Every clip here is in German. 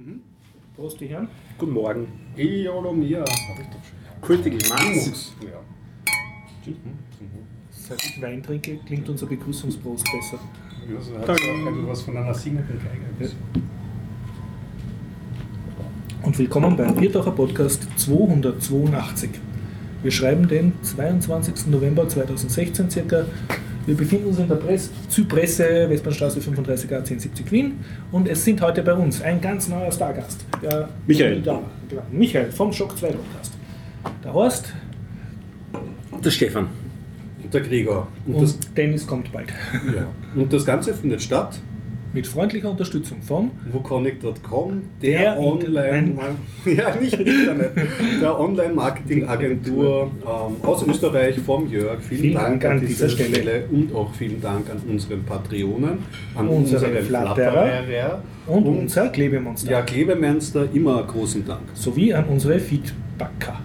Mhm. Prost, die Herren. Guten Morgen. Eolomia, Mass. Linux. Ja. Seit ich Wein trinke, klingt unser Begrüßungsprost besser. Ja, so hat auch etwas von einer singenden Geige. Und willkommen beim Biertaucher Podcast 282. Wir schreiben den 22. November 2016 circa. Wir befinden uns in der Press Zypresse, Westbahnstraße 35a 1070 Wien. Und es sind heute bei uns ein ganz neuer Stargast. Der Michael. Da, genau, Michael vom Schock 2 Podcast. Der Horst Der Stefan. Und der Gregor. Und, und das, Dennis kommt bald. ja. und das Ganze findet statt. Mit freundlicher Unterstützung von Wukonic.com, Der der, Online... Ja, nicht Internet. Der Online-Marketing-Agentur ähm, aus Österreich vom Jörg. Vielen, Vielen Dank, Dank an dieser Stelle. Stelle. Und auch vielen Dank an unseren Patronen, an Unsere unsere Flatterer Flatterer und, unser Klebemonster. Ja, Klebemonster, immer großen Dank. Sowie an unsere Feedbacker.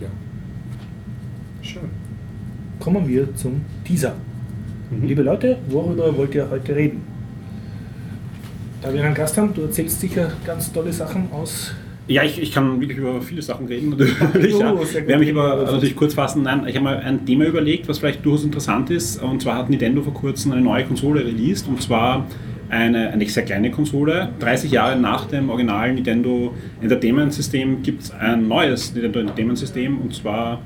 Ja. Schön. Kommen wir zum Teaser. Mhm. Liebe Leute, worüber wollt ihr heute reden? Da wir einen Gast haben, du erzählst sicher ganz tolle Sachen aus. Ja, ich, ich kann wirklich über viele Sachen reden, natürlich. Oh, ja. Werde mich aber natürlich kurz fassen. Nein, ich habe mal ein Thema überlegt, was vielleicht durchaus interessant ist. Und zwar hat Nintendo vor kurzem eine neue Konsole released. Und zwar eine, eine sehr kleine Konsole. 30 Jahre nach dem originalen Nintendo Entertainment System gibt es ein neues Nintendo Entertainment System. Und zwar,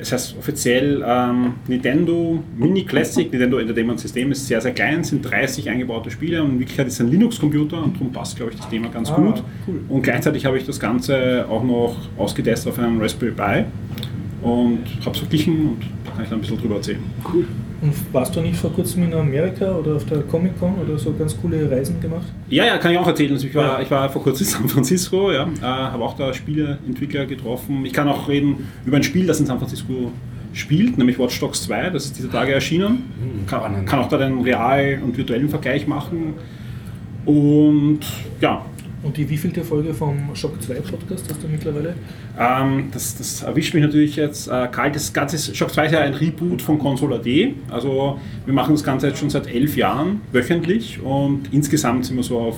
es heißt offiziell ähm, Nintendo Mini Classic. Nintendo Entertainment System ist sehr, sehr klein, es sind 30 eingebaute Spiele. Und in Wirklichkeit ist es ein Linux-Computer. Und darum passt, glaube ich, das Thema ganz Ah, gut. cool. Und gleichzeitig habe ich das Ganze auch noch ausgetestet auf einem Raspberry Pi und habe es verglichen und da kann ich dann ein bisschen drüber erzählen. Cool. Und warst du nicht vor kurzem in Amerika oder auf der Comic Con oder so ganz coole Reisen gemacht? Ja, ja, kann ich auch erzählen. Also ich, war, Ja. ich war vor kurzem in San Francisco, ja, äh, habe auch da Spieleentwickler getroffen. Ich kann auch reden über ein Spiel, das in San Francisco spielt, nämlich Watch Dogs 2. Das ist dieser Tage erschienen. Kann, spannend. kann auch da den real- und virtuellen Vergleich machen. Und ja, Und die wievielte Folge vom Shock 2 Podcast hast du mittlerweile? Ähm, das, das erwischt mich natürlich jetzt äh, kalt. Das Ganze Shock 2 ist ja ein Reboot von Console AD. Also wir machen das Ganze jetzt schon seit elf Jahren wöchentlich und insgesamt sind wir so auf,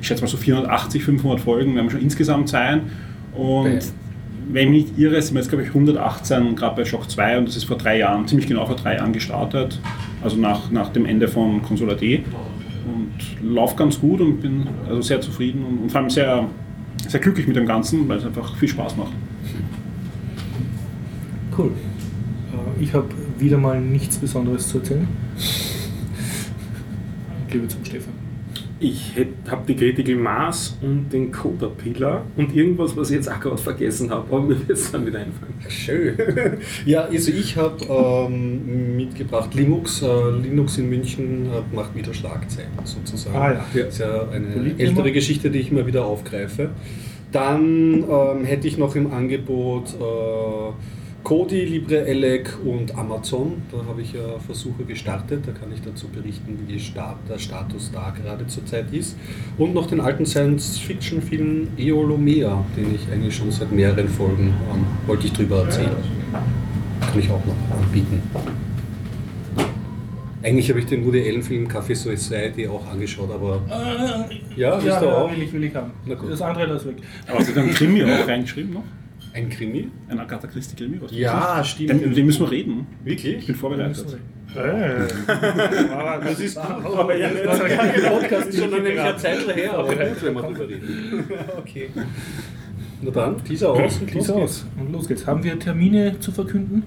ich schätze mal so 480, 500 Folgen werden wir schon insgesamt sein. Und Bam. wenn ich nicht irre, sind wir jetzt glaube ich 118 gerade bei Shock 2 und das ist vor drei Jahren, ziemlich genau vor drei Jahren gestartet. Also nach, nach dem Ende von Console AD. Läuft ganz gut und bin also sehr zufrieden und, und vor allem sehr, sehr glücklich mit dem Ganzen, weil es einfach viel Spaß macht. Cool. Äh, Ich habe wieder mal nichts Besonderes zu erzählen. Ich gebe zum Stefan. Ich habe die Critical Mass und den Coda Pillar und irgendwas, was ich jetzt auch gerade vergessen habe, aber mir wird es dann wieder einfallen. Schön. Ja, also ich habe ähm, mitgebracht Linux. Äh, Linux in München hat, macht wieder Schlagzeilen sozusagen. Ah, ja. Das ist ja eine Politthema. ältere Geschichte, die ich immer wieder aufgreife. Dann ähm, hätte ich noch im Angebot äh, Kodi, LibreElec und Amazon. Da habe ich ja Versuche gestartet. Da kann ich dazu berichten, wie Start, der Status da gerade zurzeit ist. Und noch den alten Science-Fiction-Film Eolomea, den ich eigentlich schon seit mehreren Folgen ähm, wollte ich drüber erzählen. Kann ich auch noch anbieten. Eigentlich habe ich den Woody Allen-Film Café Society auch angeschaut, aber ja, ist ja, da ja, auch will ich, will ich haben. Na gut. Das andere lass weg. Aber hast du dann Krimi auch reingeschrieben noch? Ein Krimi. Ein Agatha Christie Krimi? was Ja, stimmt. Den, den müssen wir reden. Ich Wirklich? bin vorbereitet. Äh. Das ist Aber ja, das ist. Podcast ist schon eine. Zeit her, aber gut, wenn wir drüber reden. Okay. Na dann, Teaser aus geht's. aus. Und los geht's. Haben wir Termine zu verkünden?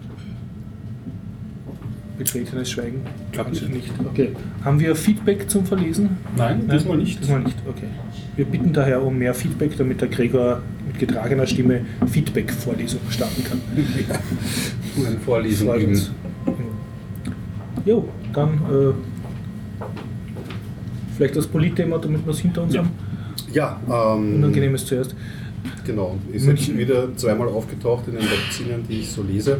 Betretenes Schweigen? Glaub Anscheinend nicht. nicht. Okay. Haben wir Feedback zum Verlesen? Nein, diesmal nicht. Diesmal nicht, okay. Wir bitten daher um mehr Feedback, damit der Gregor mit getragener Stimme Feedback-Vorlesung starten kann. Ein Vorlesen Freut üben. uns. Jo, dann äh, vielleicht das Politthema, damit wir es hinter uns Ja. haben. Ja, ähm, Unangenehmes zuerst. Genau, ist München. jetzt wieder zweimal aufgetaucht in den Magazinen, die ich so lese.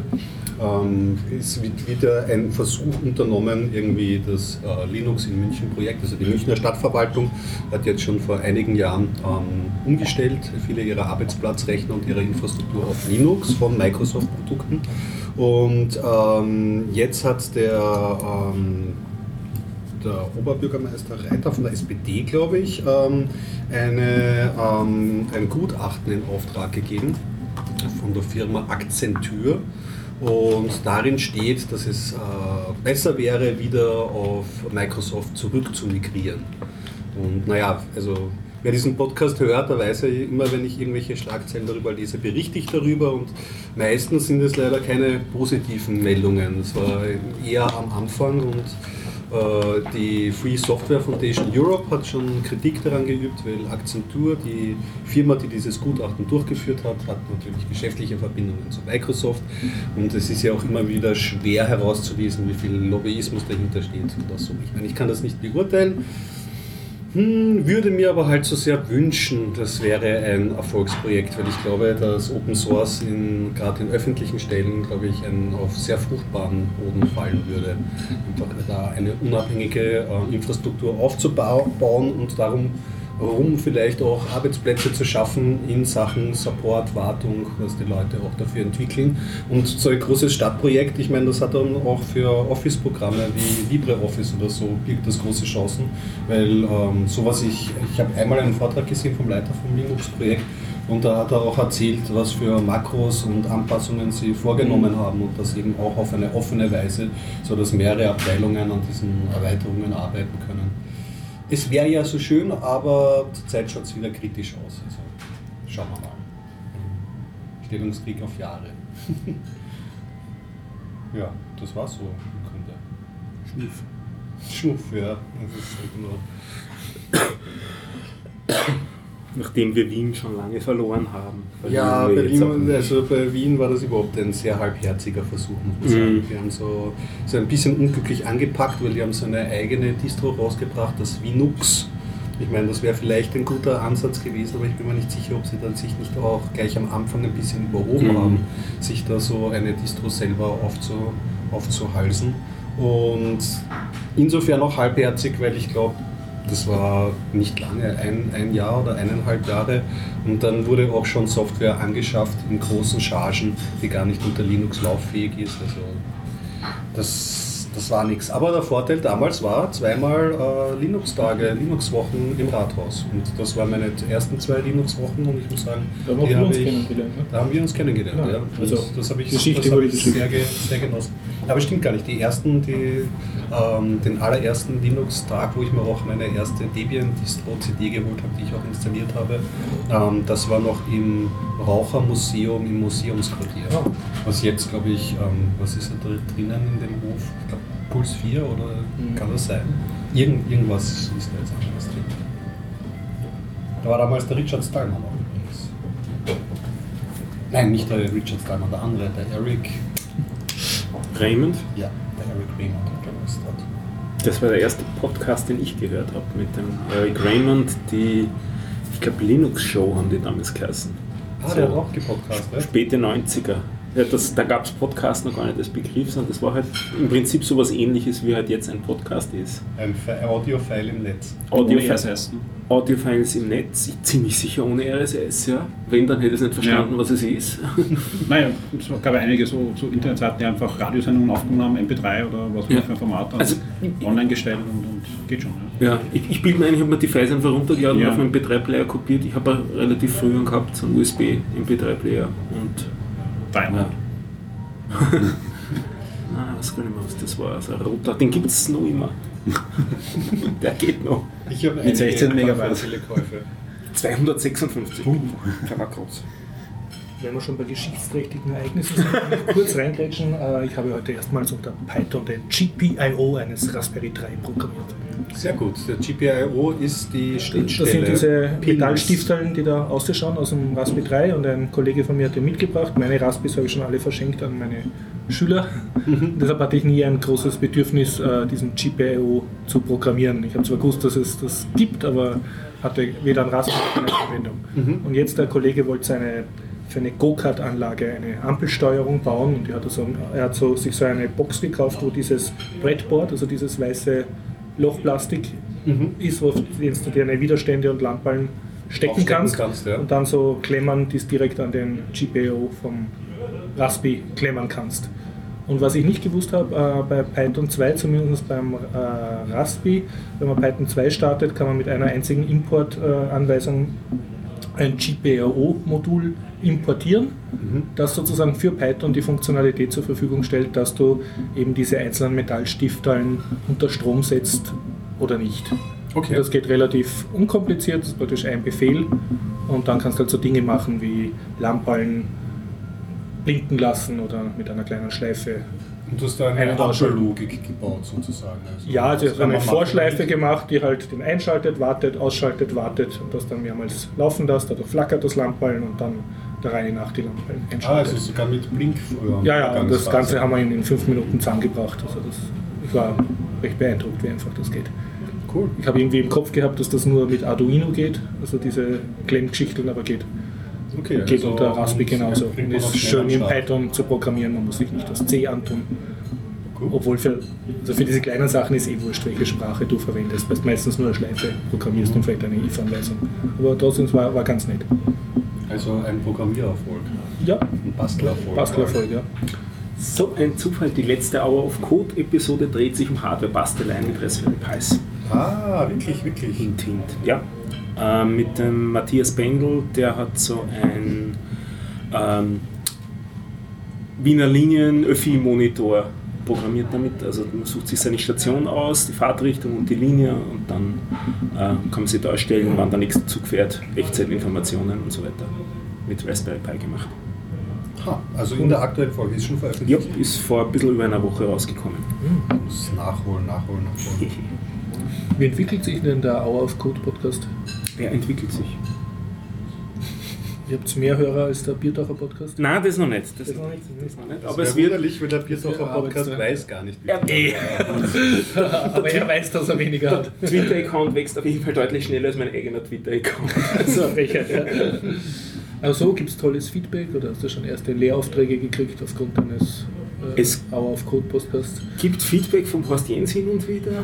Ähm, es wird wieder ein Versuch unternommen, irgendwie das äh, Linux in München Projekt, also die Münchner Stadtverwaltung hat jetzt schon vor einigen Jahren ähm, umgestellt, viele ihrer Arbeitsplatzrechner und ihre Infrastruktur auf Linux von Microsoft-Produkten. Und ähm, jetzt hat der ähm, der Oberbürgermeister Reiter von der SPD, glaube ich, ähm, eine, ähm, ein Gutachten in Auftrag gegeben von der Firma Accenture. Und darin steht, dass es äh, besser wäre, wieder auf Microsoft zurück zu migrieren. Und naja, also wer diesen Podcast hört, der weiß ja immer, wenn ich irgendwelche Schlagzeilen darüber lese, berichte ich darüber und meistens sind es leider keine positiven Meldungen. Es war eher am Anfang und die Free Software Foundation Europe hat schon Kritik daran geübt, weil Accenture, die Firma, die dieses Gutachten durchgeführt hat, hat natürlich geschäftliche Verbindungen zu Microsoft und es ist ja auch immer wieder schwer herauszulesen, wie viel Lobbyismus dahinter steht. Oder so. Ich meine, ich kann das nicht beurteilen. Hm, würde mir aber halt so sehr wünschen, das wäre ein Erfolgsprojekt, weil ich glaube, dass Open Source gerade in öffentlichen Stellen, glaube ich, ein, auf sehr fruchtbaren Boden fallen würde. Einfach da eine unabhängige äh, Infrastruktur aufzubauen und darum um vielleicht auch Arbeitsplätze zu schaffen in Sachen Support, Wartung, was die Leute auch dafür entwickeln. Und so ein großes Stadtprojekt, ich meine, das hat dann auch für Office-Programme wie LibreOffice oder so, birgt das große Chancen, weil ähm, sowas, ich, ich habe einmal einen Vortrag gesehen vom Leiter vom Linux-Projekt, und da hat er auch erzählt, was für Makros und Anpassungen sie vorgenommen Mhm. haben und das eben auch auf eine offene Weise, sodass mehrere Abteilungen an diesen Erweiterungen arbeiten können. Es wäre ja so schön, aber zurzeit schaut es wieder kritisch aus. Also schauen wir mal. Stellungskrieg auf Jahre. ja, das war so im Grunde. Schnuff. Schnuff, ja. Das ist halt nur Nachdem wir Wien schon lange verloren haben. Ja, wir jetzt auch Berlin, nicht. also bei Wien war das überhaupt ein sehr halbherziger Versuch, muss man sagen. Mhm. Die haben so, so ein bisschen unglücklich angepackt, weil die haben so eine eigene Distro rausgebracht, das Linux. Ich meine, das wäre vielleicht ein guter Ansatz gewesen, aber ich bin mir nicht sicher, ob sie dann sich nicht auch gleich am Anfang ein bisschen überhoben Mhm. haben, sich da so eine Distro selber aufzu, aufzuhalsen. Und insofern auch halbherzig, weil ich glaube, das war nicht lange, ein, ein Jahr oder eineinhalb Jahre. Und dann wurde auch schon Software angeschafft in großen Chargen, die gar nicht unter Linux lauffähig ist. Also das, das war nichts. Aber der Vorteil damals war zweimal äh, Linux-Tage, Linux-Wochen im Rathaus. Und das waren meine ersten zwei Linux-Wochen und ich muss sagen, Da haben wir uns ich- kennengelernt. Ne? da haben wir uns kennengelernt, Ja, ja. also das habe ich, Geschichte das hab ich sehr, sehr genossen. Aber stimmt gar nicht. Die ersten, die, ähm, den allerersten Linux-Tag, wo ich mir auch meine erste Debian-Distro-CD geholt habe, die ich auch installiert habe, ähm, das war noch im Rauchermuseum im Museumsquartier. Ah. Was jetzt, glaube ich, ähm, was ist da drinnen in dem Hof? Ich glaube, Puls 4 oder Mhm. kann das sein? Irgend, irgendwas ist da jetzt anderes drin. Da war damals der Richard Stallman auch übrigens. Nein, nicht der Richard Stallman, der andere, der Eric. Raymond, Ja, der Eric Raymond hat damals dort. das war der erste Podcast, den ich gehört habe mit dem Eric Raymond. Die, ich glaube, Linux-Show haben die damals geheißen. Ah, der hat auch gepodcast, ne? Späte 90er. Ja, das, da gab es Podcast noch gar nicht als Begriff, sondern das war halt im Prinzip sowas ähnliches, wie halt jetzt ein Podcast ist. Ein Fi- Audio-File im Netz. Audio Ohne RSS. Audiofiles im Netz, ich ziemlich sicher ohne RSS, ja. Wenn, dann hätte ich es nicht verstanden, Ja. was es ist. Naja, es gab einige so, so Internetseiten, die einfach Radiosendungen aufgenommen haben, MP3 oder was man Ja. für ein Format hat, Also- online gestellt und, und geht schon. Ja. Ja, ich, ich bilde mir ein, ich habe mir die Files einfach runtergeladen Ja. und auf meinen MP3-Player kopiert. Ich habe auch relativ früh einen gehabt, so einen USB-MP3-Player und 300. Ah, was kann ich mehr, was das war. So ein roter, den gibt es noch immer. Der geht noch. Ich habe Mit 16 Megabyte. viele Käufe. 256. Der war groß. Wenn wir schon bei geschichtsträchtigen Ereignissen sind, kurz reingrätschen. Äh, Ich habe heute erstmals unter Python den GPIO eines Raspberry 3 programmiert. Sehr gut. Der GPIO ist die Das Schnittstelle. sind diese. Metallstifteln, die da ausschauen aus dem Raspberry 3 und ein Kollege von mir hat den mitgebracht. Meine Raspberries habe ich schon alle verschenkt an meine Schüler. Deshalb hatte ich nie ein großes Bedürfnis, äh, diesen GPIO zu programmieren. Ich habe zwar gewusst, dass es das gibt, aber hatte weder ein Raspberry noch eine Verwendung. Mhm. Und jetzt der Kollege wollte seine für eine Go-Kart-Anlage eine Ampelsteuerung bauen und er hat, so, er hat so, sich so eine Box gekauft, wo dieses Brettboard, also dieses weiße Lochplastik Mhm. ist, wo du dir deine Widerstände und Lampen stecken kannst, kannst, ja. und dann so Klemmern, die es direkt an den GPIO vom Raspi klemmern kannst. Und was ich nicht gewusst habe, äh, bei Python 2, zumindest beim äh, Raspi, wenn man Python 2 startet, kann man mit einer einzigen Import-Anweisung ein GPRO-Modul importieren, das sozusagen für Python die Funktionalität zur Verfügung stellt, dass du eben diese einzelnen Metallstifteln unter Strom setzt oder nicht. Okay. Das geht relativ unkompliziert, das ist praktisch ein Befehl und dann kannst du halt so Dinge machen wie Lampen blinken lassen oder mit einer kleinen Schleife. Und du hast da Eine eine Abschaltlogik gebaut sozusagen. Also Ja, also das ich habe eine man machen. Vorschleife gemacht, die halt den einschaltet, wartet, ausschaltet, wartet und das dann mehrmals laufen lässt, dadurch flackert das Lampen und dann der Reihe nach die Lampen Ah, einschaltet. also sogar mit Blink früher. ja, ja, und das. Ganze haben wir in, in fünf Minuten zusammengebracht. Also das, ich war recht beeindruckt, wie einfach das geht. Cool. Ich habe irgendwie im Kopf gehabt, dass das nur mit Arduino geht, also diese Klemmgeschichten, aber geht, Okay, geht also- unter Raspi genauso. Und ist schön in. Python zu programmieren, man muss sich nicht das C antun. Cool. Obwohl für, also für diese kleinen Sachen ist eh wurscht, welche Sprache du verwendest, weil du meistens nur eine Schleife programmierst und vielleicht eine if-Anweisung. Aber trotzdem war, war ganz nett. Also ein Programmiererfolg. Ja, Ein Bastelerfolg. Bastelerfolg, ja. So ein Zufall, die letzte Hour of Code-Episode dreht sich um Hardware-Basteleien mit Raspberry Pis. Ah, wirklich, wirklich. Hint, hint. Ja. Ähm, mit dem Matthias Bendel, der hat so ein ähm, Wiener Linien Öffi-Monitor programmiert damit. Also man sucht sich seine Station aus, die Fahrtrichtung und die Linie und dann äh, kann man sich darstellen, wann der nächste Zug fährt, Echtzeitinformationen und so weiter. Mit Raspberry Pi gemacht. Ha, also in der aktuellen Folge ist schon Ja, veröffentlicht. ist vor ein bisschen über einer Woche rausgekommen. Ich muss nachholen, nachholen, nachholen. Wie entwickelt sich denn der Hour of Code Podcast? Er entwickelt sich. Ihr habt mehr Hörer als der Bierdacher Podcast? Nein, das noch nicht. Das, Das noch nicht. Das noch nicht. Aber Aber es wird. wunderlich, wenn der Biertocher Ja, Podcast weiß gar nicht, wie Ja. Aber er weiß, dass er weniger hat. Twitter-Account wächst auf jeden Fall deutlich schneller als mein eigener Twitter-Account. Also, ja. Also gibt es tolles Feedback oder hast du schon erste Lehraufträge gekriegt aufgrund deines Es- Hour of Code Podcasts? Gibt Feedback vom Horst Jens hin und wieder?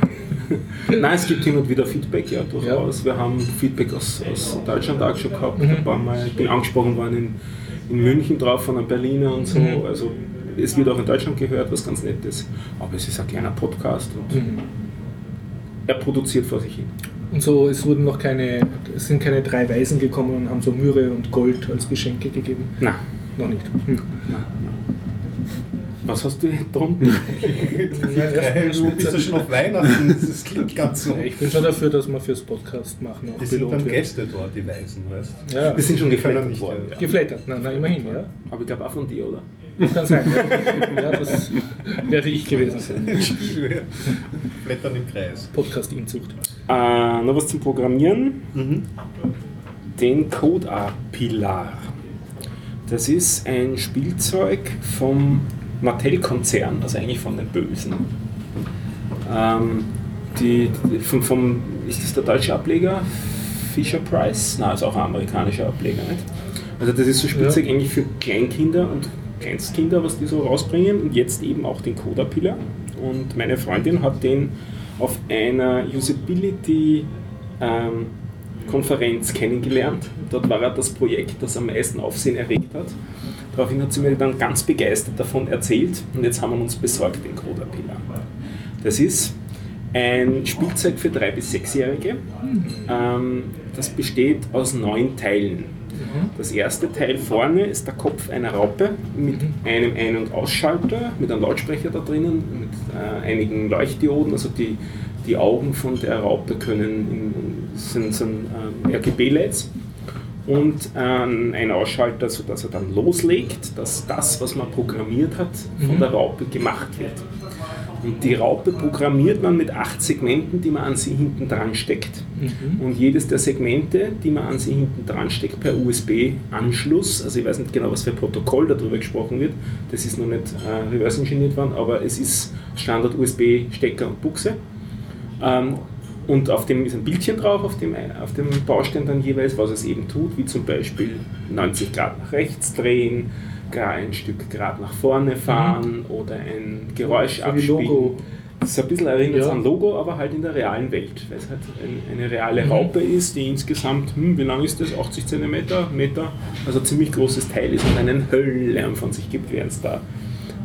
Nein, es gibt hin und wieder Feedback, ja, durchaus. Wir haben Feedback aus, aus Deutschland auch schon gehabt. Mhm. Ein paar Mal. Ich bin angesprochen worden in, in München drauf von einem Berliner und so. Mhm. Also es wird auch in Deutschland gehört, was ganz nett ist. Aber es ist ein kleiner Podcast und Mhm. er produziert vor sich hin. Und so, es wurden noch keine, es sind keine drei Weisen gekommen und haben so Myrrhe und Gold als Geschenke gegeben. Nein. Noch nicht. Hm. Was hast du? Hey, du bist ja schon auf Weihnachten, das klingt ganz so. Ich bin schon dafür, dass wir fürs Podcast machen auch Die sind dann belohnt wird. Gäste dort, die Weisen, weißt du? Ja, Wir sind schon geflattert nicht, worden. ja. geflattert. Na, na, immerhin, ja. Aber ich glaube auch von dir, oder? Kann sein. Ja, ja das werde ich gewesen sein. Blättern im Kreis. Podcast-Inzucht. Äh, noch was zum Programmieren. Mhm. Den Coda-Pilar. Das ist ein Spielzeug vom Mattel-Konzern, also eigentlich von den Bösen. Ähm, die, die, vom, vom, ist das der deutsche Ableger? Fisher Price? Nein, ist auch ein amerikanischer Ableger, nicht? Also das ist so Spielzeug eigentlich für Kleinkinder und Kleinstkinder, was die so rausbringen und jetzt eben auch den Coda-Pilar. Und meine Freundin hat den auf einer Usability ähm, Konferenz kennengelernt. Dort war er das Projekt, das am meisten Aufsehen erregt hat. Daraufhin hat sie mir dann ganz begeistert davon erzählt und jetzt haben wir uns besorgt den Coda Pillar. Das ist ein Spielzeug für 3- bis 6-Jährige. Ähm, das besteht aus neun Teilen. Das erste Teil vorne ist der Kopf einer Raupe mit einem Ein- und Ausschalter, mit einem Lautsprecher da drinnen, mit äh, einigen Leuchtdioden. Also die, die Augen von der Raupe können in, sind, sind ähm, RGB-LEDs und ähm, ein Ausschalter, sodass er dann loslegt, dass das, was man programmiert hat, von der Raupe gemacht wird. Und die Raupe programmiert man mit acht Segmenten, die man an sie hinten dran steckt. Und jedes der Segmente, die man an sie hinten dran steckt, per USB-Anschluss, also ich weiß nicht genau, was für ein Protokoll darüber gesprochen wird, das ist noch nicht äh, reverse engineert worden, aber es ist Standard USB-Stecker und Buchse. Ähm, und auf dem ist ein Bildchen drauf, auf dem, auf dem Baustein dann jeweils, was es eben tut, wie zum Beispiel 90 Grad nach rechts drehen, ein Stück Grad nach vorne fahren oder ein Geräusch So abspielen. Logo. Das ist ein bisschen erinnert Ja. an Logo, aber halt in der realen Welt, weil es halt ein, eine reale Mhm. Raupe ist, die insgesamt, hm, wie lang ist das? 80 cm, Meter, also ziemlich großes Teil ist und einen Höllenlärm von sich gibt, während es da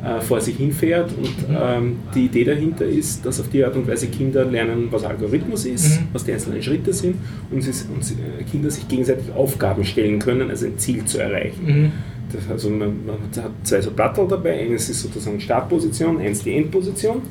äh, vor sich hinfährt. Und ähm, die Idee dahinter ist, dass auf die Art und Weise Kinder lernen, was Algorithmus ist, Mhm. was die einzelnen Schritte sind und, sie, und sie, äh, Kinder sich gegenseitig Aufgaben stellen können, also ein Ziel zu erreichen. Mhm. Das, also man, man hat zwei so Plattel dabei, eines ist sozusagen Startposition, eins die Endposition.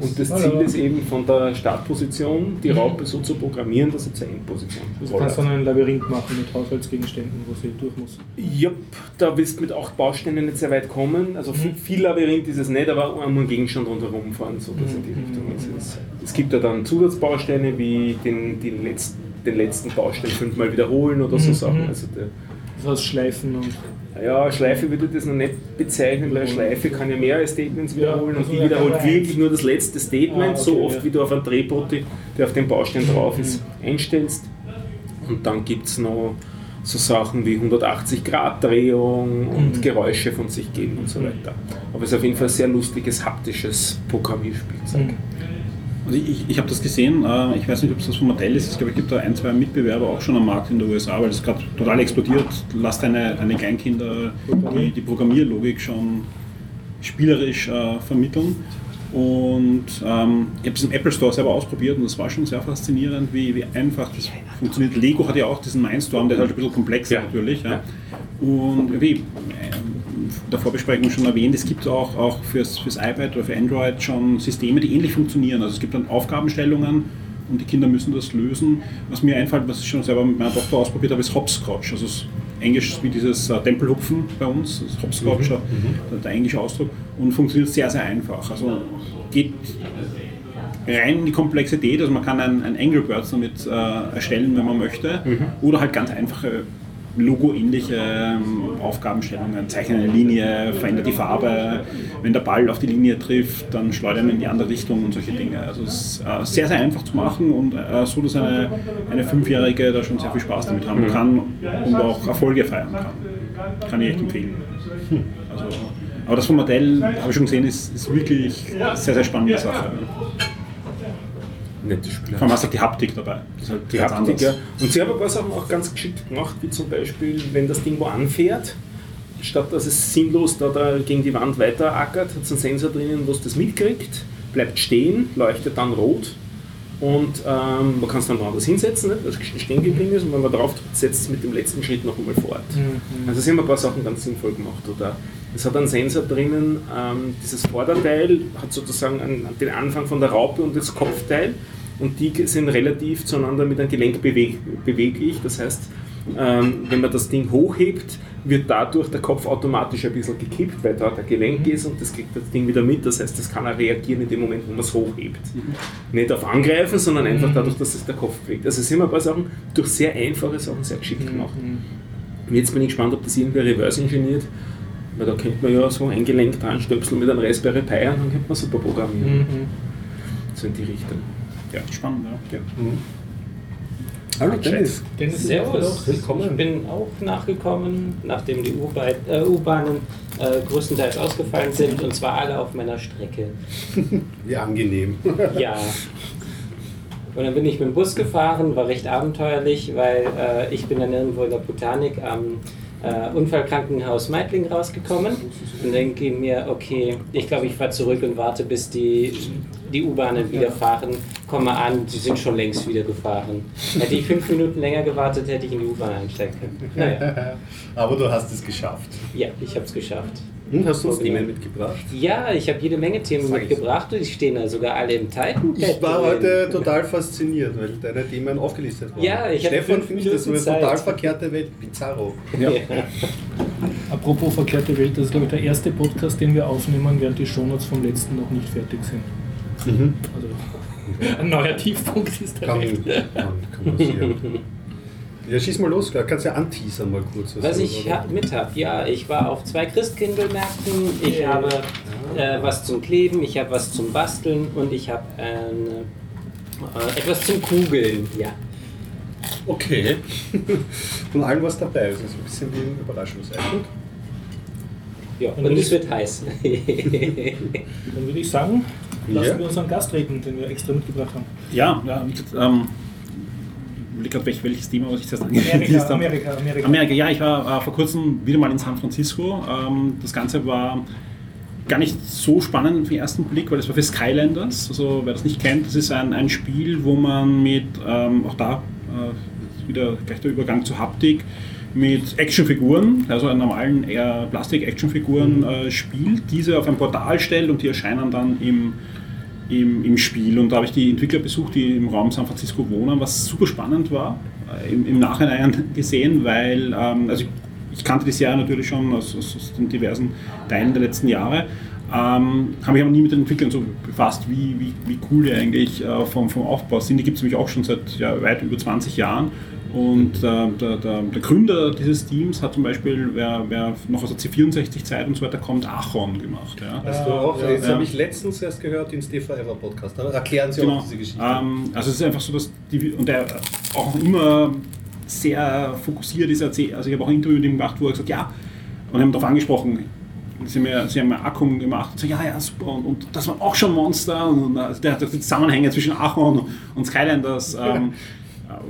Und das Ziel Hallo. ist eben von der Startposition die Raupe so zu programmieren, dass sie zur Endposition Also du kannst dann ein Labyrinth machen mit Haushaltsgegenständen, wo sie durch muss. Jupp, da wirst du mit acht Bausteinen nicht sehr weit kommen. Also viel, viel Labyrinth ist es nicht, aber einmal einen Gegenstand rundherum fahren, so dass in die Richtung ist es. Es gibt ja dann Zusatzbausteine wie den, die letzten, den letzten Baustein fünfmal wiederholen oder so Mhm, Sachen. mhm. Also der, Das heißt Schleifen und. Ja, Schleife würde ich das noch nicht bezeichnen, weil Schleife kann ja mehrere Statements Ja, wiederholen also und die ja, wiederholt wirklich nur das letzte Statement, Ah, okay, so oft ja. Mhm. wie du auf einen Drehbote, der auf dem Baustein drauf ist, einstellst. Und dann gibt es noch so Sachen wie 180 Grad Drehung und Mhm. Geräusche von sich geben und so weiter. Aber es ist auf jeden Fall ein sehr lustiges haptisches Programmierspielzeug. Mhm. Also ich, ich habe das gesehen, äh, ich weiß nicht, ob es das vom Modell ist, ich glaube, es gibt da ein, zwei Mitbewerber auch schon am Markt in der USA, weil das gerade total explodiert. Lass deine, deine Kleinkinder die, die Programmierlogik schon spielerisch äh, vermitteln. Und ähm, ich habe es im Apple Store selber ausprobiert und das war schon sehr faszinierend, wie, wie einfach das funktioniert. Lego hat ja auch diesen Mindstorm, der ist halt ein bisschen komplexer Ja. natürlich. Ja. Und wie ähm, in der Vorbesprechung schon erwähnt, es gibt auch, auch fürs, fürs iPad oder für Android schon Systeme, die ähnlich funktionieren. Also es gibt dann Aufgabenstellungen und die Kinder müssen das lösen. Was mir einfällt, was ich schon selber mit meiner Tochter ausprobiert habe, ist Hopscotch. Also es Englisch wie dieses äh, Tempelhupfen bei uns, das Hopscotch, der, der englische Ausdruck, und funktioniert sehr, sehr einfach. Also geht rein in die Komplexität, also man kann ein, ein Angry Birds damit äh, erstellen, wenn man möchte, oder halt ganz einfache Logo-ähnliche ähm, Aufgabenstellungen, zeichne eine Linie, verändert die Farbe, wenn der Ball auf die Linie trifft, dann schleudern wir in die andere Richtung und solche Dinge. Also es ist äh, sehr, sehr einfach zu machen und äh, so, dass eine, eine Fünfjährige da schon sehr viel Spaß damit haben kann und auch Erfolge feiern kann. Kann ich echt empfehlen. Also, aber das vom Modell, habe ich schon gesehen, ist, ist wirklich sehr, sehr spannende Sache. Nette Spiele. Vor allem hast du die Haptik dabei. Halt Die Haptik, ja. Und sie haben ein paar Sachen auch ganz geschickt gemacht, wie zum Beispiel, wenn das Ding wo anfährt, statt dass es sinnlos da, da gegen die Wand weiterackert, hat es einen Sensor drinnen, wo es das mitkriegt, bleibt stehen, leuchtet dann rot und ähm, man kann es dann woanders hinsetzen, dass es stehen geblieben ist und wenn man drauf drückt, setzt es mit dem letzten Schritt noch einmal fort. Also sie haben ein paar Sachen ganz sinnvoll gemacht. Oder es hat einen Sensor drinnen, ähm, dieses Vorderteil hat sozusagen einen, den Anfang von der Raupe und das Kopfteil und die sind relativ zueinander mit einem Gelenk beweg beweglich. Das heißt, ähm, wenn man das Ding hochhebt, wird dadurch der Kopf automatisch ein bisschen gekippt, weil da der Gelenk ist und das kriegt das Ding wieder mit. Das heißt, das kann er reagieren in dem Moment, wo man es hochhebt. Nicht auf Angreifen, sondern einfach dadurch, dass es der Kopf bewegt. Also es sind ein paar Sachen durch sehr einfache Sachen sehr geschickt gemacht. Und jetzt bin ich gespannt, ob das irgendwie reverse ingeniert. Weil da könnte man ja so ein Gelenk dran stöpseln mit einem Raspberry Pi und dann könnte man super programmieren. Mhm. So in die Richtung. Ja, spannend, ja. Hallo Dennis. Dennis Servus, willkommen. ich bin auch nachgekommen, nachdem die äh, U-Bahnen äh, größtenteils ausgefallen sind und zwar alle auf meiner Strecke. Wie angenehm. Ja. Und dann bin ich mit dem Bus gefahren, war recht abenteuerlich, weil äh, ich bin dann irgendwo in der Botanik am äh, Unfallkrankenhaus Meidling rausgekommen und denke mir, okay, ich glaube, ich fahre zurück und warte, bis die, die U-Bahnen wieder fahren. Komme an, sie sind schon längst wieder gefahren. Hätte ich fünf Minuten länger gewartet, hätte ich in die U-Bahn einsteigen können. Naja, Aber du hast es geschafft. ja, ich habe es geschafft. Und hast du uns Themen mitgebracht? Ja, ich habe jede Menge Themen Sag mitgebracht und die stehen da sogar alle im Titan. Ich war heute total fasziniert, weil deine Themen aufgelistet waren. Ja, ich hatte Stefan fünf findet das so eine total verkehrte Welt. Bizarro. Ja. Apropos verkehrte Welt, das ist glaube ich der erste Podcast, den wir aufnehmen, während die Shownotes vom letzten noch nicht fertig sind. Also ein neuer Tiefpunkt ist der Kann, kann, kann passieren. Ja, schieß mal los, kannst ja anteasern mal kurz. Was ich ha mit habe, ja, ich war auf zwei Christkindlmärkten, ich habe äh, was zum Kleben, ich habe was zum Basteln und ich habe eine, äh, etwas zum Kugeln, ja. Okay. Von allem was dabei ist. Also ein bisschen wie ein Überraschungsei. Gut. ja Und und das- es wird heiß. Dann würde ich sagen, lassen Ja. wir unseren Gast reden, den wir extra mitgebracht haben. Ja, ja gesagt, ähm, ich gerade, welch, welches Thema, was ich zuerst Amerika, habe. Amerika, Amerika. Amerika, ja, ich war äh, vor kurzem wieder mal in San Francisco. Ähm, das Ganze war gar nicht so spannend auf den ersten Blick, weil das war für Skylanders. Also wer das nicht kennt, das ist ein, ein Spiel, wo man mit, ähm, auch da äh, wieder gleich der Übergang zur Haptik, mit Actionfiguren, also normalen Plastik-Actionfiguren äh, spielt, diese auf ein Portal stellt und die erscheinen dann im, im, im Spiel. Und da habe ich die Entwickler besucht, die im Raum San Francisco wohnen, was super spannend war, äh, im, im Nachhinein gesehen, weil ähm, also ich, ich kannte die Serie natürlich schon aus, aus, aus den diversen Teilen der letzten Jahre. Ähm, habe mich aber nie mit den Entwicklern so befasst, wie, wie, wie cool die eigentlich äh, vom, vom Aufbau sind. Die gibt es nämlich auch schon seit ja, weit über 20 Jahren. Und äh, der, der, der, Gründer dieses Teams hat zum Beispiel, wer, wer noch aus der C64-Zeit und so weiter kommt, Achon gemacht. Ja. Hast du auch, Ja, ja. habe ich letztens erst gehört im Stay Forever Podcast. Aber erklären Sie Genau. auch diese Geschichte. Ähm, also es ist einfach so, dass die, und der auch immer sehr fokussiert ist. Also ich habe auch ein Interview mit ihm gemacht, wo er gesagt ja, und haben darauf angesprochen, sie haben ja, sie haben ja Akkum gemacht. Und so, ja, ja, super. Und, und das waren auch schon Monster. Und, und also der hat die Zusammenhänge zwischen Achon und Skylanders ähm, äh,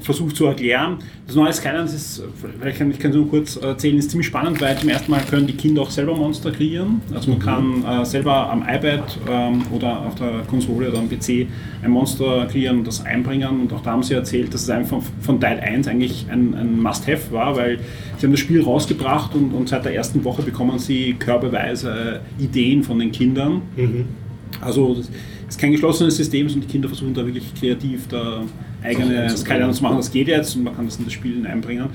versucht zu erklären. Das neue Skylanders ist, vielleicht kann ich kann es nur kurz erzählen, ist ziemlich spannend, weil zum ersten Mal können die Kinder auch selber Monster kreieren. Also man kann äh, selber am iPad ähm, oder auf der Konsole oder am PC ein Monster kreieren und das einbringen. Und auch da haben sie erzählt, dass es einfach von Teil 1 eigentlich ein, ein Must-Have war, weil sie haben das Spiel rausgebracht und, und seit der ersten Woche bekommen sie körbeweise Ideen von den Kindern. Also das ist kein geschlossenes System, sondern die Kinder versuchen da wirklich kreativ da eigene Skyline zu machen. Das geht jetzt und man kann das in das Spiel einbringen.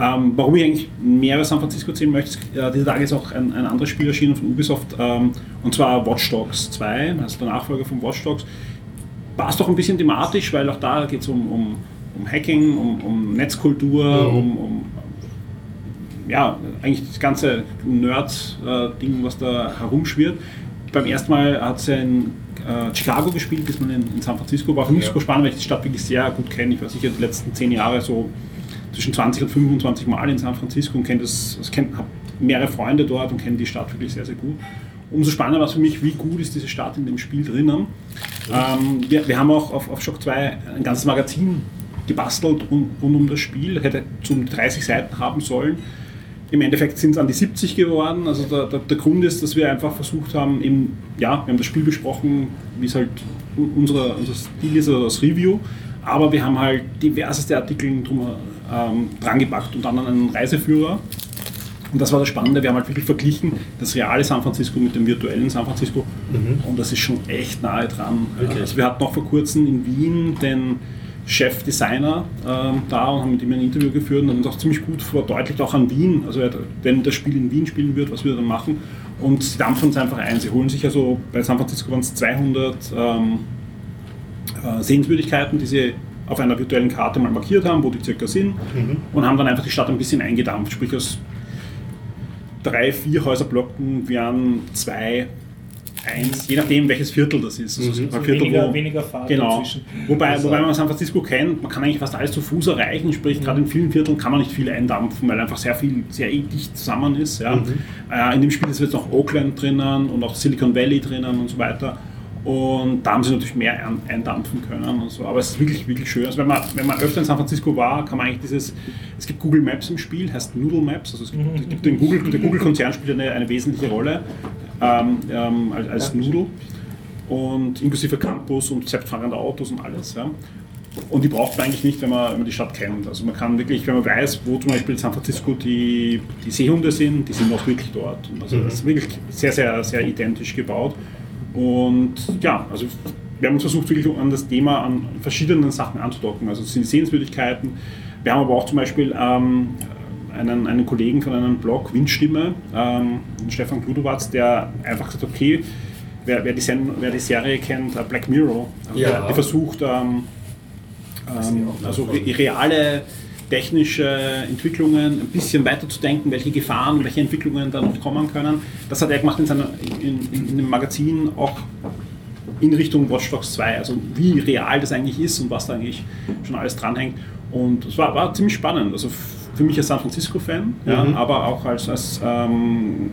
Ähm, warum ich eigentlich mehr über San Francisco erzählen möchte, äh, dieser Tage ist auch ein, ein anderes Spiel erschienen von Ubisoft, ähm, und zwar Watch Dogs 2, also der Nachfolger von Watch Dogs. Passt doch ein bisschen thematisch, weil auch da geht es um, um, um Hacking, um, um Netzkultur, um, um ja, eigentlich das ganze Nerd-Ding, was da herumschwirrt. Beim ersten Mal hat sie in äh, Chicago gespielt, bis man in, in San Francisco war. Für mich Ja. super spannend, weil ich die Stadt wirklich sehr gut kenne. Ich war sicher die letzten zehn Jahre so zwischen 20 und 25 Mal in San Francisco und kenne das, das kenn, habe mehrere Freunde dort und kenne die Stadt wirklich sehr, sehr gut. Umso spannender war es für mich, wie gut ist diese Stadt in dem Spiel drinnen. Ähm, wir, wir haben auch auf, auf Shock 2 ein ganzes Magazin gebastelt rund, rund um das Spiel, hätte zum 30 Seiten haben sollen. Im Endeffekt sind es an die 70 geworden. Also der, der, der Grund ist, dass wir einfach versucht haben, eben, ja, wir haben das Spiel besprochen, wie es halt u- unser, Stil ist, oder das Review. Aber wir haben halt diverseste Artikel drum, ähm, dran gepackt und dann einen Reiseführer. Und das war das Spannende, wir haben halt wirklich verglichen das reale San Francisco mit dem virtuellen San Francisco und das ist schon echt nahe dran. Also wir hatten noch vor kurzem in Wien den Chefdesigner ähm, da und haben mit ihm ein Interview geführt und haben uns auch ziemlich gut verdeutlicht, auch an Wien, also er wenn das Spiel in Wien spielen wird, was wir dann machen. Und sie dampfen es einfach ein. Sie holen sich also, bei San Francisco waren es 200 ähm, äh, Sehenswürdigkeiten, die sie auf einer virtuellen Karte mal markiert haben, wo die circa sind, und haben dann einfach die Stadt ein bisschen eingedampft. Sprich, aus drei, vier Häuserblöcken wären zwei, eins, je nachdem welches Viertel das ist. Also gibt mal Viertel, weniger, wo- weniger Fahrt Genau. dazwischen. Wobei, wobei man San Francisco kennt, man kann eigentlich fast alles zu Fuß erreichen, sprich gerade in vielen Vierteln kann man nicht viel eindampfen, weil einfach sehr viel, sehr eh dicht zusammen ist. Ja. Äh, in dem Spiel ist jetzt noch Oakland drinnen und auch Silicon Valley drinnen und so weiter. Und da haben sie natürlich mehr ein- eindampfen können und so. Aber es ist wirklich, wirklich schön. Also wenn man, wenn man öfter in San Francisco war, kann man eigentlich dieses, es gibt Google Maps im Spiel, heißt Noodle Maps, also es gibt, es gibt den Google, der Google-Konzern spielt eine, eine wesentliche Rolle ähm, ähm, als, als Noodle und inklusive Campus und selbstfahrende Autos und alles. Ja. Und die braucht man eigentlich nicht, wenn man, wenn man die Stadt kennt. Also man kann wirklich, wenn man weiß, wo zum Beispiel in San Francisco die, die Seehunde sind, die sind auch wirklich dort. Und also das ist wirklich sehr, sehr, sehr identisch gebaut. Und ja, also wir haben uns versucht, wirklich an das Thema an verschiedenen Sachen anzudocken. Also es sind Sehenswürdigkeiten. Wir haben aber auch zum Beispiel ähm, einen, einen Kollegen von einem Blog, Windstimme, ähm, Stefan Kludowatz, der einfach gesagt hat, okay, wer, wer, die, Sen wer die Serie kennt, äh, Black Mirror, also Ja. der, die versucht, ähm, ähm, also re- reale technische Entwicklungen ein bisschen weiterzudenken, welche Gefahren, welche Entwicklungen da noch kommen können. Das hat er gemacht in, seiner, in, in, in dem Magazin auch in Richtung Watch Dogs 2, also wie real das eigentlich ist und was da eigentlich schon alles dranhängt. Und es war, war ziemlich spannend. Also für mich als San Francisco-Fan, ja, aber auch als, als ähm,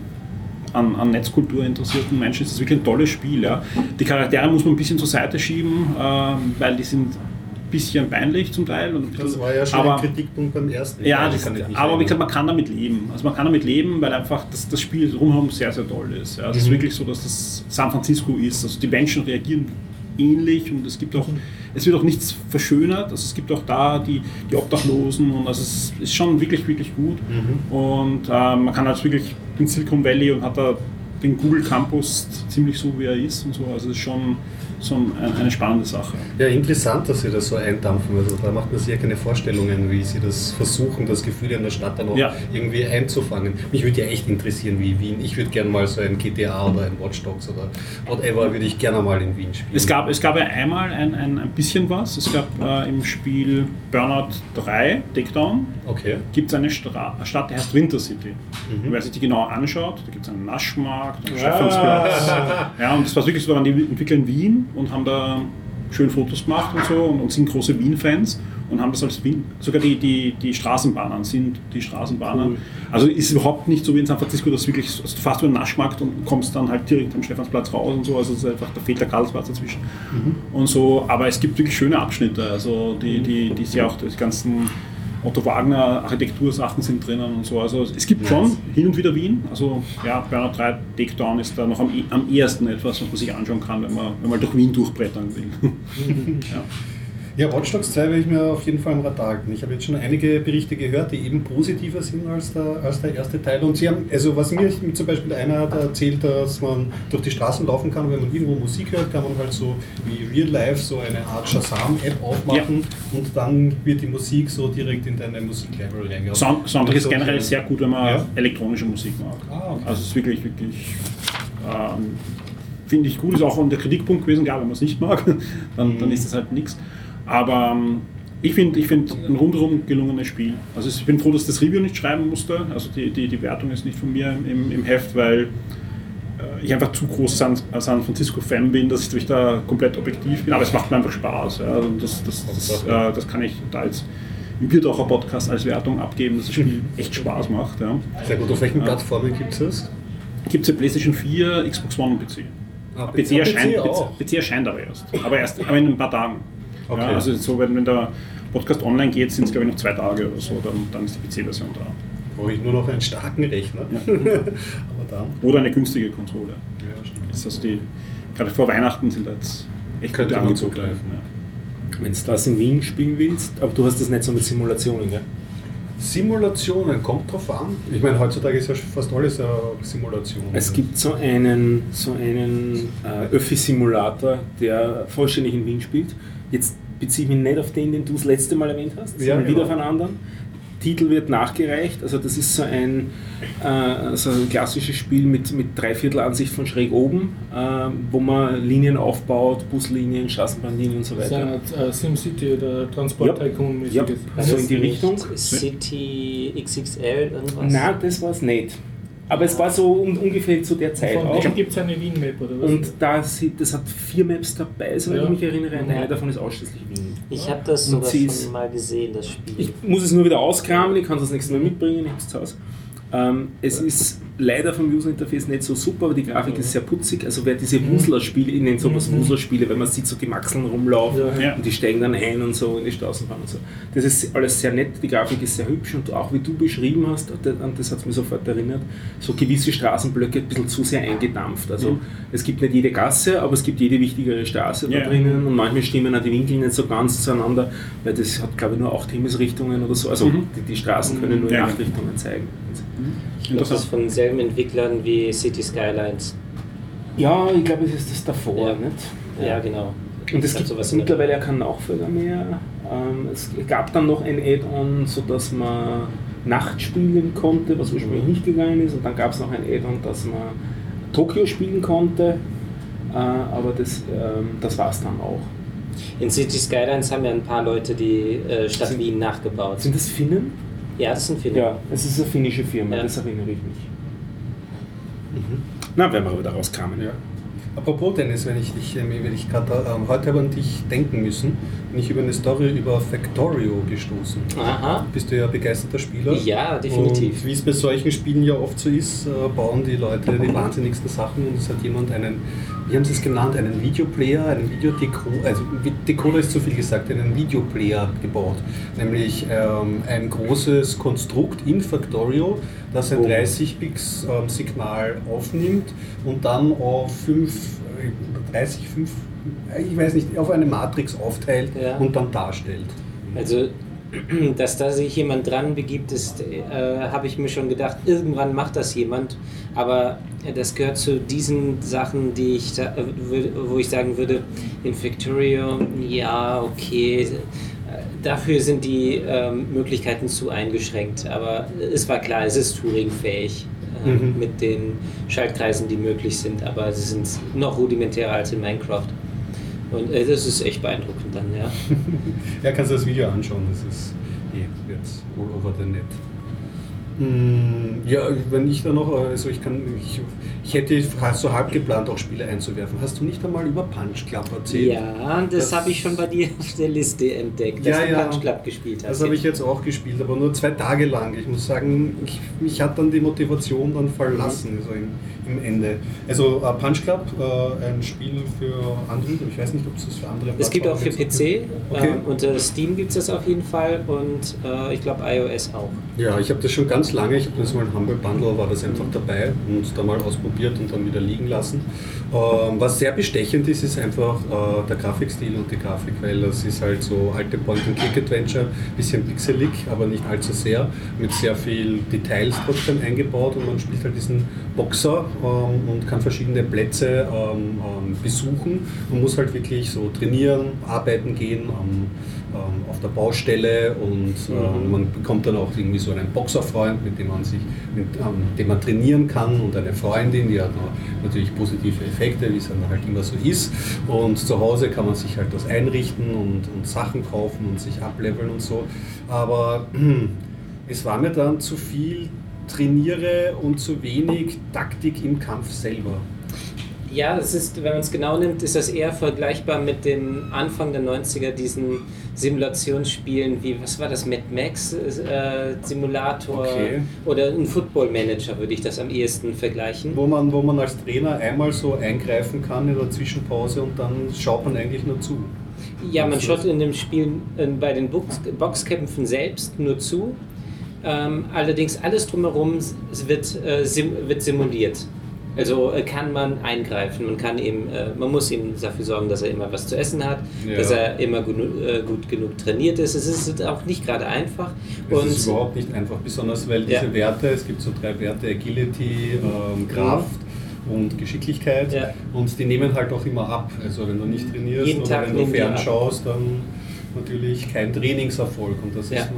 an, an Netzkultur interessierten Menschen ist es wirklich ein tolles Spiel. Ja. Die Charaktere muss man ein bisschen zur Seite schieben, ähm, weil die sind ein bisschen peinlich zum Teil. Das war ja schon aber, ein Kritikpunkt beim ersten. Ja, das, aber wie gesagt, man kann damit leben. Also man kann damit leben, weil einfach das, das Spiel drumherum sehr, sehr toll ist. Ja, es ist Mhm. wirklich so, dass das San Francisco ist. Also die Menschen reagieren ähnlich und es gibt auch, es wird auch nichts verschönert. Also es gibt auch da die, die Obdachlosen und also es ist schon wirklich, wirklich gut. Mhm. Und äh, man kann halt wirklich in Silicon Valley und hat da den Google Campus ziemlich so, wie er ist und so. Also es ist schon, ein- eine spannende Sache. Ja, interessant, dass Sie das so eindampfen. Also da macht man sich ja keine Vorstellungen, wie Sie das versuchen, das Gefühl in der Stadt dann auch Ja. irgendwie einzufangen. Mich würde ja echt interessieren, wie Wien. Ich würde gerne mal so ein GTA oder ein Watch Dogs oder whatever würde ich gerne mal in Wien spielen. Es gab, es gab ja einmal ein, ein, ein bisschen was. Es gab äh, im Spiel Burnout 3, Takedown, Okay. gibt es eine Stra Stadt, die heißt Winter City. Mhm. Wer sich die genau anschaut, da gibt es einen Naschmarkt, einen Stephansplatz. Ja, und das war wirklich so, da waren die Entwickler in Wien und haben da schön Fotos gemacht und so und, und sind große Wien-Fans und haben das als Wien, sogar die, die, die Straßenbahnen sind die Straßenbahnen. Also ist überhaupt nicht so wie in San Francisco, dass wirklich so- also du fährst über den Naschmarkt und kommst dann halt direkt am Stephansplatz raus und so, also es ist einfach, da fehlt der Karlsplatz dazwischen. Und so, aber es gibt wirklich schöne Abschnitte, also die, die, die sehr auch die ganzen Otto Wagner Architektursachen sind drinnen und so. Also es gibt schon hin und wieder Wien. Also ja, Burnout 3 Takedown ist da noch am, e- am ehesten etwas, was man sich anschauen kann, wenn man, wenn man durch Wien durchbrettern will. ja. Ja, Watch Dogs 2 werde ich mir auf jeden Fall im Radar halten. Ich habe jetzt schon einige Berichte gehört, die eben positiver sind als der, als der erste Teil. Und sie haben, also was mir zum Beispiel einer hat erzählt, dass man durch die Straßen laufen kann, wenn man irgendwo Musik hört, kann man halt so wie Real Life so eine Art Shazam-App aufmachen und dann wird die Musik so direkt in deine Musiklibrary reingehauen. Sound, Soundtrack ist So- generell sehr gut, wenn man Ja. elektronische Musik mag. Ah, okay. Also es ist wirklich, wirklich, ähm, finde ich gut, ist auch der Kritikpunkt gewesen, klar, wenn man es nicht mag, dann, dann ist das halt nichts. Aber ähm, ich finde ich find ein rundherum gelungenes Spiel. Also ich bin froh, dass ich das Review nicht schreiben musste. Also die, die, die Wertung ist nicht von mir im, im Heft, weil äh, ich einfach zu groß San, San Francisco-Fan bin, dass ich da komplett objektiv bin. Aber es macht mir einfach Spaß. Ja. Und das, das, das, äh, das kann ich da jetzt im Biertaucher Podcast als Wertung abgeben, dass das Spiel echt Spaß macht. Ja. Sehr gut. Auf welchen Plattformen gibt es das? Gibt es ja PlayStation 4, Xbox One und PC. Ah, PC, erscheint, auch. PC, PC erscheint aber erst. Aber erst aber in ein paar Tagen. Okay. Ja, also so, wenn, wenn der Podcast online geht, sind es glaube ich noch zwei Tage oder so, dann, dann ist die PC-Version da. Brauche ich nur noch einen starken Rechner. Ja. Oder eine günstige Konsole. Ja, stimmt. Das ist also die, gerade vor Weihnachten sind da jetzt echt Könnte man zugreifen, Ja. Wenn du das in Wien spielen willst, aber du hast das nicht so mit Simulationen, gell? Simulationen, kommt drauf an. Ich meine, heutzutage ist ja fast alles eine Simulation. Es gibt so einen, so einen äh, Öffi-Simulator, der vollständig in Wien spielt. Jetzt beziehe ich mich nicht auf den, den du das letzte Mal erwähnt hast, Ja, sondern genau. wieder auf einen anderen. Titel wird nachgereicht, also das ist so ein, äh, so ein klassisches Spiel mit, mit Dreiviertelansicht von schräg oben, äh, wo man Linien aufbaut, Buslinien, Straßenbahnlinien und so Das ist weiter. ein äh, SimCity oder Transport Ja. Tycoon Ja. mäßiges. So in die Richtung? City XXL irgendwas? Nein, das war es nicht. Aber es war so um, ungefähr zu der Zeit Von auch. gibt es eine Wien-Map oder was? Und da sieht, das hat vier Maps dabei, soweit Ja. ich mich erinnere. Und Ja. eine davon ist ausschließlich Wien. Ich habe das sogar schon mal gesehen, das Spiel. Ich muss es nur wieder auskramen, ich kann es das nächste Mal mitbringen, ich habe es zu Hause. Ähm, es ist leider vom User Interface nicht so super, aber die Grafik ist sehr putzig. Also wer diese Wusler-Spiele, ich nenne sowas Wusler-Spiele, weil man sieht so die Maxeln rumlaufen Ja. Ja. und die steigen dann ein und so in die Straßenbahn und so. Das ist alles sehr nett, die Grafik ist sehr hübsch und auch wie du beschrieben hast, und das hat es mir sofort erinnert, so gewisse Straßenblöcke ein bisschen zu sehr eingedampft. Also Mhm. es gibt nicht jede Gasse, aber es gibt jede wichtigere Straße da Ja. drinnen und manchmal stimmen auch die Winkel nicht so ganz zueinander, weil das hat glaube ich nur acht Himmelsrichtungen oder so. Also Mhm. die, die Straßen können nur in Ja. acht Richtungen zeigen. Ich glaube, das ist von denselben Entwicklern wie City Skylines. Ja, ich glaube, es ist das davor, Ja. nicht? Ja, genau. Und es gibt sowas mittlerweile ja keinen Nachfolger mehr. Ähm, es gab dann noch ein Add-on, sodass man Nacht spielen konnte, was ursprünglich nicht gegangen ist. Und dann gab es noch ein Add-on, dass man Tokio spielen konnte. Äh, aber das, ähm, das war es dann auch. In City Skylines haben ja ein paar Leute die äh, Stadt Sind- Wien nachgebaut. Sind das Finnen? Ja, das sind viele. Ja, es ist eine finnische Firma, Ja. das erinnere ich mich. Na, werden wir aber da rauskramen. Ja. Apropos Dennis, wenn ich dich, ähm, wenn ich gerade ähm, heute habe an dich denken müssen, bin ich über eine Story über Factorio gestoßen. Aha. Bist du ja begeisterter Spieler. Ja, definitiv. Und wie es bei solchen Spielen ja oft so ist, äh, bauen die Leute die wahnsinnigsten Sachen und es hat jemand einen, wie haben sie es genannt, einen Videoplayer, einen Videodecoder, also Decoder ist zu viel gesagt, einen Videoplayer gebaut. Nämlich ähm, ein großes Konstrukt in Factorio, das ein Oh. 30-Bits-Signal aufnimmt und dann auf 5, 30, 5, ich weiß nicht, auf eine Matrix aufteilt Ja. und dann darstellt. Also, dass da sich jemand dran begibt, ist, äh, habe ich mir schon gedacht, irgendwann macht das jemand. Aber das gehört zu diesen Sachen, die ich, äh, wo ich sagen würde, in Factorio, ja, okay. Dafür sind die ähm, Möglichkeiten zu eingeschränkt. Aber es war klar, es ist Turing-fähig äh, Mhm. mit den Schaltkreisen, die möglich sind. Aber sie sind noch rudimentärer als in Minecraft. Und äh, das ist echt beeindruckend dann, ja. Ja, kannst du das Video anschauen, das ist eh jetzt all over the net. Mm, Ja, wenn ich da noch, also ich kann, ich, ich hätte so halb geplant, auch Spiele einzuwerfen. Hast du nicht einmal über Punch Club erzählt? Ja, das, Das- habe ich schon bei dir auf der Liste entdeckt, dass Ja, du ja. Punch Club gespielt hast. Das habe ich jetzt auch gespielt, aber nur zwei Tage lang. Ich muss sagen, ich, mich hat dann die Motivation dann verlassen, so im, im Ende. Also äh, Punch Club, äh, ein Spiel für Android, ich weiß nicht, ob es das für andere es gibt auch für PC. Okay. ähm, unter Steam gibt es das auf jeden Fall und äh, ich glaube iOS auch. Ja, ich habe das schon ganz lange, ich habe das mal im Humble Bundle, war das einfach dabei und da mal ausprobiert und dann wieder liegen lassen. Ähm, was sehr bestechend ist, ist einfach äh, der Grafikstil und die Grafik, weil das ist halt so alte Point-and-Click-Adventure, bisschen pixelig, aber nicht allzu sehr, mit sehr viel Details trotzdem eingebaut und man spielt halt diesen Boxer ähm, und kann verschiedene Plätze ähm, ähm, besuchen. Man muss halt wirklich so trainieren, arbeiten gehen, ähm, auf der Baustelle und ähm, man bekommt dann auch irgendwie so einen Boxerfreund, mit dem man sich, mit ähm, dem man trainieren kann und eine Freundin, die hat natürlich positive Effekte, wie es dann halt immer so ist. Und zu Hause kann man sich halt das einrichten und, und Sachen kaufen und sich ableveln und so. Aber es war mir dann zu viel trainiere und zu wenig Taktik im Kampf selber. Ja, das ist, wenn man es genau nimmt, ist das eher vergleichbar mit den Anfang der 90er, diesen Simulationsspielen wie, was war das, Mad Max äh, Simulator Okay. oder ein Football Manager würde ich das am ehesten vergleichen. Wo man, wo man als Trainer einmal so eingreifen kann in der Zwischenpause und dann schaut man eigentlich nur zu. Ja, man schaut in dem Spiel äh, bei den Box Boxkämpfen selbst nur zu. Ähm, allerdings alles drumherum es wird, äh, sim wird simuliert. Also äh, kann man eingreifen, man kann ihm, äh, man muss ihm dafür sorgen, dass er immer was zu essen hat, Ja. dass er immer äh, gut genug trainiert ist. Es ist auch nicht gerade einfach. Es Und ist überhaupt nicht einfach, besonders weil Ja. diese Werte, es gibt so drei Werte, Agility, ähm, Kraft und Geschicklichkeit Ja. und die nehmen halt auch immer ab. Also wenn du nicht trainierst Jeden oder Tag wenn du fernschaust, dann natürlich kein Trainingserfolg und das, Ja. ist,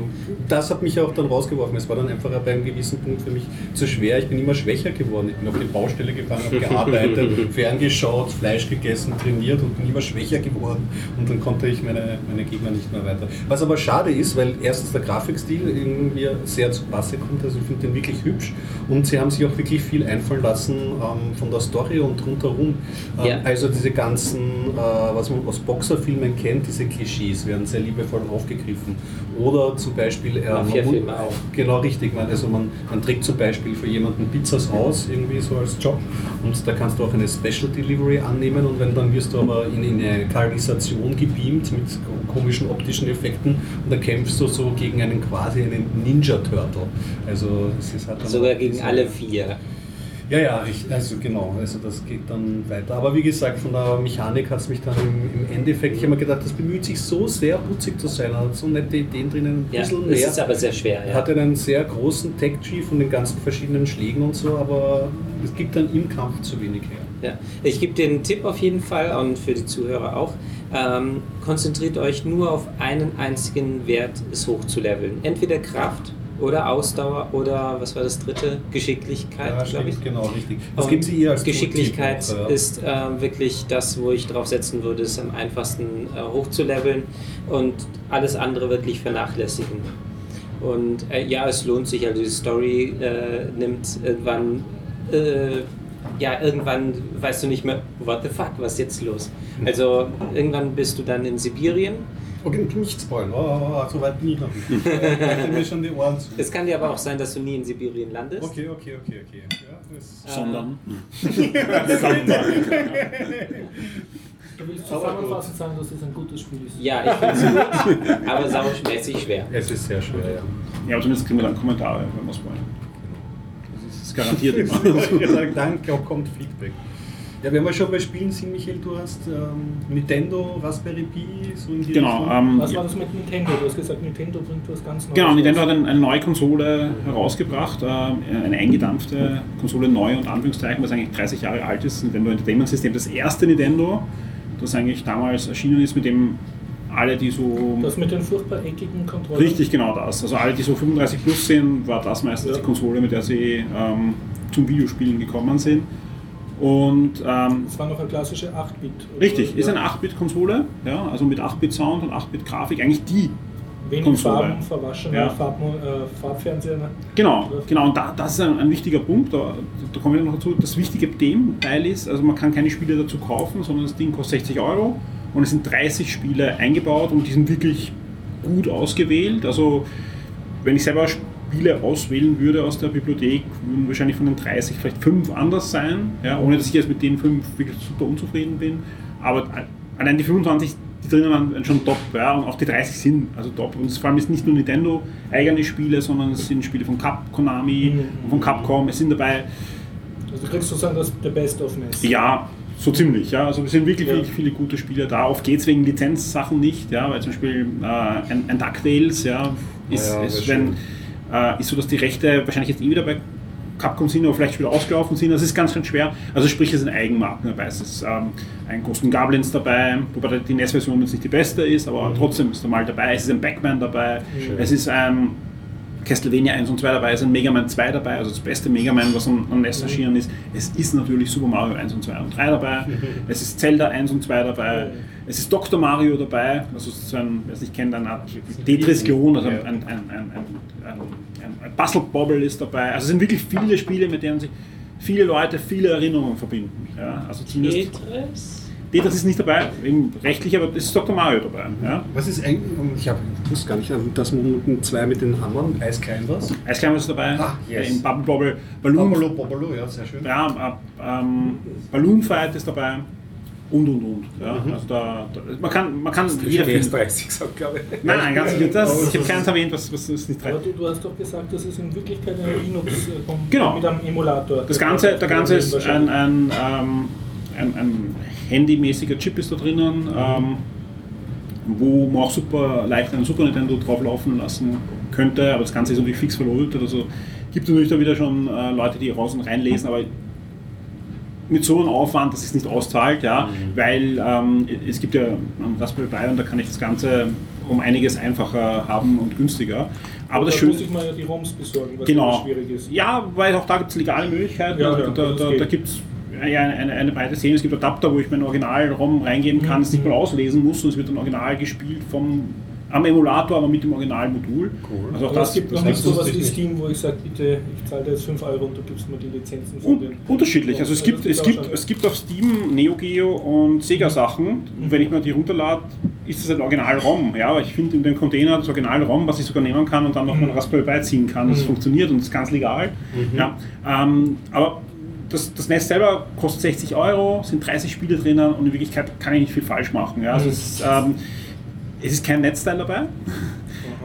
das hat mich auch dann rausgeworfen. Es war dann einfach bei einem gewissen Punkt für mich zu schwer. Ich bin immer schwächer geworden. Ich bin auf die Baustelle gefahren, habe gearbeitet, ferngeschaut, Fleisch gegessen, trainiert und bin immer schwächer geworden und dann konnte ich meine, meine Gegner nicht mehr weiter. Was aber schade ist, weil erstens der Grafikstil irgendwie sehr zu Passe kommt, also ich finde den wirklich hübsch und sie haben sich auch wirklich viel einfallen lassen ähm, von der Story und rundherum. Ähm, Ja. Also diese ganzen, äh, was man aus Boxerfilmen kennt, diese Klischees werden sehr liebevoll aufgegriffen. Oder zum Beispiel... äh, man auch. Genau, richtig. Man, also man, man trägt zum Beispiel für jemanden Pizzas aus, irgendwie so als Job. Und da kannst du auch eine Special Delivery annehmen und wenn dann wirst du aber in, in eine Kanalisation gebeamt mit komischen optischen Effekten und da kämpfst du so gegen einen quasi einen Ninja-Turtle. Also es ist halt dann sogar gegen alle vier. Ja, ja, ich, also genau, also das geht dann weiter. Aber wie gesagt, von der Mechanik hat es mich dann im, im Endeffekt, ich habe mir gedacht, das bemüht sich so sehr putzig zu sein, hat so nette Ideen drinnen, ein Ja, bisschen mehr. ist aber sehr schwer. Ja. Hat einen sehr großen Tech-Tree von den ganzen verschiedenen Schlägen und so, aber es gibt dann im Kampf zu wenig her. Ja. Ich gebe den Tipp auf jeden Fall und für die Zuhörer auch. Ähm, konzentriert euch nur auf einen einzigen Wert, es hochzuleveln. Entweder Kraft oder Ausdauer oder was war das dritte? Geschicklichkeit, Ja, glaube ich. genau, richtig. Was geben Sie ihr als Geschicklichkeit noch, ja? ist äh, wirklich das, wo ich drauf setzen würde, es am einfachsten äh, hochzuleveln und alles andere wirklich vernachlässigen. Und äh, ja, es lohnt sich, also die Story äh, nimmt irgendwann äh, ja, irgendwann weißt du nicht mehr, what the fuck, was ist jetzt los? Also irgendwann bist du dann in Sibirien. Okay, nicht spoilern. Oh, oh, oh, so weit bin ich noch nicht. Ich mir schon die Ohren zu. Es kann dir aber auch sein, dass du nie in Sibirien landest. Okay, okay, okay, okay. Ja, das Sondern. Du willst zusammenfassend sagen, dass das ein gutes Spiel ist. Ja, ich finde es gut, aber sauschmäßig schwer. es ist sehr schwer, ja. Ja, aber zumindest kriegen wir dann Kommentare, wenn wir es wollen. Das ist garantiert immer. Ja, dann kommt Feedback. Ja, wenn wir schon bei Spielen sind, Michael, du hast ähm, Nintendo, Raspberry Pi, so in die Genau, Richtung. ähm, Was war das mit Nintendo? Du hast gesagt, Nintendo bringt was ganz Neues. Genau, Nintendo hat eine, eine neue Konsole herausgebracht, äh, eine eingedampfte Konsole, neu und Anführungszeichen, was eigentlich 30 Jahre alt ist, Nintendo Entertainment System, das erste Nintendo, das eigentlich damals erschienen ist, mit dem alle, die so... Das mit den furchtbar eckigen Kontrollen. Richtig, genau das. Also alle, die so 35 plus sind, war das meistens Ja. die Konsole, mit der sie ähm, zum Videospielen gekommen sind. Und ähm, Das war noch eine klassische 8-Bit. richtig, ist eine 8-Bit-Konsole, ja, also mit 8-Bit-Sound und 8-Bit-Grafik, eigentlich die Wenig Konsole. Farben, verwaschener Ja. Farb, äh, Farbfernseher. ne? Genau, genau. Und da, das ist ein, ein wichtiger Punkt. Da, da kommen wir noch dazu. Das wichtige Teil ist, also man kann keine Spiele dazu kaufen, sondern das Ding kostet 60 Euro und es sind 30 Spiele eingebaut und die sind wirklich gut ausgewählt. Also wenn ich selber Spiele auswählen würde aus der Bibliothek, würden wahrscheinlich von den 30 vielleicht fünf anders sein, ja, ohne dass ich jetzt mit den fünf wirklich super unzufrieden bin. Aber allein die 25, die drinnen waren schon top, ja, und auch die 30 sind also top. Und es vor allem ist nicht nur Nintendo eigene Spiele, sondern es sind Spiele von Cap, Konami Mhm. und von Capcom. Es sind dabei, Also du kriegst sozusagen das der Best of Mess. ja, so ziemlich, ja. Also es sind wirklich, Ja. wirklich viele gute Spiele da. Oft geht es wegen Lizenzsachen nicht, ja, weil zum Beispiel äh, ein, ein DuckTales, ja, ist, Ja, ist, wenn, äh, ist so, dass die Rechte wahrscheinlich jetzt eh wieder bei Capcom sind, aber vielleicht wieder ausgelaufen sind. Das ist ganz, ganz schwer. Also sprich, es sind Eigenmarken dabei. Es ist ähm, ein Ghost Goblins dabei, wobei die NES-Version jetzt nicht die beste ist, aber trotzdem ist da mal dabei. Es ist ein Pac-Man dabei. Es ist ein Castlevania 1 und 2 dabei, es ist ein Mega Man 2 dabei, also das beste Mega Man, was am, am NES erschienen ist. Es ist natürlich Super Mario 1 und 2 und 3 dabei. Es ist Zelda 1 und 2 dabei. Es ist Dr. Mario dabei, also so ein, wer es nicht kennt, eine Art Tetris-Klon, also ein, ein, ein, ein, ein, ein, ein Puzzle Bobble ist dabei. Also es sind wirklich viele Spiele, mit denen sich viele Leute viele Erinnerungen verbinden. Ja, also zumindest Tetris? Tetris ist nicht dabei, eben rechtlich, aber es ist Dr. Mario dabei. Ja. Was ist eigentlich, ich habe ich wusste gar nicht, das Minuten 2 mit den Hammern, Eisklein was? Eisklein ist dabei, Ah, yes. in Bubble Bobble, Balloon, Bobolo, Bobolo, ja, sehr schön. ja, äh, ähm, Balloon Fight ist dabei und und und. Ja. Also da, da, man kann, man kann jeder Jeder finden. 30 gesagt, glaube ich. Nein, nein, ganz sicher. Das, Aber ich habe das keins erwähnt, was, was ist nicht Aber drin. du, du hast doch gesagt, das ist in Wirklichkeit ein Linux äh, Genau. mit einem Emulator. Das Ganze, der Ganze ist ein, ein, ähm, ein, ein handymäßiger Chip ist da drinnen, ähm, wo man auch super leicht einen Super Nintendo drauf laufen lassen könnte, aber das Ganze ist natürlich fix verlötet. Also gibt natürlich da wieder schon äh, Leute, die raus und reinlesen, aber mit so einem Aufwand, dass es nicht auszahlt, ja, weil ähm, es gibt ja ein Raspberry Pi und da kann ich das Ganze um einiges einfacher haben und günstiger. Aber das da Schöne muss ich mal ja die ROMs besorgen, was Genau. schwierig ist. Ja, weil auch da gibt es legale Möglichkeiten. Ja, also ja, da das da, da gibt es eine, eine, eine breite Szene. Es gibt Adapter, wo ich mein Original-ROM reingeben kann, es nicht mal auslesen muss und es wird dann original gespielt vom, am Emulator, aber mit dem Originalmodul. Cool. Also auch Aber das, es gibt das noch nicht so was wie. Steam, wo ich sage, bitte, ich zahle da jetzt 5 Euro und du gibst mir die Lizenzen von den. unterschiedlich. Also es gibt, es, gibt, es gibt auf Steam Neo Geo und Sega Sachen. Und wenn ich mir die runterlade, ist das ein Original-ROM. Ja, aber ich finde in dem Container das Original-ROM, was ich sogar nehmen kann und dann noch Mhm. mein Raspberry Pi ziehen kann. Das funktioniert und ist ganz legal. Ja, ähm, aber das, das Netz selber kostet 60 Euro, sind 30 Spiele drinnen und in Wirklichkeit kann ich nicht viel falsch machen. Ja, also Mhm. es, ist, ähm, es ist kein Netzteil dabei.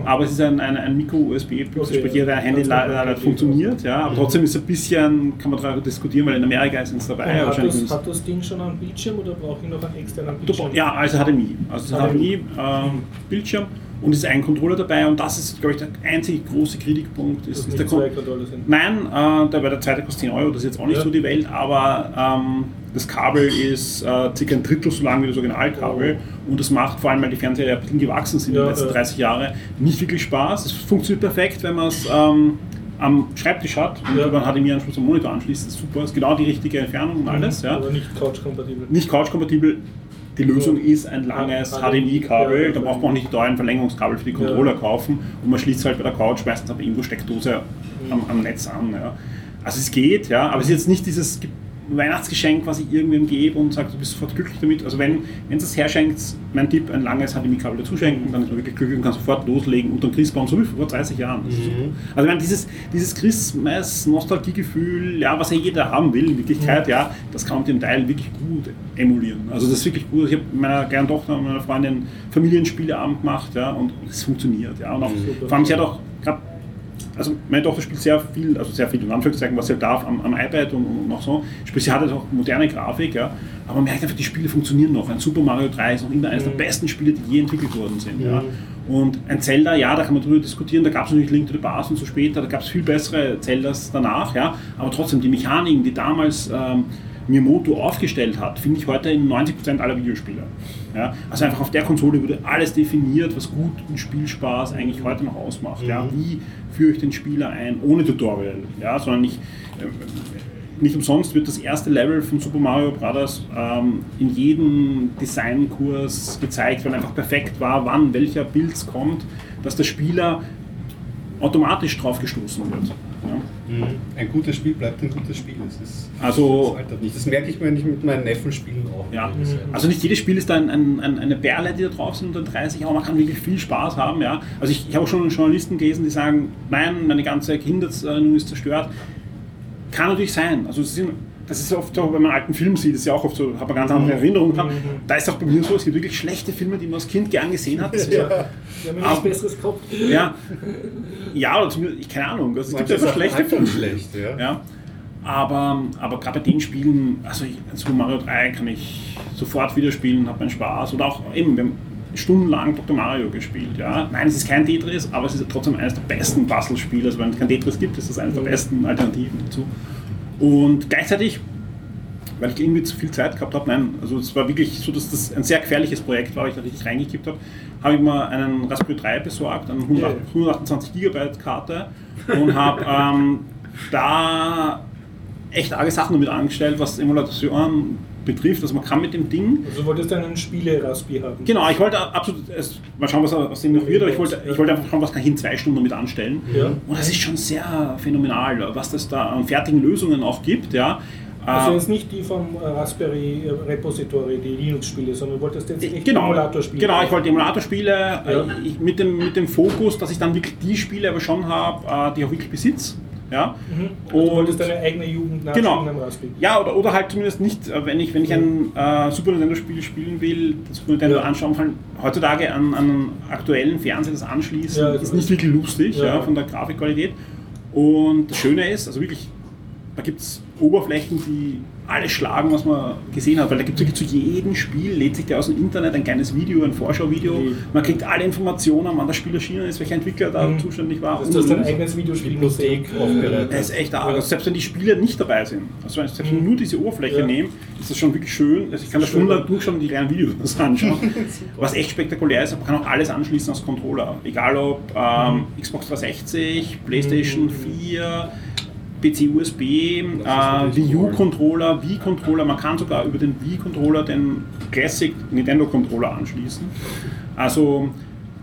Aber es ist ein, ein, ein Micro-USB-Bus, Okay, sprich jeder ja. Handy Ganz leider kompatibel. funktioniert, ja, aber trotzdem ist es ein bisschen, kann man darüber diskutieren, weil in Amerika ist es dabei. Hat, das, hat das Ding schon einen Bildschirm oder brauche ich noch einen externen Bildschirm? Ja, also HDMI. Also HDMI, ähm, Bildschirm und ist ein Controller dabei und das ist, glaube ich, der einzige große Kritikpunkt. Ist, ist der zwei Controller sind. Nein, äh, der, der zweite kostet 10 Euro, das ist jetzt auch nicht Ja. so die Welt, aber ähm, das Kabel ist äh, circa ein Drittel so lang wie das Originalkabel und das macht vor allem, weil die Fernseher ja ein bisschen gewachsen sind in Ja, den letzten ja. 30 Jahren, nicht wirklich Spaß. Es funktioniert perfekt, wenn man es ähm, am Schreibtisch hat und Ja. über einen HDMI-Anschluss am Monitor anschließt. Das ist super, ist genau die richtige Entfernung und alles. Ja. Aber nicht couch-kompatibel. Nicht couch-kompatibel. Die Lösung ist ein langes HDMI-Kabel, da braucht man auch nicht teuren Verlängerungskabel für die Controller kaufen und man schließt es halt bei der Couch meistens aber irgendwo Steckdose am, am Netz an. Ja. Also es geht, ja, aber es ist jetzt nicht dieses, Weihnachtsgeschenk, was ich irgendwem gebe und sage, du bist sofort glücklich damit. Also wenn wenn es das herschenkt, mein Tipp, ein langes HDMI-Kabel dazuschenken, dann ist man wirklich glücklich und kann sofort loslegen unter dem Christbaum, so wie vor 30 Jahren. Super. Also ich meine, dieses, dieses Christmas-Nostalgiegefühl, ja, was ja jeder haben will in Wirklichkeit, ja, das kann man dem Teil wirklich gut emulieren. Also das ist wirklich gut. Ich habe meiner kleinen Tochter und meiner Freundin Familienspieleabend gemacht, ja, und es funktioniert, ja. Und auch, vor allem, sie hat auch gerade also meine Tochter spielt sehr viel, also sehr viel in Anführungszeichen, was sie halt darf am, am iPad und, und noch so. Sprich, sie hat jetzt auch moderne Grafik, ja. Aber man merkt einfach, die Spiele funktionieren noch. Ein Super Mario 3 ist noch immer eines der besten Spiele, die je entwickelt worden sind. Ja. Und ein Zelda, ja, da kann man drüber diskutieren, da gab es natürlich Link to the Past und so später, da gab es viel bessere Zeldas danach, ja. Aber trotzdem, die Mechaniken, die damals ähm, Miyamoto aufgestellt hat, finde ich heute in 90% aller Videospiele. Ja, also einfach auf der Konsole wurde alles definiert, was guten Spielspaß eigentlich heute noch ausmacht. Ja, wie führe ich den Spieler ein ohne Tutorial, ja, sondern nicht, äh, nicht umsonst wird das erste Level von Super Mario Bros. Ähm, in jedem Designkurs gezeigt, weil einfach perfekt war, wann welcher Bild kommt, dass der Spieler automatisch drauf gestoßen wird. Ja. Ein gutes Spiel bleibt ein gutes Spiel. Das, ist, Also- das nicht. Das merke ich mir nicht mit meinen Neffen spielen auch. Ja, also nicht jedes Spiel ist da ein, ein, ein, eine Perle, die da drauf sind unter 30, aber man kann wirklich viel Spaß haben. Ja. Also ich, ich habe auch schon Journalisten gelesen, die sagen, nein, meine ganze Kindheit ist zerstört. Kann natürlich sein. Also es sind, das ist oft so, wenn man einen alten Film sieht, ist ja auch oft so, hat man ganz andere Erinnerungen dran. Da ist auch bei mir so, es gibt wirklich schlechte Filme, die man als Kind gern gesehen hat. Das ist Wir haben ja nichts Besseres gehabt. ja, ja, oder zumindest, ich keine Ahnung. Also es gibt einfach schlechte Filme. schlecht, ja. Ja. Aber, aber gerade bei den Spielen, also ich, Super Mario 3 kann ich sofort wieder spielen, habe meinen Spaß. Oder auch eben, wir haben stundenlang Dr. Mario gespielt. Ja. Nein, es ist kein Tetris, aber es ist trotzdem eines der besten Puzzle-Spiele. Also wenn es kein Tetris gibt, ist das eines der besten Alternativen dazu. Und gleichzeitig, weil ich irgendwie zu viel Zeit gehabt habe, nein, also es war wirklich so, dass das ein sehr gefährliches Projekt war, weil ich da richtig reingekippt habe, habe ich mir einen Raspberry 3 besorgt, eine 100 128 GB Karte und habe ähm, da echt arge Sachen damit angestellt, was Emulation betrifft. Also man kann mit dem Ding Also wolltest du einen Spiele-Raspi haben? Genau, ich wollte absolut, es, mal schauen, was aus dem noch wird, aber ich wollte, ich wollte einfach schauen, was kann ich in zwei Stunden damit anstellen. Ja. Und das ist schon sehr phänomenal, was das da an fertigen Lösungen auch gibt. Ja. Also Äh, jetzt nicht die vom äh, Raspberry Repository, die Linux-Spiele, sondern du wolltest jetzt echt Genau, Emulator-Spiele. genau, ich wollte Emulatorspiele Ja. äh, mit, dem, mit dem Fokus, dass ich dann wirklich die Spiele aber schon habe, äh, die ich auch wirklich besitze. Ja. Mhm. Also du wolltest deine eigene Jugend nachspielen Genau. Raspberry. Ja, oder, oder halt zumindest nicht, äh, wenn ich, wenn ich ein äh, Super Nintendo-Spiel spielen will, das Super Nintendo Ja. anschauen kann, heutzutage an, an einen aktuellen Fernseher das anschließen, Ja, ist nicht wirklich lustig Ja. ja. von der Grafikqualität. Und das Schöne ist, also wirklich, da gibt es Oberflächen, die alles schlagen, was man gesehen hat, weil da gibt es wirklich zu jedem Spiel, lädt sich der aus dem Internet ein kleines Video, ein Vorschauvideo, Mhm. man kriegt alle Informationen, wann das Spiel erschienen ist, welcher Entwickler da Mhm. zuständig war. Das und- ist dein und- eigenes Videospiel. Bibliothek aufbereitet. es ist echt arg. Also selbst wenn die Spiele nicht dabei sind, also wenn- selbst wenn ich nur diese Oberfläche Ja. nehme, ist das schon wirklich schön. Also ich kann da stundenlang durchschauen und die kleinen Videos anschauen. Was echt spektakulär ist, man kann auch alles anschließen als Controller. Egal ob ähm, Xbox 360, PlayStation 4, PC USB, äh, Wii U-Controller, Wii-Controller, man kann sogar über den Wii-Controller den Classic Nintendo-Controller anschließen. Also,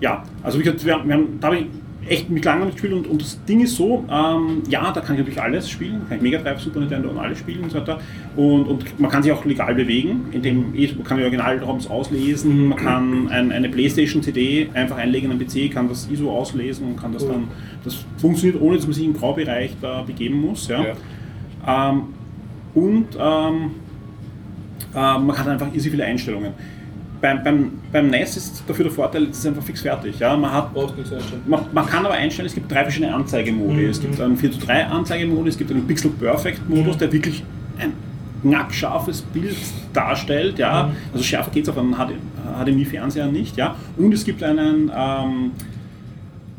ja, also wie gesagt, wir, wir haben, da habe ich echt mit lange gespielt und, und das Ding ist so, ähm, ja, da kann ich natürlich alles spielen, kann ich Mega Drive, Super Nintendo und alles spielen und so weiter. Und, und man kann sich auch legal bewegen, indem man kann die Original-ROMs auslesen, man kann ein, eine Playstation-CD einfach einlegen in den PC, kann das ISO auslesen und kann das dann, das funktioniert ohne, dass man sich im Graubereich da begeben muss. Ja. Ähm, und ähm, äh, man hat einfach easy viele Einstellungen. Beim, beim, beim NES ist dafür der Vorteil, es ist einfach fix fertig. Ja? Man, hat, man, man kann aber einstellen, es gibt drei verschiedene Anzeigemodi. Es gibt einen 4 zu 3 Anzeigemodus, es gibt einen Pixel Perfect Modus, der wirklich ein knackscharfes Bild darstellt. Ja? Also schärfer geht es auf einem HDMI-Fernseher nicht. Ja? Und es gibt einen ähm,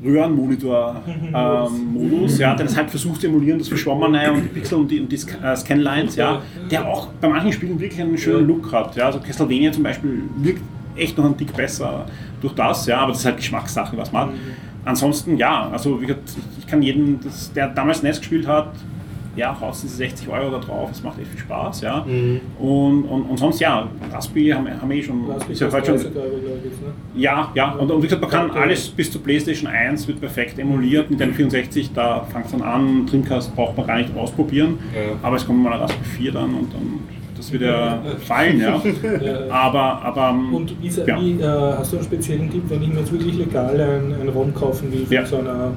Röhrenmonitor-Modus, ja, der das halt versucht zu emulieren, das Verschwommene und die Pixel und die, und die äh, Scanlines, ja, der auch bei manchen Spielen wirklich einen schönen Look hat. Ja. Also Castlevania zum Beispiel wirkt echt noch ein Tick besser durch das, ja, aber das ist halt Geschmackssache, was man hat. Ansonsten, ja, also wie gesagt, ich, ich kann jeden, das, der damals NES gespielt hat, ja, haust diese 60 Euro da drauf, es macht echt viel Spaß, ja. Und, und, und sonst, ja, Raspberry haben, haben wir eh schon, Raspberry ist ja heute schon 30 Euro, ich, ne? ja, ja, und, und wie gesagt, man kann Okay. alles bis zur PlayStation 1 wird perfekt emuliert. Mit den 64, da fängt es dann an, Dreamcast braucht man gar nicht ausprobieren. Ja. Aber es kommt mal ein Raspberry 4 dann und dann, das wird ja fallen, ja. Aber, aber Und wie, ja. wie äh, hast du einen speziellen Tipp, wenn ich mir jetzt wirklich legal ein, ein ROM kaufen will von Ja. so einer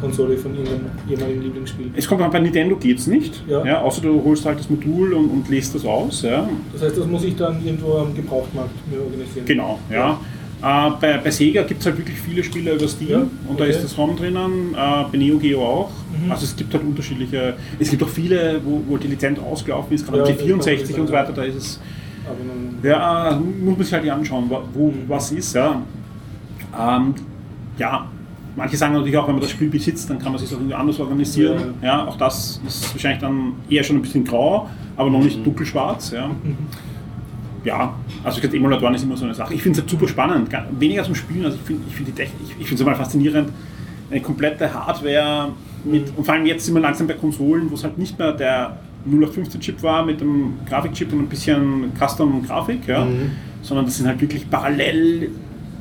Konsole von Ihrem ehemaligen Lieblingsspiel? es kommt an, bei Nintendo geht es nicht, Ja. ja. außer du holst halt das Modul und, und lässt das aus. Ja. Das heißt, das muss ich dann irgendwo am Gebrauchtmarkt mir organisieren. Genau, ja. Äh, bei, bei Sega gibt es halt wirklich viele Spiele über Steam Ja, und da okay. ist das ROM drinnen, äh, bei Neo Geo auch. Mhm. Also es gibt halt unterschiedliche, es gibt auch viele, wo, wo die Lizenz ausgelaufen ist, gerade Ja, am das kann man C64 und so weiter, da ist es Ja, muss man sich halt anschauen, wo, wo was ist. Ja. Ähm, ja, manche sagen natürlich auch, wenn man das Spiel besitzt, dann kann man sich auch irgendwie anders organisieren. Ja. auch das ist wahrscheinlich dann eher schon ein bisschen grau, aber noch nicht dunkelschwarz. Ja. Ja, also ich glaube, Emulatoren ist immer so eine Sache. Ich finde es halt super spannend, weniger zum Spielen, also ich finde ich find die Technik, ich, finde es immer faszinierend, eine komplette Hardware mit, und vor allem jetzt sind wir langsam bei Konsolen, wo es halt nicht mehr der 0815-Chip war mit dem Grafikchip und ein bisschen Custom-Grafik, ja, sondern das sind halt wirklich parallel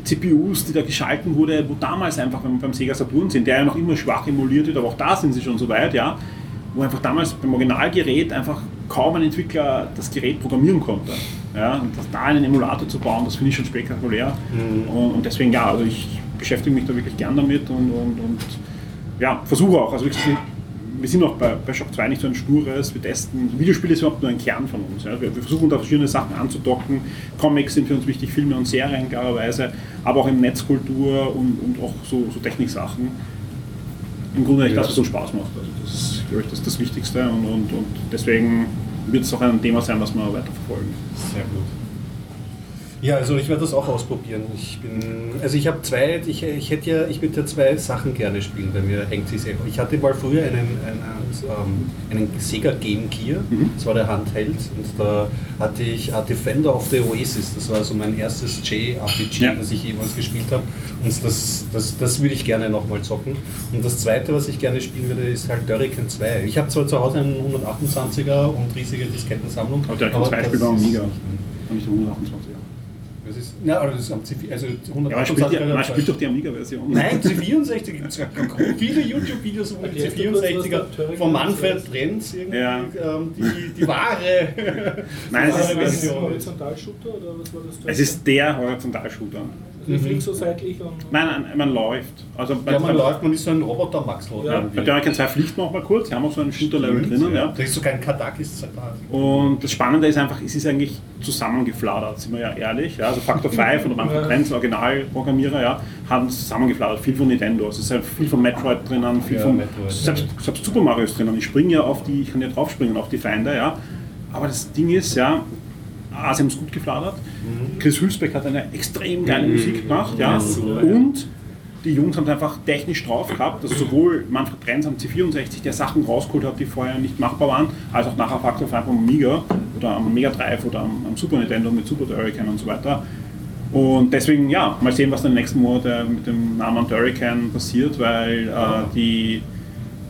CPUs, die da geschalten wurde, wo damals einfach, wenn wir beim Sega Saturn sind, der ja noch immer schwach emuliert wird, aber auch da sind sie schon so weit, ja, wo einfach damals beim Originalgerät einfach kaum ein Entwickler das Gerät programmieren konnte. Ja, und das, da einen Emulator zu bauen, das finde ich schon spektakulär. Und, und deswegen ja, also ich beschäftige mich da wirklich gern damit und, und, und ja, versuche auch. Also wirklich, wir sind auch bei, bei Shock 2 nicht so ein stures, wir testen. Videospiele ist überhaupt nur ein Kern von uns. Ja. Wir, wir versuchen da verschiedene Sachen anzudocken. Comics sind für uns wichtig, Filme und Serien klarerweise, aber auch in Netzkultur und, und auch so, so Techniksachen. Im Grunde Ja. das, was uns Spaß macht. Also das ist, glaube ich, das, das Wichtigste und, und, und deswegen wird es auch ein Thema sein, was wir weiterverfolgen. Sehr gut. Ja, also ich werde das auch ausprobieren. Ich bin, also ich habe zwei, ich, ich hätte ja, ich würde ja zwei Sachen gerne spielen, bei mir hängt sich sehr. Ich hatte mal früher einen, einen, ähm, einen, Sega Game Gear, mhm. das war der Handheld, und da hatte ich Defender of the Oasis, das war so mein erstes JRPG, ja. das ich jemals gespielt habe. Und das, das, das würde ich gerne nochmal zocken. Und das zweite, was ich gerne spielen würde, ist halt Turrican 2. Ich habe zwar zu Hause einen 128er und riesige Diskettensammlung. Aber Turrican 2 spielt auch Mega. Habe ich den 128er. Ja, aber das ist am C4, also 100 ja, man spielt, ja, man spielt doch die Amiga-Version. Nein, C64 gibt es viele YouTube-Videos über die C64er von Manfred Brenz, ja. ähm, die, die wahre, Nein, die wahre ist, Version. Horizontalshooter oder was war das? Es ist der Horizontalshooter. Ich fliege so seitlich und. Nein, nein, man läuft. Also bei, Ja, man läuft, man ist so ein Roboter Maxl. Ja, bei Turrican 2 fliegt man auch mal kurz, die haben auch so einen Shooter-Level drinnen. Ja. Da ist sogar ein Kadakis da. Und das Spannende ist einfach, es ist eigentlich zusammengefladert, sind wir ja ehrlich. Ja. Also Factor 5 oder Manfred Ja. Trenz, Originalprogrammierer, ja, haben es zusammengefladert. Viel von Nintendo. Es ist halt viel von Metroid drinnen, viel Ja, von Metroid, selbst, selbst Super Mario ist drinnen. Ich springe ja auf die, ich kann ja draufspringen auf die Feinde, ja. Aber das Ding ist, ja, haben es gut gefladert. Mhm. Chris Hülsbeck hat eine extrem geile Musik gemacht, ja. Und die Jungs haben es einfach technisch drauf gehabt, dass sowohl Manfred Trenz am C64, der Sachen rausgeholt hat, die vorher nicht machbar waren, als auch nachher Factor 5 am Amiga oder am Mega Drive oder am, am Super Nintendo mit Super Turrican und so weiter. Und deswegen, ja, mal sehen, was in den nächsten Monaten mit dem Namen Turrican passiert, weil äh, die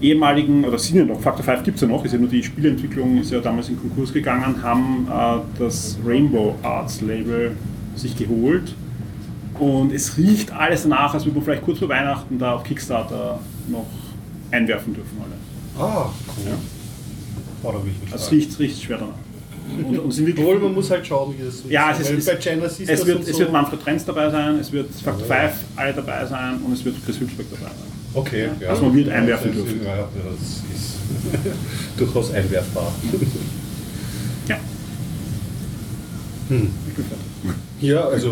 ehemaligen, oder sind ja noch, Factor 5 gibt es ja noch, ist ja nur die Spieleentwicklung, ist ja damals in Konkurs gegangen, haben äh, das Rainbow Arts Label sich geholt. Und es riecht alles danach, als würde man vielleicht kurz vor Weihnachten da auf Kickstarter noch einwerfen dürfen alle. Ah, cool. Oh, will ich nicht Also es riecht, riecht schwer danach. Und, und sind wirklich Obwohl, man muss halt schauen, wie das so Ja, ist. es, ist, es, wird, es so- wird Manfred Trenz dabei sein, es wird Factor 5 alle dabei sein und es wird Chris Hülsbeck dabei sein. Okay, ja. Also man wird einwerfen das ist- dürfen. Ja, das ist durchaus einwerfbar. Ja. Hm. Ja, also,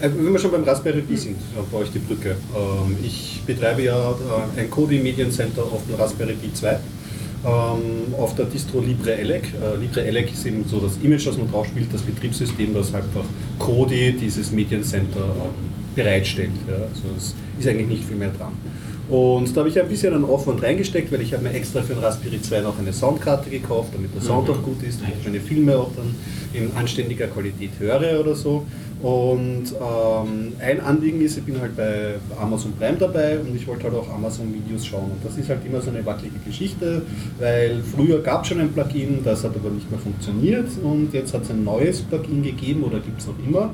äh, wenn wir schon beim Raspberry Pi sind, dann baue ich die Brücke. Ähm, Ich betreibe ja äh, ein Kodi Mediencenter auf dem Raspberry Pi 2 ähm, auf der Distro LibreElec. Äh, LibreElec ist eben so das Image, das man drauf spielt, das Betriebssystem, das einfach Kodi dieses Mediencenter bereitstellt. Also es ist eigentlich nicht viel mehr dran. Und da habe ich ein bisschen einen Aufwand reingesteckt, weil ich habe mir extra für den Raspberry 2 noch eine Soundkarte gekauft, damit der Sound auch gut ist, damit ich meine Filme auch dann in anständiger Qualität höre oder so. Und ähm, ein Anliegen ist, ich bin halt bei Amazon Prime dabei und ich wollte halt auch Amazon Videos schauen. Und das ist halt immer so eine wackelige Geschichte, weil früher gab es schon ein Plugin, das hat aber nicht mehr funktioniert und jetzt hat es ein neues Plugin gegeben oder gibt es noch immer.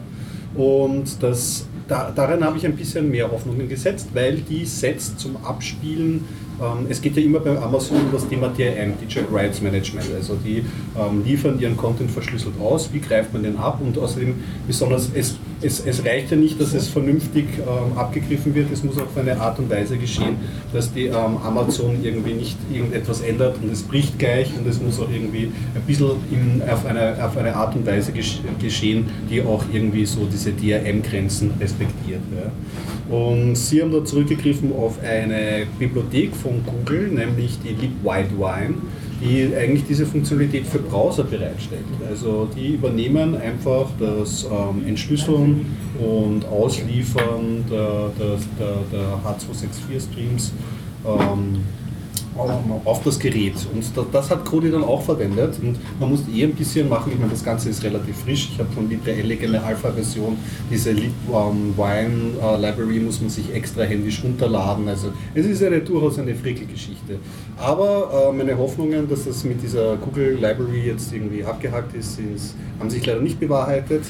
Und das, da, daran habe ich ein bisschen mehr Hoffnungen gesetzt, weil die Sets zum Abspielen ähm, es geht ja immer bei Amazon um das Thema DRM, Digital Rights Management. Also die ähm, liefern ihren Content verschlüsselt aus, wie greift man den ab und außerdem besonders, es, es, es reicht ja nicht, dass es vernünftig ähm, abgegriffen wird, es muss auf eine Art und Weise geschehen, dass die ähm, Amazon irgendwie nicht irgendetwas ändert und es bricht gleich und es muss auch irgendwie ein bisschen in, auf, eine, auf eine Art und Weise geschehen, die auch irgendwie so diese DRM-Grenzen respektiert. Ja. Und sie haben da zurückgegriffen auf eine Bibliothek von Google, nämlich die LibWhiteWine, die eigentlich diese Funktionalität für Browser bereitstellt. Also die übernehmen einfach das ähm, Entschlüsseln und Ausliefern der, der, der, der H264-Streams. Ähm, auf das Gerät. Und das hat Kodi dann auch verwendet. Und man muss eh ein bisschen machen. Ich meine, das Ganze ist relativ frisch. Ich habe von LibreElec eine Alpha-Version. Diese LibWine äh, Library muss man sich extra händisch runterladen. Also es ist eine durchaus eine Frickelgeschichte. Aber äh, meine Hoffnungen, dass das mit dieser Google Library jetzt irgendwie abgehakt ist, haben sich leider nicht bewahrheitet.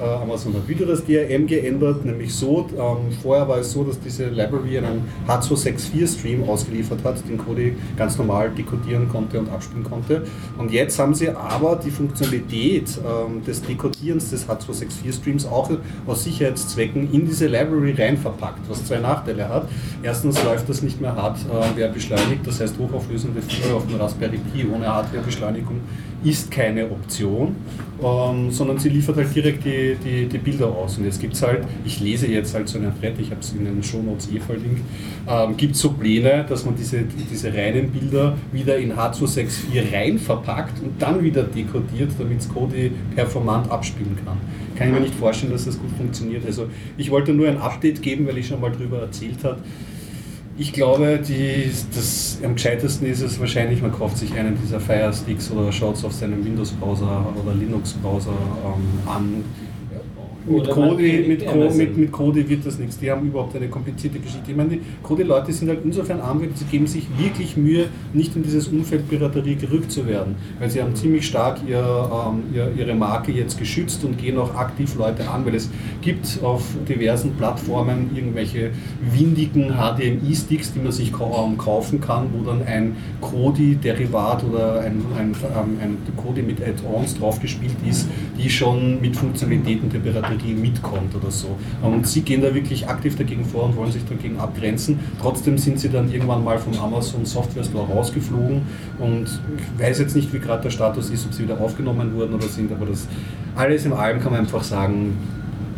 Äh, Amazon hat wieder das DRM geändert, nämlich so, ähm, vorher war es so, dass diese Library einen H264-Stream ausgeliefert hat, den Kodi ganz normal dekodieren konnte und abspielen konnte. Und jetzt haben sie aber die Funktionalität ähm, des Dekodierens des H264-Streams auch aus Sicherheitszwecken in diese Library rein verpackt, was zwei Nachteile hat. Erstens läuft das nicht mehr Hardware beschleunigt, das heißt hochauflösende Filme auf dem Raspberry Pi ohne Hardwarebeschleunigung ist keine Option, ähm, sondern sie liefert halt direkt die, die, die Bilder aus. Und jetzt gibt es halt, ich lese jetzt halt so einen Thread, ich habe es in den Shownotes eh verlinkt, ähm, gibt es so Pläne, dass man diese, diese reinen Bilder wieder in H264 rein verpackt und dann wieder dekodiert, damit es Kodi performant abspielen kann. Kann ich mir nicht vorstellen, dass das gut funktioniert. Also ich wollte nur ein Update geben, weil ich schon mal darüber erzählt habe ich glaube, die, das am gescheitesten ist es wahrscheinlich, man kauft sich einen dieser Fire Sticks oder schaut es auf seinem Windows-Browser oder Linux-Browser ähm, an mit Kodi, mit, mit, mit Kodi wird das nichts. Die haben überhaupt eine komplizierte Geschichte. Ich meine, die Kodi-Leute sind halt insofern arm, weil sie geben sich wirklich Mühe, nicht in dieses Umfeld Piraterie gerückt zu werden. Weil sie haben ziemlich stark ihr, ähm, ihr, ihre Marke jetzt geschützt und gehen auch aktiv Leute an, weil es gibt auf diversen Plattformen irgendwelche windigen HDMI-Sticks, die man sich ähm, kaufen kann, wo dann ein Kodi-Derivat oder ein, ein, ähm, ein Kodi mit Add-ons draufgespielt ist, die schon mit Funktionalitäten der Piraterie Strategie mitkommt oder so. Und sie gehen da wirklich aktiv dagegen vor und wollen sich dagegen abgrenzen. Trotzdem sind sie dann irgendwann mal vom Amazon Software Store rausgeflogen und ich weiß jetzt nicht, wie gerade der Status ist, ob sie wieder aufgenommen wurden oder sind, aber das alles in allem kann man einfach sagen,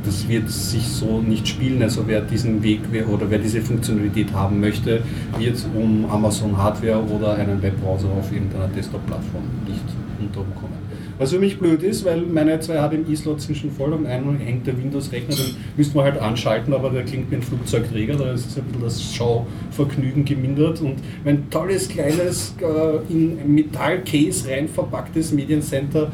das wird sich so nicht spielen. Also wer diesen Weg oder wer diese Funktionalität haben möchte, wird um Amazon Hardware oder einen Webbrowser auf irgendeiner Desktop-Plattform nicht unterkommen. Was für mich blöd ist, weil meine zwei HDMI-Slots sind schon voll und einen hängt der Windows-Rechner, den müsste man halt anschalten, aber der klingt wie ein Flugzeugträger, da ist ein bisschen das Schauvergnügen gemindert und mein tolles, kleines, äh, in Metall-Case rein verpacktes Mediencenter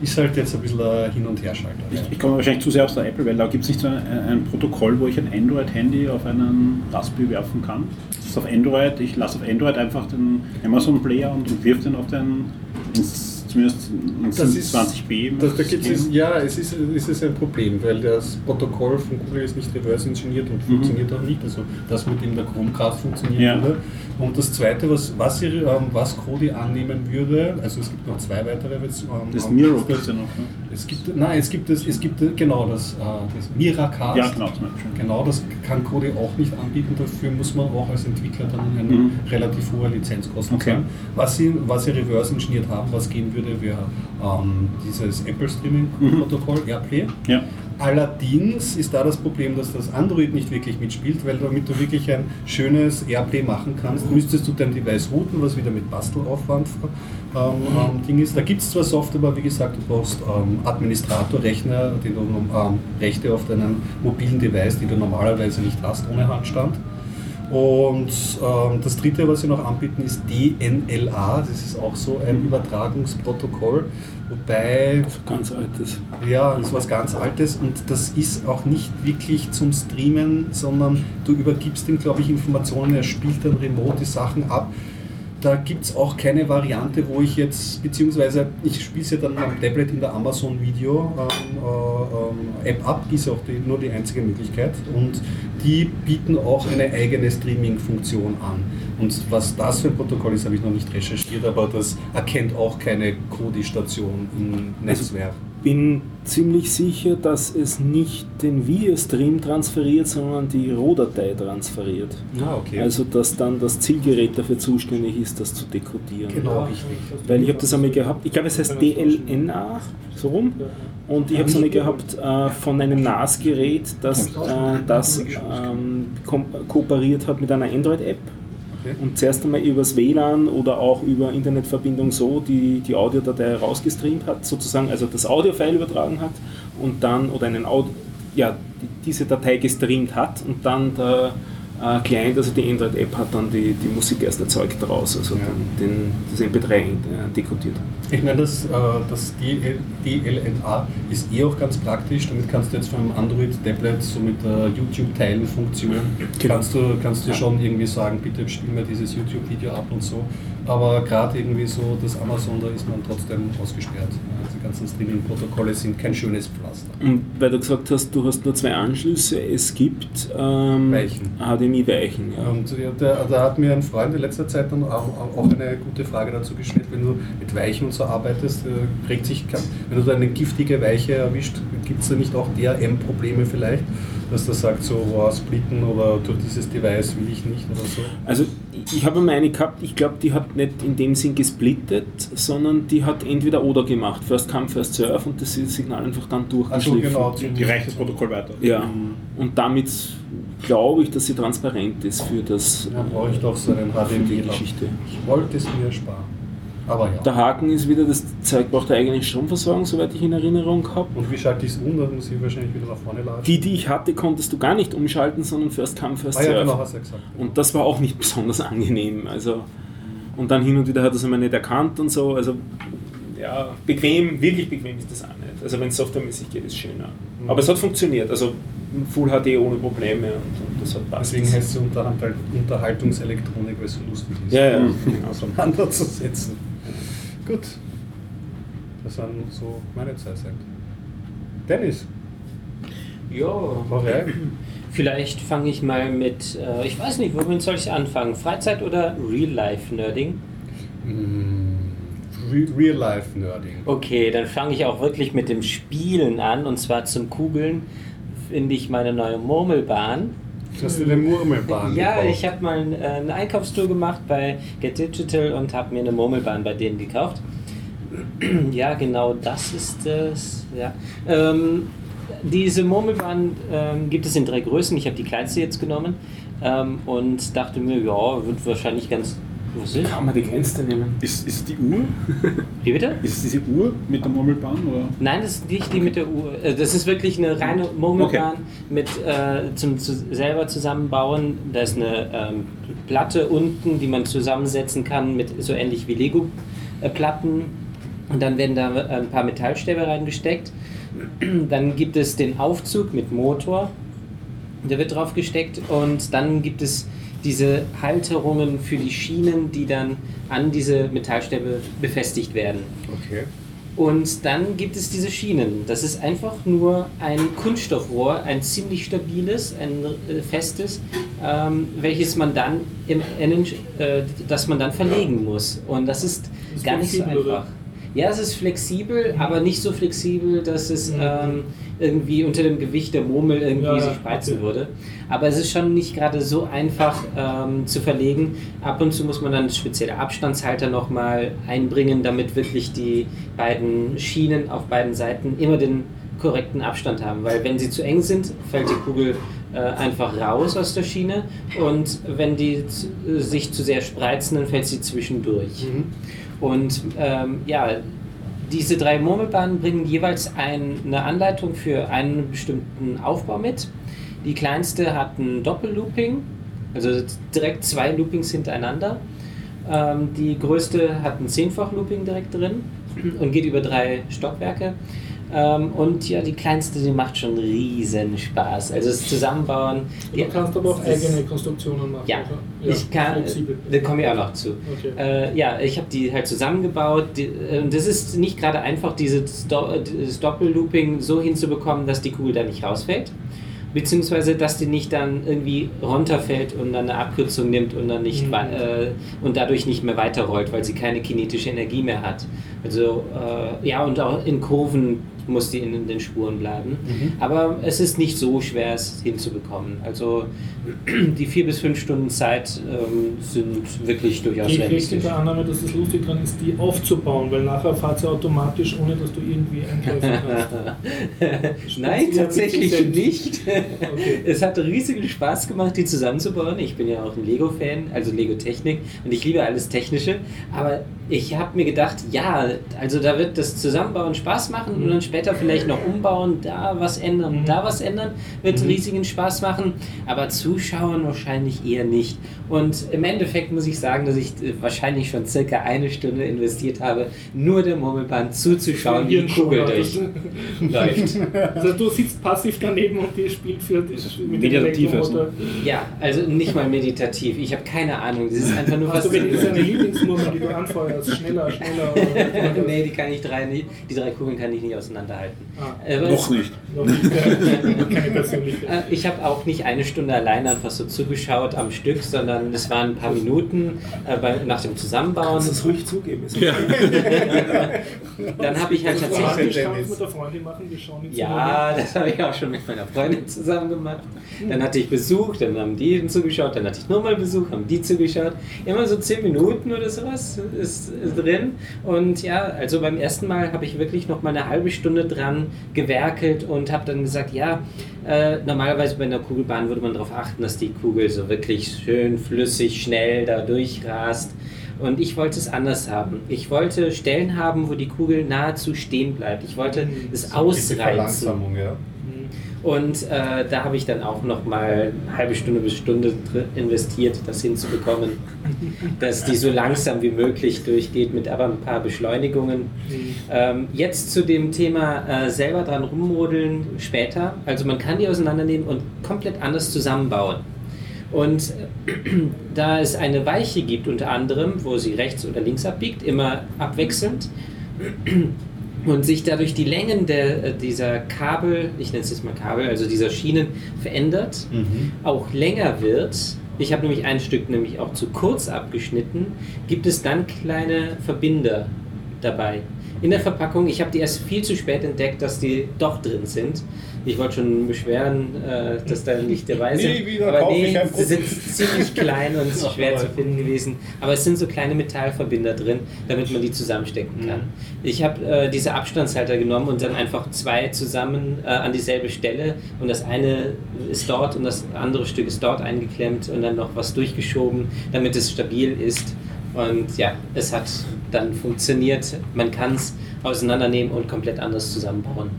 ist halt jetzt ein bisschen ein Hin- und Herschalter. Ich, ich komme wahrscheinlich zu sehr aus der Apple-Welt, da gibt es nicht so ein, ein, Protokoll, wo ich ein Android-Handy auf einen Raspberry werfen kann. Das ist auf Android, ich lasse auf Android einfach den Amazon-Player und, und wirf den auf den ins zumindest das ist, 20b. Das, da es, ja, es ist, es ist ein Problem, weil das Protokoll von Google ist nicht reverse engineert und mhm. funktioniert auch nicht. Also das mit dem der Chromecast funktioniert ja. würde. Und das zweite, was, was, ähm, was Kodi annehmen würde, also es gibt noch zwei weitere. Ähm, das Miro gibt es ja noch. Ne? Es gibt, nein, es gibt, es, es gibt genau das, äh, das Miracast. Ja, genau, genau, das kann Kodi auch nicht anbieten. Dafür muss man auch als Entwickler dann eine mhm. relativ hohe Lizenzkosten okay. zahlen. Was sie, was sie reverse engineert haben, was gehen würde, wäre ähm, dieses Apple Streaming Protokoll, mhm. AirPlay. Ja. Allerdings ist da das Problem, dass das Android nicht wirklich mitspielt, weil damit du wirklich ein schönes Airplay machen kannst, müsstest du dein Device routen, was wieder mit Bastelaufwand ähm, ähm, Ding ist. Da gibt es zwar Software, aber wie gesagt, du brauchst ähm, Administratorrechner, den du ähm, Rechte auf deinem mobilen Device, die du normalerweise nicht hast ohne Handstand. Und ähm, das dritte, was sie noch anbieten, ist DNLA. Das ist auch so ein Übertragungsprotokoll. Wobei, Ganz altes. ja, das ist was ganz Altes und das ist auch nicht wirklich zum Streamen, sondern du übergibst ihm, glaube ich, Informationen, er spielt dann remote die Sachen ab. Da gibt es auch keine Variante, wo ich jetzt, beziehungsweise ich spiele es ja dann am Tablet in der Amazon Video ähm, äh, ähm, App ab, ist auch die, nur die einzige Möglichkeit. Und die bieten auch eine eigene Streaming-Funktion an. Und was das für ein Protokoll ist, habe ich noch nicht recherchiert, aber das erkennt auch keine Kodi-Station im Netzwerk. Bin ziemlich sicher, dass es nicht den Videostream transferiert, sondern die Rohdatei transferiert. Ah, okay. Also dass dann das Zielgerät dafür zuständig ist, das zu dekodieren. genau, richtig. Weil ich habe das einmal gehabt, ich glaube es heißt DLNA, so rum. Und ich habe es einmal gehabt äh, von einem NAS-Gerät, das, äh, das ähm, kooperiert hat mit einer Android-App. Okay. Und zuerst einmal übers WLAN oder auch über Internetverbindung so die, die Audiodatei rausgestreamt hat, sozusagen, also das Audio-File übertragen hat und dann, oder einen Audio, ja, die, diese Datei gestreamt hat und dann der äh, Client, also die Android-App, hat dann die, die Musik erst erzeugt daraus, also Ja. den, das MP3 äh, dekodiert. Ich meine, das, äh, das DL, DLNA ist eh auch ganz praktisch. Damit kannst du jetzt vom Android-Tablet so mit der YouTube-Teilen-Funktion, Genau. kannst du, kannst du Ja. schon irgendwie sagen, bitte spiel mir dieses YouTube-Video ab und so. Aber gerade irgendwie so das Amazon, da ist man trotzdem ausgesperrt. Die ganzen Streaming-Protokolle sind kein schönes Pflaster. Und weil du gesagt hast, du hast nur zwei Anschlüsse, es gibt ähm, Weichen. HDMI-Weichen. Ja. Und ja, da, da hat mir ein Freund in letzter Zeit dann auch, auch eine gute Frage dazu gestellt, wenn du mit Weichen und so arbeitest, äh, regt sich, wenn du da eine giftige Weiche erwischt, gibt es da nicht auch DRM-Probleme vielleicht, dass der sagt so, wow, splitten oder durch dieses Device will ich nicht oder so? Also ich habe mal eine gehabt, ich glaube, die hat nicht in dem Sinn gesplittet, sondern die hat entweder oder gemacht. First come, first serve und das Signal einfach dann Also durchgeschliffen. genau, Die reicht das Protokoll weiter. Ja, und damit glaube ich, dass sie transparent ist für das Ja, brauche ich doch so einen HDMI. Geschichte. Ich wollte es mir sparen. Aber ja. Der Haken ist wieder, das Zeug braucht eine eigene Stromversorgung, soweit ich in Erinnerung habe. Und wie schalte ich es um? Da muss ich wahrscheinlich wieder nach vorne laden. Die, die ich hatte, konntest du gar nicht umschalten, sondern First come, first ah ja, serve. genau, hast du gesagt. Und das war auch nicht besonders angenehm. Also, und dann hin und wieder hat er es einmal nicht erkannt und so. Also, ja, bequem, wirklich bequem ist das auch nicht. Also, wenn es softwaremäßig geht, ist es schöner. Mhm. Aber es hat funktioniert. Also, Full HD ohne Probleme und, und das hat passt. Deswegen heißt es Unterhalt- Unterhaltungselektronik, weil es so lustig ist. Ja, ja. auseinanderzusetzen. Gut. Das waren so meine zwei Cent. Dennis, Ja, vielleicht fange ich mal mit, äh, ich weiß nicht, womit soll ich anfangen? Freizeit oder Real-Life-Nerding? Mm, Re- Real-Life-Nerding. Okay, dann fange ich auch wirklich mit dem Spielen an und zwar zum Kugeln finde ich meine neue Murmelbahn. Hast du eine Murmelbahn Ja, gekauft? ich habe mal ein- äh, eine Einkaufstour gemacht bei Get Digital und habe mir eine Murmelbahn bei denen gekauft. ja, genau das ist es. Ja. Ähm, diese Murmelbahn ähm, gibt es in drei Größen. Ich habe die kleinste jetzt genommen ähm, und dachte mir, ja, wird wahrscheinlich ganz. Was ist? Kann man die kleinste nehmen? Ist, ist die Uhr? Wie bitte? Ist es diese Uhr mit der Murmelbahn? Oder? Nein, das ist nicht die mit der Uhr. Äh, Das ist wirklich eine reine Murmelbahn mit äh, zum zu, selber zusammenbauen. Da ist eine ähm, Platte unten, die man zusammensetzen kann, mit so ähnlich wie Lego-Platten. Und dann werden da äh, ein paar Metallstäbe reingesteckt. Dann gibt es den Aufzug mit Motor. Der wird drauf gesteckt und dann gibt es diese Halterungen für die Schienen, die dann an diese Metallstäbe befestigt werden. Okay. Und dann gibt es diese Schienen. Das ist einfach nur ein Kunststoffrohr, ein ziemlich stabiles, ein äh, festes, ähm, welches man dann im äh, das man dann verlegen muss. Und das ist, Ist gar nicht so einfach. Ja, es ist flexibel, aber nicht so flexibel, dass es ähm, irgendwie unter dem Gewicht der Murmel irgendwie Ja, sich spreizen okay. würde. Aber es ist schon nicht gerade so einfach ähm, zu verlegen. Ab und zu muss man dann spezielle Abstandshalter nochmal einbringen, damit wirklich die beiden Schienen auf beiden Seiten immer den korrekten Abstand haben. Weil wenn sie zu eng sind, fällt die Kugel äh, einfach raus aus der Schiene und wenn die äh, sich zu sehr spreizen, dann fällt sie zwischendurch. Und ähm, ja, diese drei Murmelbahnen bringen jeweils ein, eine Anleitung für einen bestimmten Aufbau mit. Die kleinste hat ein Doppellooping Also direkt zwei Loopings hintereinander. Ähm, die größte hat ein Zehnfach-Looping direkt drin und geht über drei Stockwerke. Ähm, und ja, die kleinste, die macht schon riesen Spaß. Also das Zusammenbauen. Du kannst aber auch eigene Konstruktionen machen. Ja, oder? ich kann, Flexibel. da komme ich auch noch zu. Okay. Äh, ja, ich habe die halt zusammengebaut. Die, äh, und das ist nicht gerade einfach, dieses, Do dieses Doppellooping so hinzubekommen, dass die Kugel da nicht rausfällt. Beziehungsweise, dass die nicht dann irgendwie runterfällt und dann eine Abkürzung nimmt und dann nicht Mhm. äh, und dadurch nicht mehr weiterrollt, weil sie keine kinetische Energie mehr hat. Also äh, ja, und auch in Kurven muss die in den Spuren bleiben. Aber es ist nicht so schwer, es hinzubekommen. Also die vier bis fünf Stunden Zeit ähm, sind wirklich durchaus in realistisch. der Annahme, dass das lustig dran ist, die aufzubauen, weil nachher fahrt sie automatisch, ohne dass du irgendwie eingreifen kannst. Nein, tatsächlich nicht. Okay. Es hat riesigen Spaß gemacht, die zusammenzubauen. Ich bin ja auch ein Lego-Fan, also Lego-Technik und ich liebe alles Technische. Aber ich habe mir gedacht, ja, also da wird das Zusammenbauen Spaß machen und dann später vielleicht noch umbauen, da was ändern, Mhm. da was ändern, wird riesigen Spaß machen. Aber zuschauen wahrscheinlich eher nicht. Und im Endeffekt muss ich sagen, dass ich äh, wahrscheinlich schon circa eine Stunde investiert habe, nur der Murmelbahn zuzuschauen, wie die Kugel durch läuft. Also du sitzt passiv daneben und die spielt für mit Meditativ. Ja, also nicht mal meditativ. Ich habe keine Ahnung. Das ist einfach nur Hast du wenigstens eine. Lieblingsnummer, die du anfeuerst? Schneller, schneller. Nee, die kann ich drei nicht, die drei Kugeln kann ich nicht auseinanderhalten. Ah. Aber Noch nicht. Äh. Äh, Ich habe auch nicht eine Stunde alleine einfach so zugeschaut am Stück, sondern es waren ein paar Minuten äh, bei, nach dem Zusammenbauen. Kannst du es ruhig zugeben? Ist Ja. Dann habe ich halt tatsächlich. kann es mit der Freundin machen, wir schauen jetzt Ja, das habe ich auch schon mit meiner Freundin zusammen gemacht. Dann hatte ich Besuch, dann haben die zugeschaut, dann hatte ich nochmal Besuch, haben die zugeschaut. Immer so 10 Minuten oder sowas ist, ist drin. Und ja, also beim ersten Mal habe ich wirklich noch mal eine halbe Stunde dran gewerkelt und habe dann gesagt, ja, äh, normalerweise bei einer Kugelbahn würde man darauf achten, dass die Kugel so wirklich schön flüssig, schnell da durchrast. Und ich wollte es anders haben. Ich wollte Stellen haben, wo die Kugel nahezu stehen bleibt. Ich wollte es Diese ausreizen. Ja. Und äh, da habe ich dann auch noch mal eine halbe Stunde bis Stunde investiert, das hinzubekommen, dass die so langsam wie möglich durchgeht, mit aber ein paar Beschleunigungen. Ähm, jetzt zu dem Thema äh, selber dran rummodeln später. Also man kann die auseinandernehmen und komplett anders zusammenbauen. Und äh, da es eine Weiche gibt, unter anderem, wo sie rechts oder links abbiegt, immer abwechselnd, und sich dadurch die Längen der, äh, dieser Kabel, ich nenne es jetzt mal Kabel, also dieser Schienen verändert, auch länger wird. Ich habe nämlich ein Stück nämlich auch zu kurz abgeschnitten, gibt es dann kleine Verbinder dabei. In der Verpackung, ich habe die erst viel zu spät entdeckt, dass die doch drin sind. Ich wollte schon beschweren, äh, dass da nicht dabei sind. Nie wieder aber nee, sie sind ziemlich klein und schwer zu finden gewesen. Aber es sind so kleine Metallverbinder drin, damit man die zusammenstecken kann. Ich habe äh, diese Abstandshalter genommen und dann einfach zwei zusammen äh, an dieselbe Stelle und das eine ist dort und das andere Stück ist dort eingeklemmt und dann noch was durchgeschoben, damit es stabil ist. Und ja, es hat dann funktioniert. Man kann es auseinandernehmen und komplett anders zusammenbauen.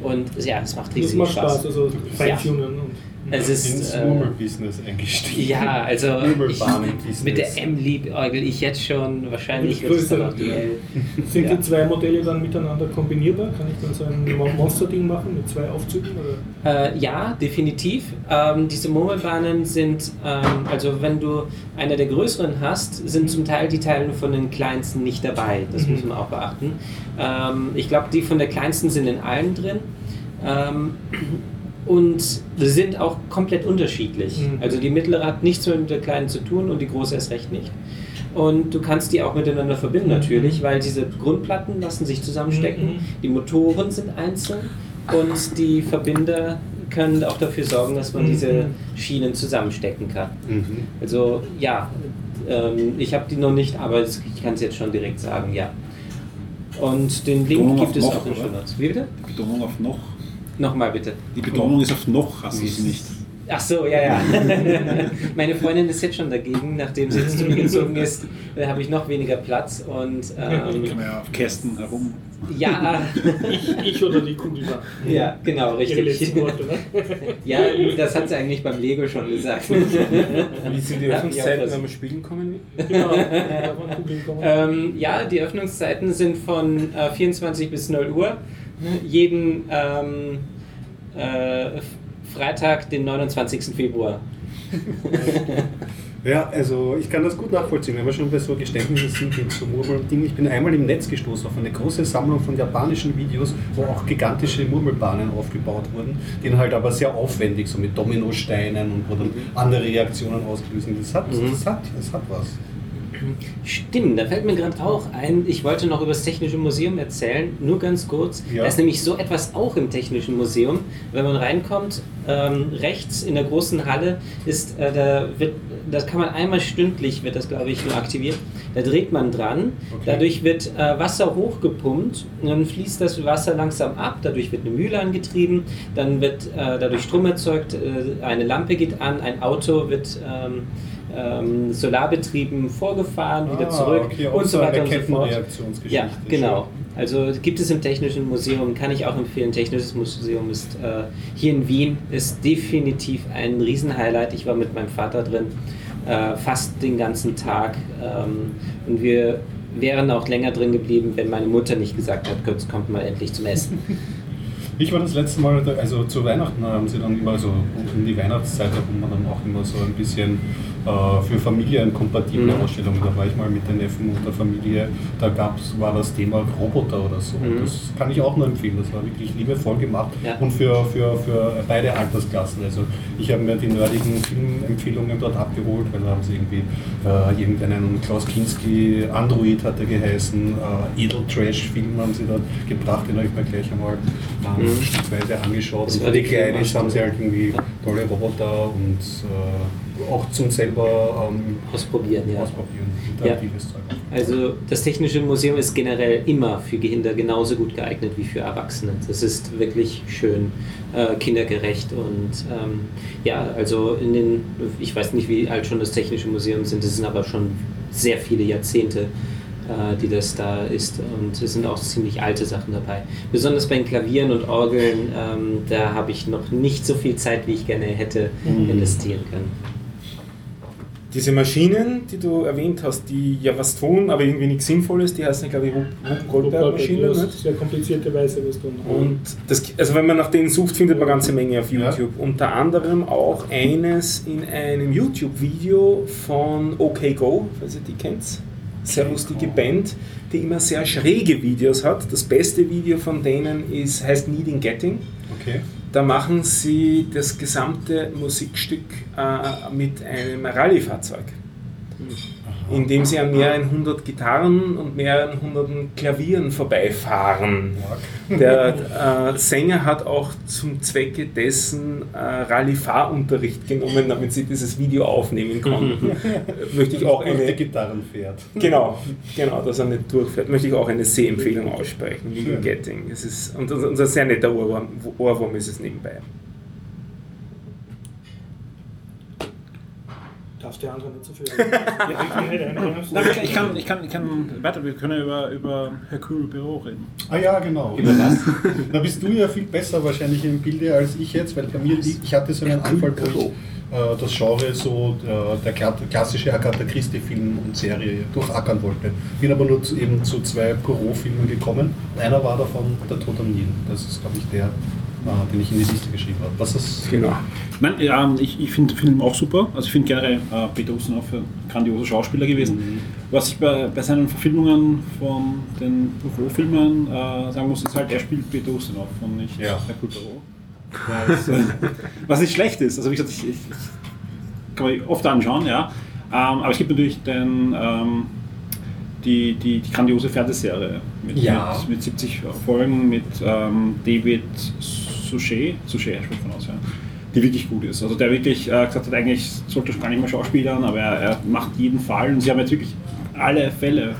Und ja, es macht riesig macht Spaß. Spaß, also Feintunen und. Es ist, Ins äh, Murmelbusiness eingestiegen. ja, also ich, mit der M liebäugel ich jetzt schon. Wahrscheinlich wird es dann größer. auch die L. Sind Ja. die zwei Modelle dann miteinander kombinierbar? Kann ich dann so ein Mon- Monster-Ding machen mit zwei Aufzügen? Oder? Äh, ja, definitiv. Ähm, diese Murmelbahnen sind, ähm, also wenn du eine der größeren hast, sind zum Teil die Teile von den kleinsten nicht dabei. Das Mhm. muss man auch beachten. Ähm, ich glaube, die von der kleinsten sind in allen drin. Und sind auch komplett unterschiedlich. Mhm. Also die mittlere hat nichts mit der kleinen zu tun und die große erst recht nicht. Und du kannst die auch miteinander verbinden natürlich, weil diese Grundplatten lassen sich zusammenstecken. Mhm. Die Motoren sind einzeln und die Verbinder können auch dafür sorgen, dass man Mhm. diese Schienen zusammenstecken kann. Mhm. Also ja, ähm, ich habe die noch nicht, aber ich kann es jetzt schon direkt sagen, ja. Und den Link Betonung gibt es noch, auch in den oder? Show Notes. Wie bitte? Betonung auf noch. Nochmal bitte. Die Betonung ist auf noch, hast du es nicht. Ach so, ja, ja. Meine Freundin ist jetzt schon dagegen, nachdem sie jetzt zugezogen ist, äh, habe ich noch weniger Platz und ähm, Kann man ja auf Kästen herum. ja, Ich, ich oder die Kugel ja, genau, richtig. Worte, ne? Ja, das hat sie eigentlich beim Lego schon gesagt. Wie sind die Ja, Öffnungszeiten, ja, wenn man spielen kommen? Genau, da waren Kugeln kommen. Ähm, ja, die Öffnungszeiten sind von äh, 24 bis 0 Uhr. Jeden ähm, äh, Freitag, den 29. Februar. Ja, also ich kann das gut nachvollziehen, wenn wir schon bei so Geständnissen sind mit so Murmeldingen. Ich bin einmal im Netz gestoßen auf eine große Sammlung von japanischen Videos, wo auch gigantische Murmelbahnen aufgebaut wurden, die dann halt aber sehr aufwendig, so mit Dominosteinen und wo dann andere Reaktionen ausgelöst sind. Das hat, Mhm. das hat, das hat was. Stimmt, da fällt mir gerade auch ein, ich wollte noch über das Technische Museum erzählen, nur ganz kurz. Ja. Da ist nämlich so etwas auch im Technischen Museum. Wenn man reinkommt, ähm, rechts in der großen Halle ist, äh, da wird, das kann man einmal stündlich, wird das glaube ich nur aktiviert. Da dreht man dran, Okay. dadurch wird äh, Wasser hochgepumpt und dann fließt das Wasser langsam ab, dadurch wird eine Mühle angetrieben, dann wird äh, dadurch Strom erzeugt, äh, eine Lampe geht an, ein Auto wird ähm, ähm, solarbetrieben vorgefahren, wieder Ah, zurück okay, und so weiter und so fort. Ja, genau. Also gibt es im Technischen Museum, kann ich auch empfehlen. Technisches Museum ist äh, hier in Wien, ist definitiv ein Riesenhighlight. Ich war mit meinem Vater drin, äh, fast den ganzen Tag. Ähm, und wir wären auch länger drin geblieben, wenn meine Mutter nicht gesagt hat, jetzt kommt mal endlich zum Essen. Ich war das letzte Mal, da- also zu Weihnachten haben sie dann immer so um die Weihnachtszeit herum man dann auch immer so ein bisschen äh, für Familien kompatible Mhm. Ausstellungen. Da war ich mal mit den Neffen und der Familie, da gab's, war das Thema Roboter oder so. Mhm. Das kann ich auch nur empfehlen. Das war wirklich liebevoll gemacht Ja. und für, für, für beide Altersklassen. Also ich habe mir die nerdigen Filmempfehlungen dort abgeholt, weil da haben sie irgendwie äh, irgendeinen Klaus Kinski Android hat er geheißen, äh, Edel-Trash-Film haben sie dort gebracht, den habe ich mir gleich einmal ähm, Mhm. stückweise angeschaut. Das Und die Filmausstellung. haben sie halt irgendwie tolle Roboter und äh, auch zum selber ähm, Ausprobieren, ja. ausprobieren, Zeug. Also das Technische Museum ist generell immer für Kinder genauso gut geeignet wie für Erwachsene. Das ist wirklich schön äh, kindergerecht und ähm, ja, also in den, ich weiß nicht, wie alt schon das Technische Museum sind, es sind aber schon sehr viele Jahrzehnte, die das da ist und es sind auch ziemlich alte Sachen dabei. Besonders bei den Klavieren und Orgeln, ähm, da habe ich noch nicht so viel Zeit, wie ich gerne hätte, investieren können. Diese Maschinen, die du erwähnt hast, die ja was tun, aber irgendwie nichts Sinnvolles, die heißen, glaube ich, Goldberg-Maschinen. Das nicht? ist sehr komplizierte Weise, was tun. Und das, also wenn man nach denen sucht, findet man eine ganze Menge auf Ja. YouTube. Unter anderem auch eines in einem YouTube-Video von OK Go, falls ihr die kennt. Sehr lustige Band, die immer sehr schräge Videos hat. Das beste Video von denen ist, heißt Needing Getting. Okay. Da machen sie das gesamte Musikstück äh, mit einem Rallye-Fahrzeug, indem sie an mehreren hundert Gitarren und mehreren hunderten Klavieren vorbeifahren. Der äh, Sänger hat auch zum Zwecke dessen äh, Rallye-Fahrunterricht genommen, damit sie dieses Video aufnehmen konnten. Möchte ich auch eine Gitarren fährt. Genau, genau, dass er nicht durchfährt. Möchte ich auch eine Sehempfehlung aussprechen. Getting. Es ist, und ein sehr netter Ohrwurm, Ohrwurm ist es nebenbei. Darfst die anderen nicht so viel ich, kann, ich, kann, ich kann weiter, wir können über, über Hercule Büro reden. Ah ja, genau. Über was? Da bist du ja viel besser wahrscheinlich im Bilde als ich jetzt, weil bei mir liegt, ich hatte so einen Anfall, wo ich äh, das Genre so der, der kla- klassische Agatha Christie-Film und Serie durchackern wollte. Bin aber nur zu, eben zu zwei Poirot-Filmen gekommen. Einer war davon Der Tod am Nil. Das ist, glaube ich, der, äh, den ich in die Liste geschrieben habe. Was ist Genau. Nein, ja, ich, ich finde den Film auch super. Also ich finde generell äh, Peter Ustinov ein grandioser Schauspieler gewesen. Was ich bei, bei seinen Verfilmungen von den Büro-Filmen äh, sagen muss, ist halt, er spielt Peter Ustinov und nicht Ja. Poirot. Was, äh, was nicht schlecht ist. Also wie gesagt, ich, ich, kann man oft anschauen, ja. Ähm, aber es gibt natürlich den, ähm, die, die, die grandiose Fernsehserie mit, Ja. mit, mit 70 Folgen mit ähm, David Suchet, Suchet spricht man aus, ja, die wirklich gut ist. Also der wirklich äh, gesagt hat, eigentlich sollte schon gar nicht mehr Schauspielern, aber er, er macht jeden Fall und sie haben jetzt wirklich alle Fälle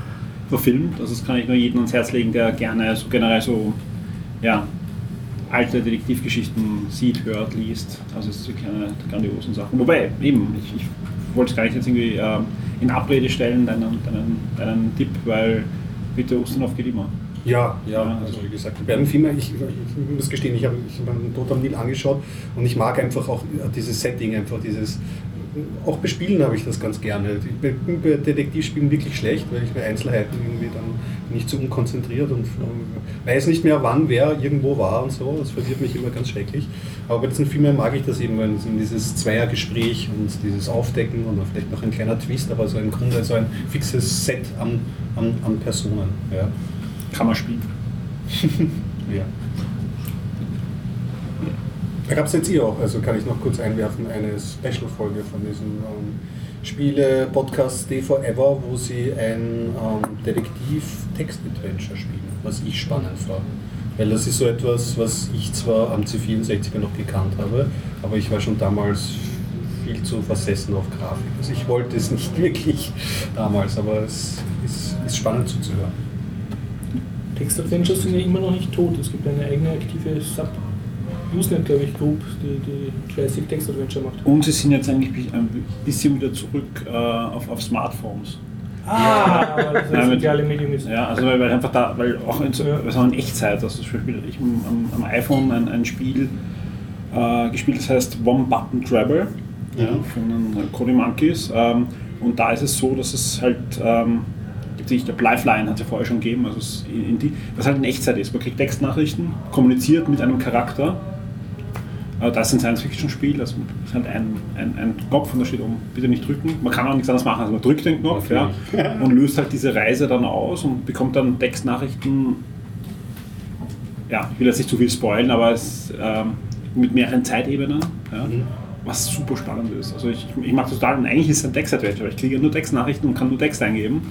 verfilmt. Also das kann ich nur jedem ans Herz legen, der gerne so generell so ja, alte Detektivgeschichten sieht, hört, liest. Also es sind keine grandiosen Sachen. Wobei, eben, ich, ich wollte es gar nicht jetzt irgendwie äh, in Abrede stellen, deinen, deinen, deinen Tipp, weil bitte Ustinov geht immer. Ja, ja, Ja, also wie gesagt, die beiden Filme, ich, ich muss gestehen, ich habe ich hab einen Tod am Nil angeschaut und ich mag einfach auch dieses Setting, einfach dieses, auch bei Spielen habe ich das ganz gerne. Ich bin bei Detektivspielen wirklich schlecht, weil ich bei Einzelheiten irgendwie dann nicht so unkonzentriert und äh, weiß nicht mehr, wann wer irgendwo war und so. Das verwirrt mich immer ganz schrecklich. Aber bei diesen Filmen mag ich das eben, weil dieses Zweiergespräch und dieses Aufdecken und vielleicht noch ein kleiner Twist, aber so im Grunde so ein fixes Set an, an, an Personen. Ja. Kann man spielen. Ja. Da gab es jetzt eh auch, also kann ich noch kurz einwerfen, eine Special-Folge von diesem ähm, Spiele-Podcast Stay Forever, wo sie ein ähm, Detektiv-Text-Adventure spielen, was ich spannend fand. Weil das ist so etwas, was ich zwar am C64er noch gekannt habe, aber ich war schon damals viel zu versessen auf Grafik. Also ich wollte es nicht wirklich damals, aber es ist, ist spannend zuzuhören. Text-Adventures sind ja immer noch nicht tot. Es gibt eine eigene aktive Sub. Usenet, glaube ich, Group, die, die fleißig Text-Adventure macht. Und sie sind jetzt eigentlich ein bisschen wieder zurück äh, auf, auf Smartphones. Ah, weil das Ja, ein soziale Medium ist. Ja, also weil, weil einfach da, weil auch in, Ja. also in Echtzeit, also zum Beispiel ich am, am, iPhone ein, ein Spiel äh, gespielt, das heißt One Button Travel ja, von den Cody Monkeys. Ähm, und da ist es so, dass es halt, ähm, ich glaube, Lifeline hat es ja vorher schon gegeben, also in, in die, was halt in Echtzeit ist. Man kriegt Textnachrichten, kommuniziert mit einem Charakter. Äh, das ist ein Science-Fiction-Spiel, also es ist halt ein, ein, ein Knopf und da steht oben, bitte nicht drücken. Man kann auch nichts anderes machen, also man drückt den Knopf ja, und löst halt diese Reise dann aus und bekommt dann Textnachrichten. Ja, ich will jetzt nicht zu viel spoilen, aber es ähm, mit mehreren Zeitebenen, ja, was super spannend ist. Also ich, ich mag das total und eigentlich ist es ein Text-Adventure. Ich kriege nur Textnachrichten und kann nur Text eingeben.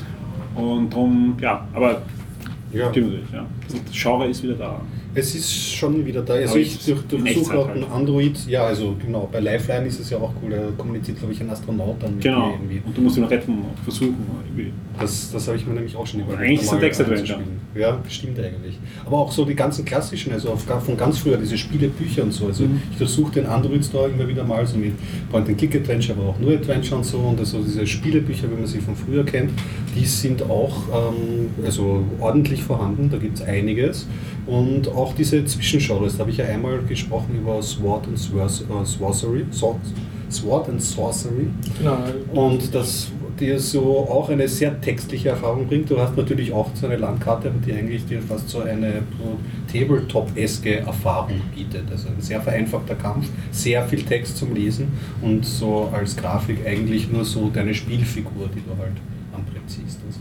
Und darum, ja, aber Ja. stimmt natürlich, ja. Das Genre ist wieder da. Es ist schon wieder da. Also ich durchsuche auch halt. ein Android. Ja, also genau, bei Lifeline ist es ja auch cool. Da kommuniziert, glaube ich, ein Astronaut dann mit Genau. dir irgendwie. Und du musst ihn retten, versuchen. Irgendwie. Das, das habe ich mir nämlich auch schon überlegt. Eigentlich ist es ein Text-Adventure. Ja, stimmt eigentlich. Aber auch so die ganzen klassischen, also von ganz früher, diese Spielebücher und so. Also Mhm. ich durchsuche den Android Store immer wieder mal, so mit Point-and-Click-Adventure, aber auch nur Adventure und so. Und also diese Spielebücher, wie man sie von früher kennt, die sind auch ähm, also ordentlich vorhanden. Da gibt es einiges. Und auch diese Zwischengenres, da habe ich ja einmal gesprochen über Sword and Swor- äh, Sorcery. Sword, Sword and Sorcery. Genau. Und das dir so auch eine sehr textliche Erfahrung bringt. Du hast natürlich auch so eine Landkarte, die eigentlich dir fast so eine Tabletop-eske Erfahrung bietet. Also ein sehr vereinfachter Kampf, sehr viel Text zum Lesen und so als Grafik eigentlich nur so deine Spielfigur, die du halt am Brett siehst. Also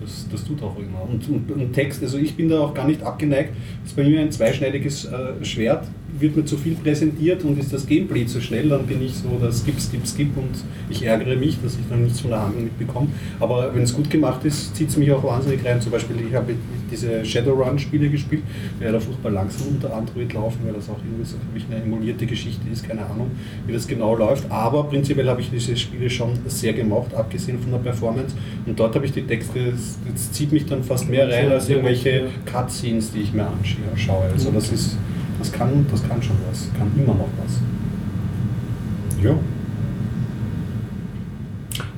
das, das tut auch immer. Und, und, und Text, also ich bin da auch gar nicht abgeneigt. Das ist bei mir ein zweischneidiges äh, Schwert. Wird mir zu viel präsentiert und ist das Gameplay zu schnell, dann bin ich so, das skip, skip, skip und ich ärgere mich, dass ich dann nichts von der Handlung mitbekomme. Aber wenn es gut gemacht ist, zieht es mich auch wahnsinnig rein. Zum Beispiel, ich habe diese Shadowrun-Spiele gespielt, die leider furchtbar langsam unter Android laufen, weil das auch irgendwie so für mich eine emulierte Geschichte ist, keine Ahnung, wie das genau läuft. Aber prinzipiell habe ich diese Spiele schon sehr gemocht, abgesehen von der Performance. Und dort habe ich die Texte, das, das zieht mich dann fast mehr rein als irgendwelche Cutscenes, die ich mir anschaue. Also das ist, das kann, das kann schon was, kann immer noch was. Ja.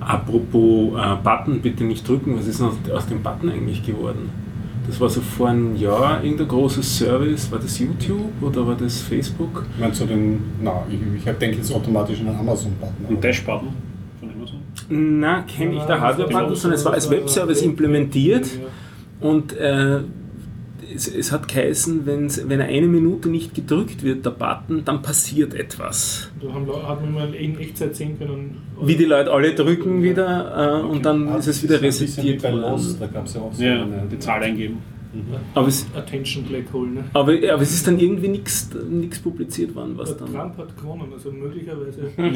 Apropos äh, Button, bitte nicht drücken, was ist aus dem Button eigentlich geworden? Das war so vor einem Jahr irgendein großes Service, war das YouTube oder war das Facebook? Meinst du den, na, ich, ich denke jetzt automatisch an den Amazon-Button. Ein Dash-Button von Amazon. Na, kenne ich der Hardware-Button, sondern es war als Webservice implementiert und äh, es, es hat geheißen, wenn's, wenn eine Minute nicht gedrückt wird, der Button, dann passiert etwas. Da haben, hat man mal in Echtzeit sehen können. Wie die Leute alle drücken wieder äh, und dann Ah, ist es wieder resettiert bei Lost, da gab es ja auch so Ja, eine. die Zahl eingeben. Aber es, Attention Black Hole. Ne? aber, aber es ist dann irgendwie nichts publiziert worden, was Der dann. Trump hat gewonnen, also möglicherweise. Wer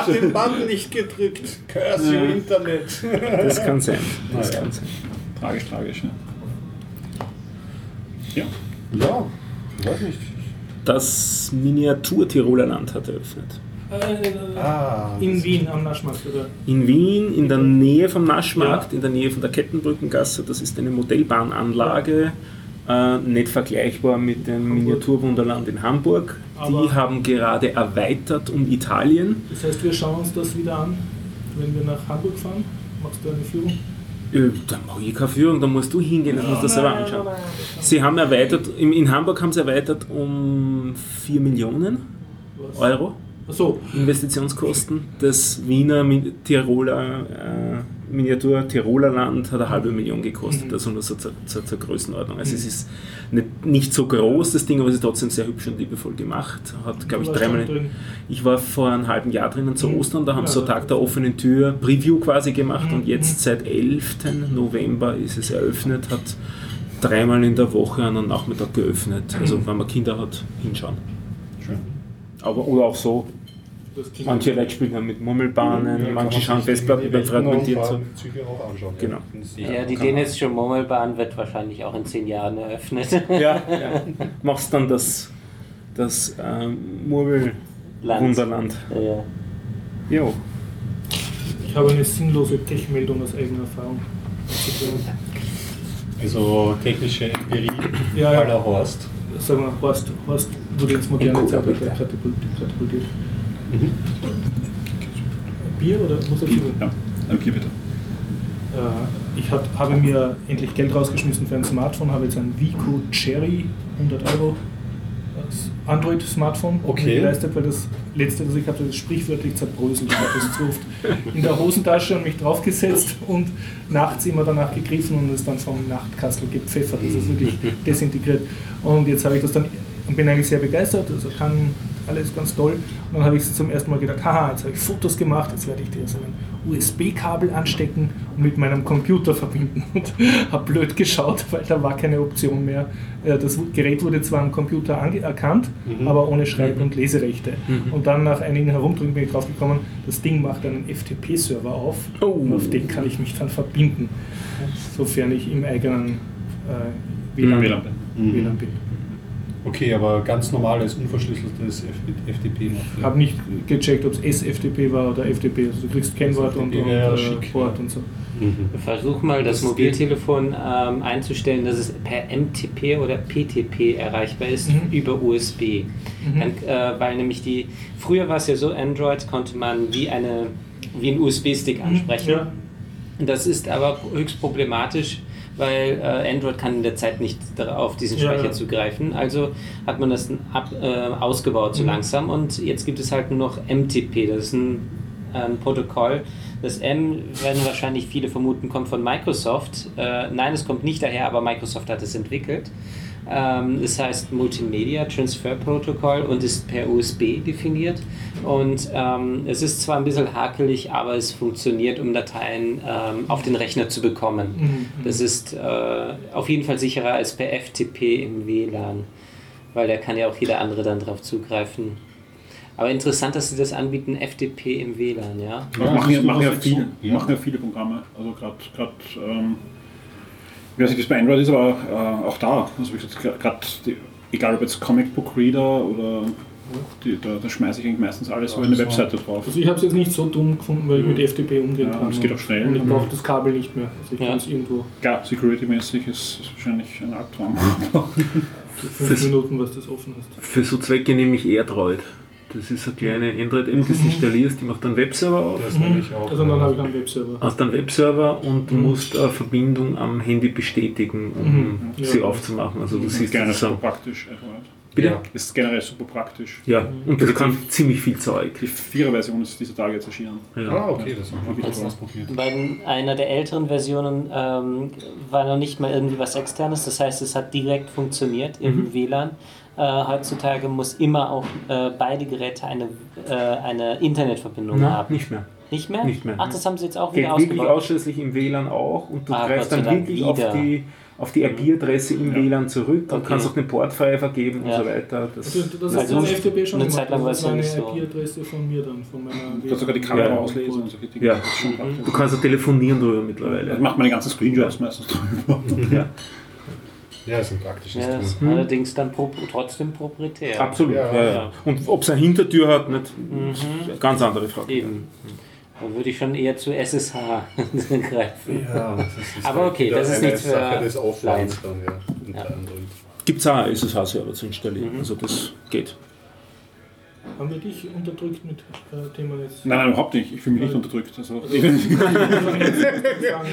hat den Button nicht gedrückt? Curse your Internet. Das kann sein. Das Naja. kann sein. Tragisch, tragisch. Ja. Ja. Ja, weiß nicht. Das Miniatur-Tiroler Land hat eröffnet. Äh, Ah, in Wien am Naschmarkt, oder? In Wien, in der Nähe vom Naschmarkt, in der Nähe von der Kettenbrückengasse. Das ist eine Modellbahnanlage Äh, nicht vergleichbar mit dem Miniaturwunderland in Hamburg. Aber- Die haben gerade erweitert um Italien. Das heißt, wir schauen uns das wieder an, wenn wir nach Hamburg fahren. Machst du eine Führung? Äh, Da mache ich keine Führung, da musst du hingehen und musst das selber anschauen. Sie haben erweitert, in in Hamburg haben sie erweitert um 4 Millionen? Euro Achso, Investitionskosten. Das Wiener Tiroler äh, Miniatur Tiroler Land hat eine halbe Million gekostet, Mhm. also nur so zur, zur, zur Größenordnung. Also es ist nicht, nicht so groß, das Ding, aber es ist trotzdem sehr hübsch und liebevoll gemacht. Hat, glaube ich, dreimal. Ich war vor einem halben Jahr drinnen zu Mhm. Ostern, da haben Ja, sie so. Tag der offenen Tür Preview quasi gemacht Mhm. und jetzt seit 11. November ist es eröffnet, hat dreimal in der Woche an einem Nachmittag geöffnet. Also Mhm. wenn man Kinder hat, hinschauen. Schön. Aber oder auch so. Manche Leute spielen dann mit Murmelbahnen, Ja, manche man schauen Festplatten beim Fragmentieren anschauen. Genau. Ja, die dänische Murmelbahn wird wahrscheinlich auch in zehn Jahren eröffnet. Ja, ja. Machst dann das, das ähm, Murmelwunderland. Ja. Jo. Ich habe eine sinnlose Tech-Meldung aus eigener Erfahrung. Also technische Empirie Ja, ja. aller Horst. Sag mal, Horst, Horst wurde ins moderne Zeitalter katapultiert. Mhm. Bier oder muss er Bier, ja. Ein Bier bitte. Äh, ich habe mir endlich Geld rausgeschmissen für ein Smartphone, habe jetzt ein Vico Cherry, 100 Euro, das Android-Smartphone Okay. geleistet, weil das letzte, das ich hatte, das sprichwörtlich zerbröselt. Ich habe das zu oft in der Hosentasche und mich draufgesetzt und nachts immer danach gegriffen und es dann vom Nachtkastel gepfeffert. Das ist wirklich desintegriert. Und jetzt habe ich das dann, und bin eigentlich sehr begeistert, also kann alles ganz toll. Und dann habe ich zum ersten Mal gedacht, haha, jetzt habe ich Fotos gemacht, jetzt werde ich dir so ein USB-Kabel anstecken und mit meinem Computer verbinden. Und habe blöd geschaut, weil da war keine Option mehr. Äh, Das Gerät wurde zwar am Computer erkannt, Mhm. aber ohne Schreib- und Leserechte. Mhm. Und dann nach einigen Herumdrücken bin ich drauf gekommen, das Ding macht einen FTP-Server auf Oh. und auf den kann ich mich dann verbinden, sofern ich im eigenen äh, WLAN, bin. WLAN bin. Okay, aber ganz normales, unverschlüsseltes FTP noch. Ich habe nicht gecheckt, ob es SFTP war oder FTP. Also du kriegst Kennwort und, und äh, ja. und so. Mhm. Versuch mal das, Das Mobiltelefon ähm, einzustellen, dass es per MTP oder PTP erreichbar ist Mhm. über USB. Mhm. Dann, äh, weil nämlich die, früher war es ja so, Android konnte man wie, eine, wie einen USB-Stick ansprechen. Ja. Das ist aber höchst problematisch, weil äh, Android kann in der Zeit nicht auf diesen Speicher ja. zugreifen. Also hat man das ab, äh, ausgebaut so Mhm. langsam und jetzt gibt es halt nur noch MTP. Das ist ein, ein Protokoll. Das M werden wahrscheinlich viele vermuten, kommt von Microsoft. Äh, nein, es kommt nicht daher, aber Microsoft hat es entwickelt. Ähm, das heißt Multimedia Transfer Protocol und ist per USB definiert. Und ähm, es ist zwar ein bisschen hakelig, aber es funktioniert, um Dateien ähm, auf den Rechner zu bekommen. Mhm. Das ist äh, auf jeden Fall sicherer als per FTP im WLAN, weil da kann ja auch jeder andere dann drauf zugreifen. Aber interessant, dass sie das anbieten, FTP im WLAN, ja. Ja, machen, ja, machen, ja dazu? Ja. machen ja viele Programme. Also gerade, ich weiß nicht, wie es bei Android ist, aber äh, auch da. Also wie gesagt, gerade, egal ob jetzt Comic Book Reader oder die, da, da schmeiße ich eigentlich meistens alles über eine so. Webseite drauf. Also ich habe es jetzt nicht so dumm gefunden, weil ich mit FTP umgehen Ja, kann. es geht auch schnell. Und ich Mhm. brauche das Kabel nicht mehr. Also ich Ja. kann es irgendwo Klar, security-mäßig ist es wahrscheinlich ein Albtraum. für fünf Minuten, was das offen hast. Für so Zwecke nehme ich AirDroid. Das ist eine kleine Android-App, die du installierst, die macht dann Webserver auf. Das nenne ich auch. Also dann habe ich einen Webserver. Hast dann Webserver und Mhm. musst eine Verbindung am Handy bestätigen, um Mhm. sie Ja. aufzumachen. Also du Das ist siehst generell das super so. praktisch. Android. Bitte? Ja. Ist generell super praktisch. Ja, und das kann ziemlich viel Zeug. Die Vierer-Version ist dieser Tage jetzt erschienen. Ja. Ah, okay, das habe ich Also- jetzt ausprobiert. Bei einer der älteren Versionen ähm, war noch nicht mal irgendwie was externes, das heißt, es hat direkt funktioniert im Mhm. WLAN. Äh, heutzutage muss immer auch äh, beide Geräte eine, äh, eine Internetverbindung Na, haben. nicht mehr. Nicht mehr? Nicht mehr. Ach, das haben sie jetzt auch Geht wieder wirklich ausgebaut. ausschließlich im WLAN auch und du Ah, greifst dann wirklich auf wieder. die, auf die IP-Adresse im Ja. WLAN zurück und Okay. kannst auch den Port frei vergeben Ja. und so weiter. Das, Also, das ist Also eine FTP schon eine gemacht. Zeit lang das ist war es eine ja nicht so. IP-Adresse von mir dann, von meiner Du kannst sogar die Kamera Ja. auslesen und solche Dinge. Ja. Das du kannst auch telefonieren drüber Das mittlerweile. macht meine ganzen Screenshots meistens drüber. Ja. Ist ein praktisches Ja, das ist Tool. Mhm. allerdings dann pro, trotzdem proprietär. Absolut. Ja. Ja, ja. Und ob es eine Hintertür hat, nicht, Mhm. ganz andere Frage. Eben. Da würde ich schon eher zu SSH greifen. Ja, das ist Aber okay, das ist nichts für Sache des Laien. dann, ja. unter. Gibt es auch SSH-Server zu installieren, also das geht. Haben wir dich unterdrückt mit äh, Thema jetzt? Nein, nein, überhaupt nicht. Ich fühle mich nicht unterdrückt. Also,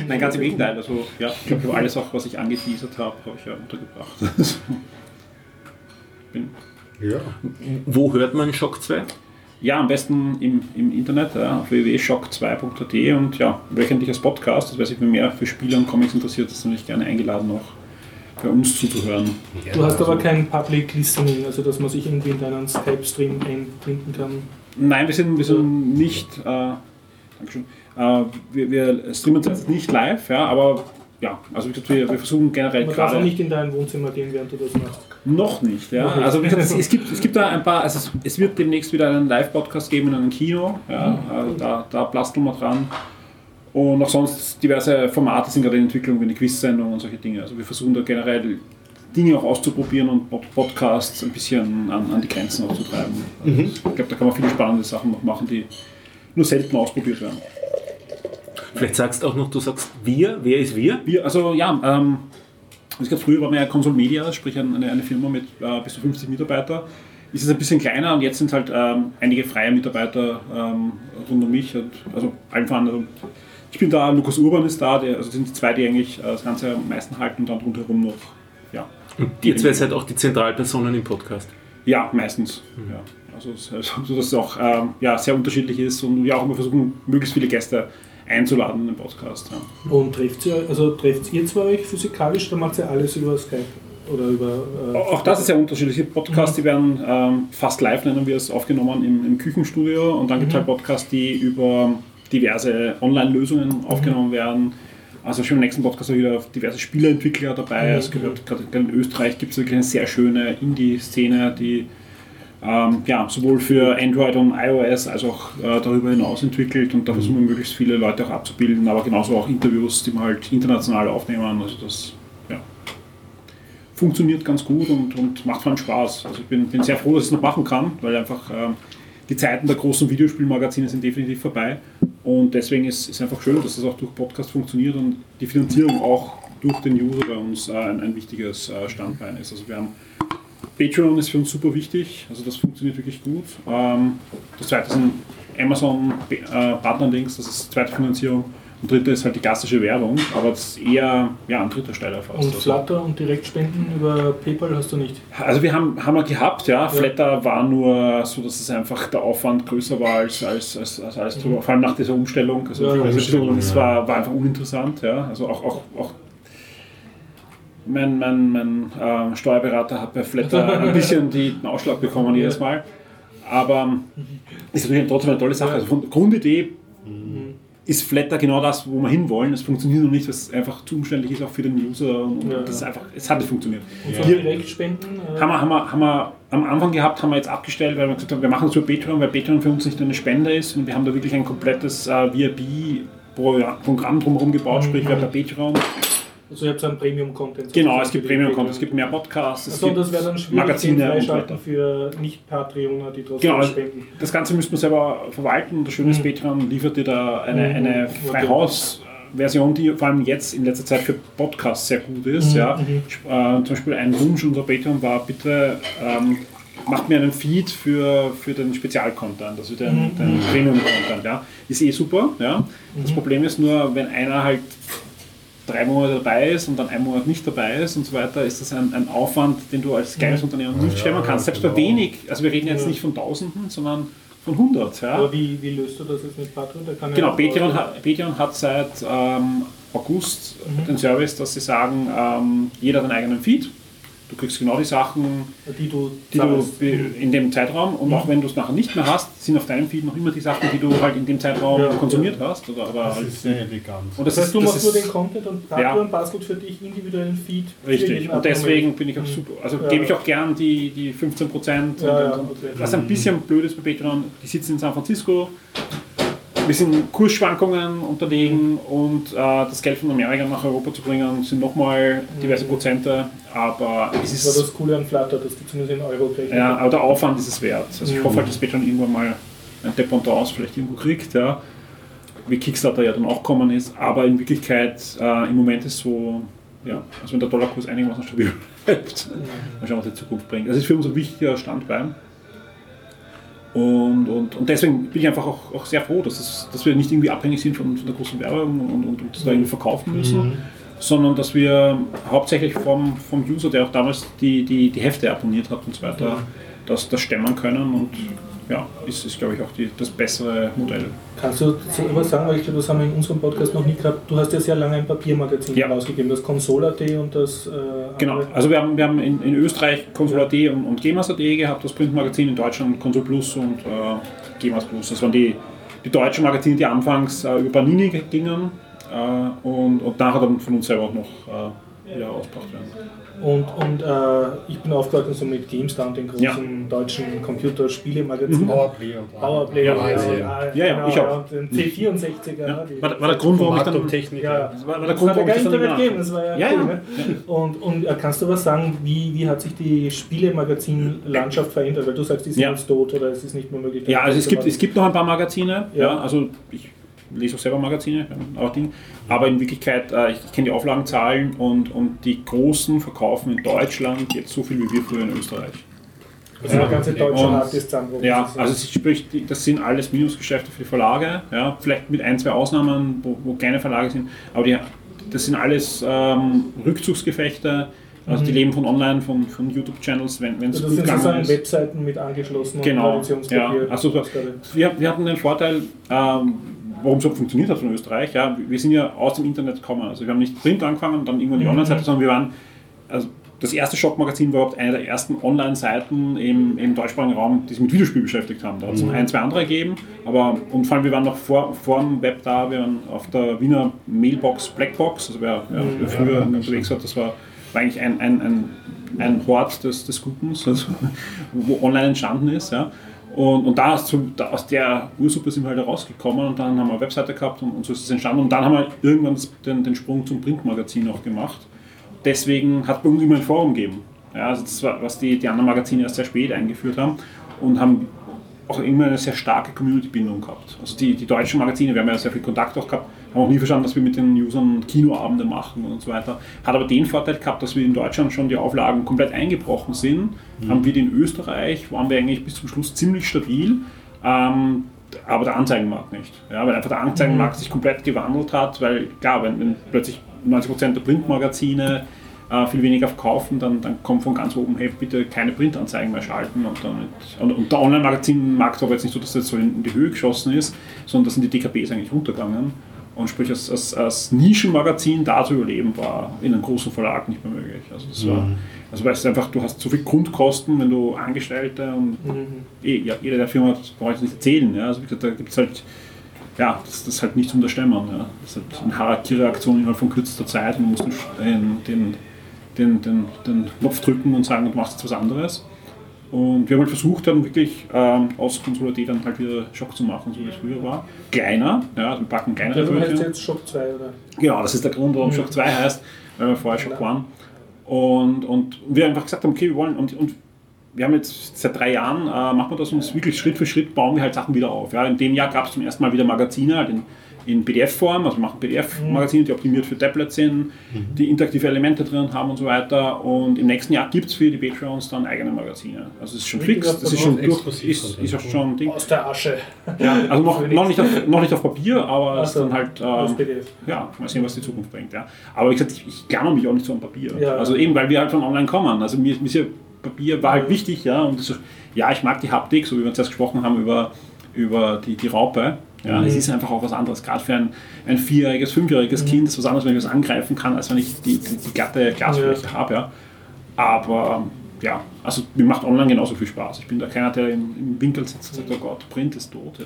Nein, ganz im Gegenteil. Also, ja, ich glaube, ich habe alles, auch was ich angeteasert habe, habe ich ja untergebracht. Also, bin, Ja. Wo hört man Shock 2? ja, am besten im, im Internet, ja, auf www.shock2.at und ja, wöchentlich als Podcast. Das wer sich für mehr für Spiele und Comics interessiert, ist natürlich gerne eingeladen, auch bei uns zuzuhören. Du hast aber kein Public Listening, also dass man sich irgendwie in deinen Skype-Stream einklinken kann. Nein, wir sind, wir sind nicht, äh, Dankeschön, äh, wir, wir streamen jetzt nicht live, ja, aber ja, also wie gesagt, wir, wir versuchen generell Man darf auch gerade. nicht in dein Wohnzimmer gehen, während du das machst. Noch nicht, ja. Nicht. Also wie gesagt, es, es, gibt, es gibt da ein paar, also es, es wird demnächst wieder einen Live-Podcast geben in einem Kino, ja, also da, da plasteln wir dran. Und auch sonst diverse Formate sind gerade in Entwicklung, wie eine Quiz-Sendung und solche Dinge. Also wir versuchen da generell Dinge auch auszuprobieren und Pod- Podcasts ein bisschen an, an die Grenzen auch zu treiben. Also Ich glaube, da kann man viele spannende Sachen noch machen, die nur selten ausprobiert werden. Vielleicht sagst du auch noch, du sagst wir, wer ist wir? Wir, also ja, ähm, ich glaube, früher war wir ja Console Media, sprich eine, eine Firma mit äh, bis zu 50 Mitarbeiter. Ist es ein bisschen kleiner und jetzt sind halt ähm, einige freie Mitarbeiter ähm, rund um mich. Und, also allen voran, also ich bin da, Lukas Urban ist da, der, also das sind die zwei, die eigentlich äh, das Ganze am meisten halten und dann rundherum noch, ja. Ihr zwei seid auch die Zentralpersonen im Podcast. Ja, meistens. Ja. Also, es- also, so dass es auch ähm, ja, sehr unterschiedlich ist und wir auch immer versuchen, möglichst viele Gäste einzuladen in den Podcast. Ja. Und trefft ihr, also trefft ihr zwei euch physikalisch oder macht ihr alles über Skype? Oder über. Äh, Auch das ist sehr unterschiedlich. Es gibt Podcasts, die werden ähm, fast live, nennen wir es, aufgenommen im, im Küchenstudio. Und dann gibt es halt Podcasts, die über diverse Online-Lösungen aufgenommen werden. Also schon im nächsten Podcast auch wieder diverse Spieleentwickler dabei. Es gehört gerade in Österreich gibt es wirklich eine sehr schöne Indie-Szene, die ähm, ja, sowohl für Android und iOS als auch äh, darüber hinaus entwickelt und da versuchen wir möglichst viele Leute auch abzubilden, aber genauso auch Interviews, die wir halt international aufnehmen. Also das ja, funktioniert ganz gut und, und macht vor allem Spaß. Also ich bin, bin sehr froh, dass ich es noch machen kann, weil einfach ähm, die Zeiten der großen Videospielmagazine sind definitiv vorbei und deswegen ist es einfach schön, dass das auch durch Podcast funktioniert und die Finanzierung auch durch den User bei uns äh, ein, ein wichtiges äh, Standbein ist. Also wir haben Patreon ist für uns super wichtig, also das funktioniert wirklich gut. Ähm, das zweite sind Amazon äh, Partnerlinks, das ist die zweite Finanzierung. Und dritte ist halt die klassische Werbung, aber das ist eher ja, an dritter Stelle fast. und Also- Flutter und Direktspenden über PayPal hast du nicht. also wir haben, haben wir gehabt, ja. Flatter war nur so, dass es einfach der Aufwand größer war als, als, als, als alles drüber. Vor allem nach dieser Umstellung. Also Ja, die ja, Umstellung, ja. das war, war einfach uninteressant, ja. Also auch, auch, auch mein, mein, mein äh, Steuerberater hat bei Flatter ein bisschen die, den Ausschlag bekommen jedes Mal. Aber ist natürlich trotzdem eine tolle Sache. Also von Grundidee ist Flatter genau das, wo wir hinwollen. Es funktioniert noch nicht, es einfach zu umständlich ist, auch für den User. Und Ja. das ist einfach, es hat nicht funktioniert. Und Hier- Direktspenden. Äh, haben wir, haben, wir, haben wir am Anfang gehabt, haben wir jetzt abgestellt, weil wir gesagt haben, wir machen es über Patreon, weil Patreon für uns nicht eine Spende ist und wir haben da wirklich ein komplettes äh, VIP-Programm drumherum gebaut, sprich wir haben bei Patreon. Also ihr habt so einen Premium-Content. Genau, es gibt Premium-Content, es gibt mehr Podcasts, es Achso, gibt das wäre dann schwierig, Magazine und für Nicht-Patreoner, die trotzdem Genau, spenden. das Ganze müsste man selber verwalten und das Schöne ist, Patreon liefert dir da eine, Mhm. eine Okay. Freihaus-Version, die vor allem jetzt in letzter Zeit für Podcasts sehr gut ist. Ja. mhm. Äh, zum Beispiel ein Wunsch unserer Patreon war, bitte ähm, macht mir einen Feed für, für den Spezial-Content, also den, Mhm. den Premium-Content. Ja. Ist eh super. Ja. Das Problem ist nur, wenn einer halt drei Monate dabei ist und dann ein Monat nicht dabei ist und so weiter, ist das ein, ein Aufwand, den du als kleines Unternehmen nicht stemmen kannst. Selbst bei genau. wenig, also wir reden jetzt Ja. nicht von Tausenden, sondern von hundert. Ja. Aber wie, wie löst du das jetzt mit Patreon? Da kann ja Genau, Patreon hat, Patreon hat seit ähm, August Mhm. den Service, dass sie sagen, ähm, jeder hat einen eigenen Feed. Du kriegst genau die Sachen, die du die du in dem Zeitraum und auch wenn du es nachher nicht mehr hast, sind auf deinem Feed noch immer die Sachen, die du halt in dem Zeitraum Ja, konsumiert hast. Oder, aber Das halt, ist sehr elegant. und Das heißt, du machst nur den Content und Patreon bastelt für dich individuellen Feed. Richtig, und deswegen bin ich auch super. Also Ja. gebe ich auch gern die, die 15 Prozent. Ja, ja, okay. Was ein bisschen blöd ist bei Patreon, die sitzen in San Francisco, wir sind Kursschwankungen unterlegen und äh, das Geld von Amerika nach Europa zu bringen, sind nochmal diverse Prozente, aber es Das war ist. das Coole an Flutter, dass die zumindest in Euro kriegen. Ja, aber der Aufwand ist es wert. Also ich Mhm. hoffe halt, dass Patreon irgendwann mal ein Dependance vielleicht irgendwo kriegt, ja. wie Kickstarter ja dann auch kommen ist, aber in Wirklichkeit äh, im Moment ist so, ja, also wenn der Dollarkurs einigermaßen stabil bleibt, mal schauen, was die Zukunft bringt. Das ist für uns ein wichtiger Standbein. Und, und, und deswegen bin ich einfach auch, auch sehr froh, dass, es, dass wir nicht irgendwie abhängig sind von, von der großen Werbung und, und, und das da irgendwie verkaufen müssen, sondern dass wir hauptsächlich vom, vom User, der auch damals die, die, die Hefte abonniert hat und so weiter, das, das stemmen können und ja, ist, ist glaube ich auch die, das bessere Modell. Kannst du so etwas sagen, weil ich glaube, das haben wir in unserem Podcast noch nie gehabt. Du hast ja sehr lange ein Papiermagazin Ja. rausgegeben, das Console.at und das. Äh, Genau, also wir haben, wir haben in, in Österreich Console.at und, und Gemas.at gehabt, das Printmagazin, in Deutschland Console Plus und äh, Gemas Plus. Das waren die, die deutschen Magazine, die anfangs äh, über Panini gingen äh, und, und nachher dann von uns selber auch noch äh, wieder ausgebracht werden. Und, und äh, ich bin aufgewachsen so mit GameStar, den großen Ja. deutschen Computerspielemagazin. Powerplay und Powerplay, Ja, ja, ja, ja, ja, ich auch. Den C64er. Ja, die- war, war der Grund, warum ich dann... Technik. Ja, Das war, war der Grund, hat ja warum ich dann Internet gegeben, das war ja, Ja, cool. ja. Ne? Und, und äh, kannst du was sagen, wie, wie hat sich die Spielemagazin-Landschaft verändert? Weil du sagst, die sind Ja. jetzt tot oder es ist nicht mehr möglich. Ja, also es gibt, es gibt noch ein paar Magazine, ja. Ja. also ich lese auch selber Magazine, ja, auch Dinge. aber in Wirklichkeit, äh, ich, ich kenne die Auflagenzahlen und, und die Großen verkaufen in Deutschland jetzt so viel wie wir früher in Österreich. Also der ganze deutsche ist zusammengebrochen. Ja, Das also sprich, das sind alles Minusgeschäfte für die Verlage, ja, vielleicht mit ein, zwei Ausnahmen, wo, wo kleine Verlage sind, aber die, das sind alles ähm, Rückzugsgefechte, also die leben von online, von, von YouTube-Channels, wenn es Mhm. Also das gut sind gegangen ist. Webseiten mit angeschlossenem Genau, ja, also. Wir, wir hatten den Vorteil, ähm, warum es so funktioniert hat von Österreich. Ja, wir sind ja aus dem Internet gekommen. Also wir haben nicht Print angefangen und dann irgendwann die Online-Seite, sondern wir waren, also das erste Shop-Magazin war überhaupt eine der ersten Online-Seiten im, im deutschsprachigen Raum, die sich mit Videospiel beschäftigt haben. Da hat es noch ein, zwei andere gegeben, aber und vor allem wir waren noch vor, vor dem Web da, wir waren auf der Wiener Mailbox Blackbox, also wer, wer, wer früher unterwegs hat, das war, war eigentlich ein, ein, ein, ein Hort des, des Gutens, also, wo online entstanden ist. Ja. Und, und da, aus, aus der Ursuppe sind wir halt rausgekommen und dann haben wir eine Webseite gehabt und, und so ist es entstanden. Und dann haben wir irgendwann den, den Sprung zum Printmagazin auch gemacht. Deswegen hat es bei uns immer ein Forum gegeben. Ja, also das war, was die, die anderen Magazine erst sehr spät eingeführt haben und haben auch immer eine sehr starke Community-Bindung gehabt. Also die, die deutschen Magazine, wir haben ja sehr viel Kontakt auch gehabt, haben auch nie verstanden, dass wir mit den Usern Kinoabende machen und so weiter. Hat aber den Vorteil gehabt, dass wir in Deutschland schon die Auflagen komplett eingebrochen sind. Haben wir die in Österreich, waren wir eigentlich bis zum Schluss ziemlich stabil. Ähm, aber der Anzeigenmarkt nicht. Ja, weil einfach der Anzeigenmarkt sich komplett gewandelt hat, weil klar, wenn, wenn plötzlich 90% der Printmagazine äh, viel weniger verkaufen, dann, dann kommt von ganz oben, hey, bitte keine Printanzeigen mehr schalten. Und, dann mit, und, und der Online-Magazin-Markt war aber jetzt nicht so, dass das so in, in die Höhe geschossen ist, sondern da sind die DKBs eigentlich runtergegangen. Und sprich, als, als, als Nischenmagazin da zu überleben, war in einem großen Verlag nicht mehr möglich. Also das war, also weißt du einfach, du hast so viel Grundkosten, wenn du Angestellte und eh, ja, jeder der Firma hat, brauche ich nicht erzählen. Ja. Also wie gesagt, da gibt es halt, ja, das, das ist halt nicht zu unterstemmen. Ja. Das ist halt eine Harakiri-Aktion innerhalb von kürzester Zeit und du musst den, den, den, den, den Knopf drücken und sagen, du machst jetzt was anderes. Und wir haben halt versucht, dann wirklich ähm, aus Konsole dann halt wieder Schock zu machen, so wie es früher war. Kleiner, ja, also wir packen kleinere Also heißt jetzt Shop 2 oder? Genau, das ist der Grund, warum Shock 2 heißt, weil wir vorher Shock waren. Und, und wir einfach gesagt haben, okay, wir wollen, und, und wir haben jetzt seit drei Jahren, äh, machen wir das uns wirklich Schritt für Schritt, bauen wir halt Sachen wieder auf. Ja, in dem Jahr gab es zum ersten Mal wieder Magazine, halt in, in PDF-Form, also machen PDF-Magazine, die optimiert für Tablets sind, die interaktive Elemente drin haben und so weiter. Und im nächsten Jahr gibt es für die Patreons dann eigene Magazine. Also es ist schon fix, das ist schon durch, ist, ist auch schon ein Ding. Aus der Asche. Ja, also noch, noch, nicht auf, noch nicht auf Papier, aber es ist Ach so, dann halt. aus Ähm, PDF. ja, mal sehen, was die Zukunft bringt. Ja. Aber wie gesagt, ich, ich klammer mich auch nicht so an Papier. Ja. Also eben, weil wir halt von online kommen. Also mir, mir ist ja Papier war halt wichtig, ja. Und das, ist- ja, ich mag die Haptik, so wie wir zuerst gesprochen haben über, über die, die Raupe. Ja, Mhm. Es ist einfach auch was anderes. Gerade für ein, ein vierjähriges, fünfjähriges Kind ist was anderes, wenn ich was angreifen kann, als wenn ich die, die, die glatte Glasfläche Ja. habe. Ja. Aber ja, also mir macht online genauso viel Spaß. Ich bin da keiner, der im, im Winkel sitzt und sagt, oh Gott, Print ist tot.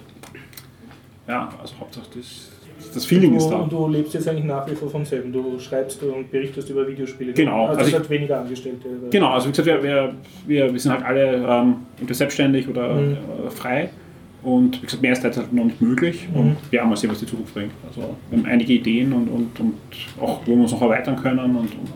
Ja, also Hauptsache das, das Feeling du, ist da. Und du lebst jetzt eigentlich nach wie vor vom selben. Du schreibst und berichtest über Videospiele. Genau. Also, Also es ich- hat weniger Angestellte. Genau, also wie gesagt, wir, wir, wir, sind halt alle ähm, selbstständig oder Mhm. äh, frei. Und wie gesagt, mehr ist derzeit halt noch nicht möglich. Mhm. Und ja, mal sehen, was die Zukunft bringt. Also wir haben einige Ideen und, und, und auch, wo wir uns noch erweitern können. Und, und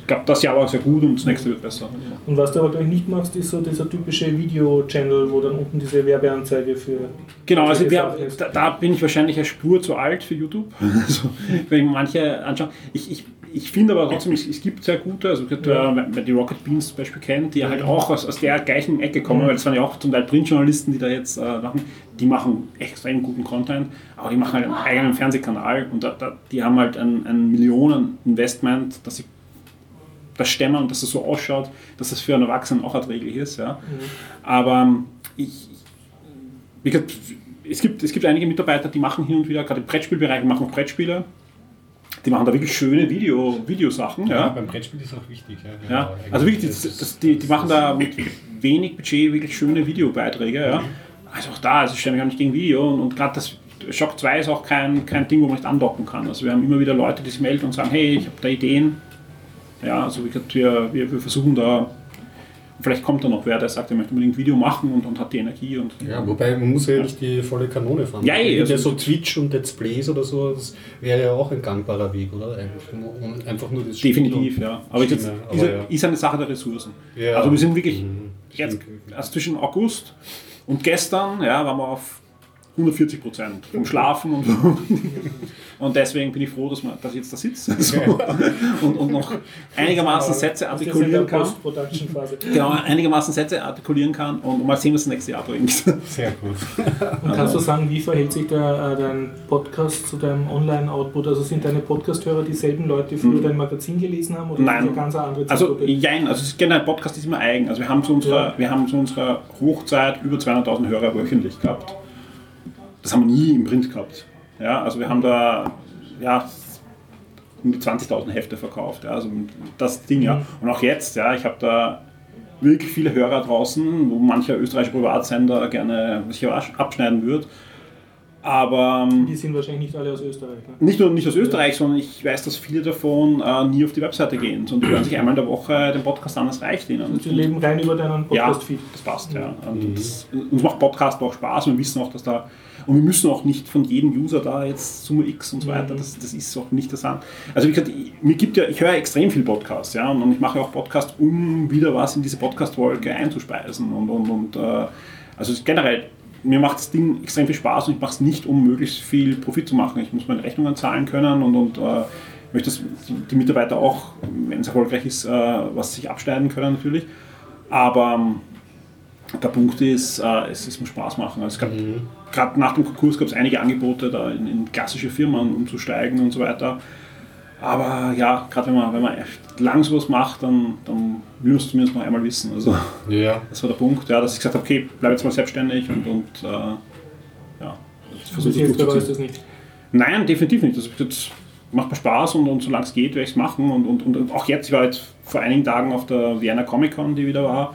ich glaube, das Jahr war sehr gut und das nächste wird besser. Und was du aber gleich nicht machst, ist so dieser typische Video-Channel, wo dann unten diese Werbeanzeige für. Genau, also wir, da, da bin ich wahrscheinlich eine Spur zu alt für YouTube. Also, wenn ich manche anschaue. Ich, ich, ich finde aber trotzdem, es, es gibt sehr gute, also äh, wenn wenn die Rocket Beans zum Beispiel kennt, die ja halt auch aus, aus der gleichen Ecke kommen, Mhm. weil das waren ja auch zum Teil Printjournalisten, die da jetzt äh, machen, die machen extrem guten Content, aber die machen halt einen eigenen Fernsehkanal und da, da, die haben halt ein, ein Millionen-Investment, dass sie das stemmen und dass es so ausschaut, dass das für einen Erwachsenen auch erträglich ist. Ja. Aber ähm, ich, wie gesagt, es gibt, es gibt einige Mitarbeiter, die machen hin und wieder, gerade im Brettspielbereich, machen auch Brettspiele. Die machen da wirklich schöne Video, Videosachen. Ja, Ja. beim Brettspiel ist auch wichtig. Ja, Ja, genau. also wirklich, Das das, die, die machen da mit wenig Budget wirklich schöne Videobeiträge. Ja. Also auch da, also ich stelle mich auch nicht gegen Video und, und gerade das Shock 2 ist auch kein, kein Ding, wo man nicht andocken kann. Also wir haben immer wieder Leute, die sich melden und sagen, hey, ich habe da Ideen. Ja, also wie gesagt, wir, wir, wir versuchen da, vielleicht kommt da noch wer, der sagt, er möchte unbedingt ein Video machen und, und hat die Energie. Und, Ja, wobei man muss ja nicht die volle Kanone fahren. Ja, eh, ja also- so Twitch und Let's Plays oder so, das wäre ja auch ein gangbarer Weg, oder? Einfach nur, einfach nur das Definitiv, ja. Aber, jetzt, Stimme, ist, aber ja. ist eine Sache der Ressourcen. Ja. Also wir sind wirklich Mhm. jetzt, also zwischen August und gestern, ja, waren wir auf 140 Prozent vom Schlafen und, und deswegen bin ich froh, dass, man, dass ich jetzt da sitze so, und, und noch einigermaßen Sätze jetzt in artikulieren kann. Genau, einigermaßen Sätze artikulieren kann und mal sehen, was das nächste Jahr bringt. Sehr gut. Und kannst du sagen, wie verhält sich der, äh, dein Podcast zu deinem Online-Output? Also sind deine Podcast-Hörer dieselben Leute, die früher dein Magazin gelesen haben? Oder Hm. Nein. eine ganz andere Also, Zielgruppe? jein, also generell Podcast ist immer eigen. Also wir haben zu unserer, Ja. wir haben zu unserer Hochzeit über 200.000 Hörer wöchentlich gehabt. Das haben wir nie im Print gehabt. Ja, also wir haben da ja, um die 20.000 Hefte verkauft. Ja, also das Ding, ja. Und auch jetzt, ja, ich habe da wirklich viele Hörer draußen, wo mancher österreichische Privatsender gerne sich abschneiden würde. Aber ähm, Die sind wahrscheinlich nicht alle aus Österreich. Ne? nicht nur nicht aus Österreich, sondern ich weiß, dass viele davon äh, nie auf die Webseite gehen, sondern die hören sich einmal in der Woche den Podcast an, das reicht ihnen. Und sie leben rein über deinen ja, Podcast-Feed. das passt, ja. Und das, uns macht Podcast auch Spaß und wir wissen auch, dass da, und wir müssen auch nicht von jedem User da jetzt Summe X und so weiter, das, das ist auch nicht das an. Also wie gesagt, ich, mir gibt ja, ich höre extrem viel Podcast, ja, und ich mache auch Podcast, um wieder was in diese Podcast-Wolke einzuspeisen und, und, und äh, also generell, mir macht das Ding extrem viel Spaß und ich mache es nicht, um möglichst viel Profit zu machen. Ich muss meine Rechnungen zahlen können und, und äh, möchte, dass die, die Mitarbeiter auch, wenn es erfolgreich ist, äh, was sich abschneiden können natürlich. Aber ähm, der Punkt ist, äh, es, es muss Spaß machen. Also es gab, Gerade nach dem Konkurs gab es einige Angebote, da in, in klassische Firmen umzusteigen und so weiter. Aber ja, gerade wenn man, wenn man echt lang sowas macht, dann, dann will man es zumindest noch einmal wissen. Also Ja. das war der Punkt, ja, dass ich gesagt habe, okay, bleib jetzt mal selbstständig und, und äh, ja, versuche durchzuziehen. es nicht. Nein, definitiv nicht. Das das macht mir Spaß und, und solange es geht, werde ich es machen. Und, und, und auch jetzt, ich war jetzt vor einigen Tagen auf der Vienna Comic Con, die wieder war.